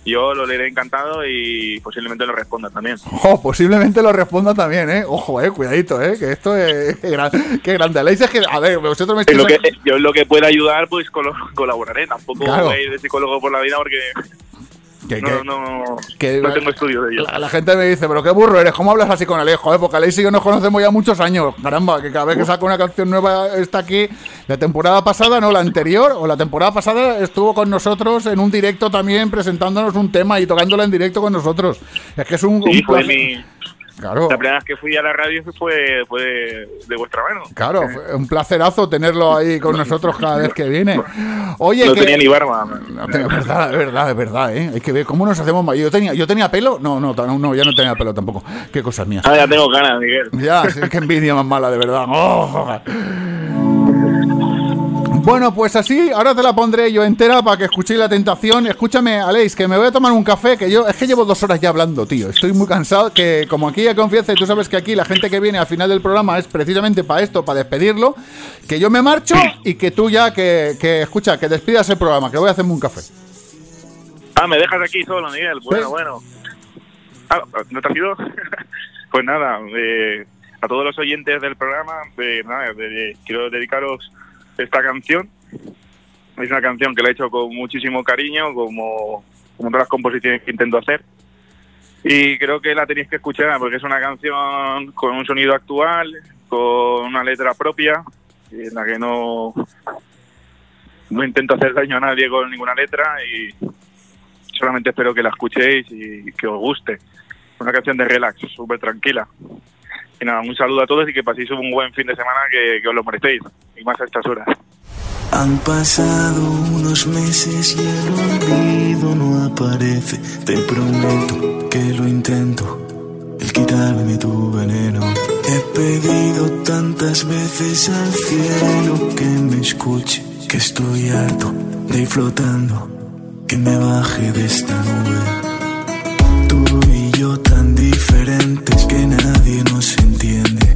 yo lo leeré encantado y posiblemente lo responda también. Ojo, posiblemente lo responda también, ¿eh? Ojo, eh, cuidadito, ¿eh? Que esto es... Qué, gran- qué grande. Aleix es que... A ver, vosotros me estáis... lo que, yo lo que pueda ayudar, pues colaboraré. Tampoco Claro. voy a ir de psicólogo por la vida porque Que- no, que- no, que- no tengo estudio de ello. La, la gente me dice, pero qué burro eres, ¿cómo hablas así con Alejo? Eh? Porque Aleix y yo nos conocemos ya muchos años. Caramba, que cada vez que saco una canción nueva está aquí. La temporada pasada, no, la anterior, o la temporada pasada estuvo con nosotros en un directo también presentándonos un tema y tocándola en directo con nosotros. Es que es un, Sí, un fue mi, Claro. La primera vez que fui a la radio fue, fue de, vuestra mano. Claro, un placerazo tenerlo ahí con nosotros cada vez que viene. Oye, no que... tenía ni barba. No, es verdad, es verdad, es verdad, ¿eh? Hay que ver cómo nos hacemos mal. Yo tenía, yo tenía pelo, no, no, no, ya no tenía pelo tampoco. Qué cosas mías. Ah, ya tengo ganas, Miguel. Ya, sí, qué envidia más mala, de verdad. Oh. Bueno, pues así, ahora te la pondré yo entera para que escuchéis la tentación. Escúchame, Aleix, que me voy a tomar un café, que yo es que llevo dos horas ya hablando, tío. Estoy muy cansado, que como aquí hay confianza y tú sabes que aquí la gente que viene al final del programa es precisamente para esto, para despedirlo, que yo me marcho y que tú ya, que, que escucha, que despidas el programa, que voy a hacerme un café. Ah, me dejas aquí solo, Miguel. Bueno, bueno. Ah, ¿no te has ido? pues nada, eh, a todos los oyentes del programa, eh, nada, quiero dedicaros esta canción. Es una canción que la he hecho con muchísimo cariño, como, como todas las composiciones que intento hacer. Y creo que la tenéis que escuchar porque es una canción con un sonido actual, con una letra propia, en la que no, no intento hacer daño a nadie con ninguna letra y solamente espero que la escuchéis y que os guste. Una canción de relax, súper tranquila. Y nada, un saludo a todos y que paséis un buen fin de semana que, que os lo merecéis, y más a estas horas. Han pasado unos meses y el olvido no aparece. Te prometo que lo intento, el quitarme tu veneno. He pedido tantas veces al cielo que me escuche, que estoy harto de ir flotando, que me baje de esta nube. Tú y yo tan diferentes que nadie nos entiende.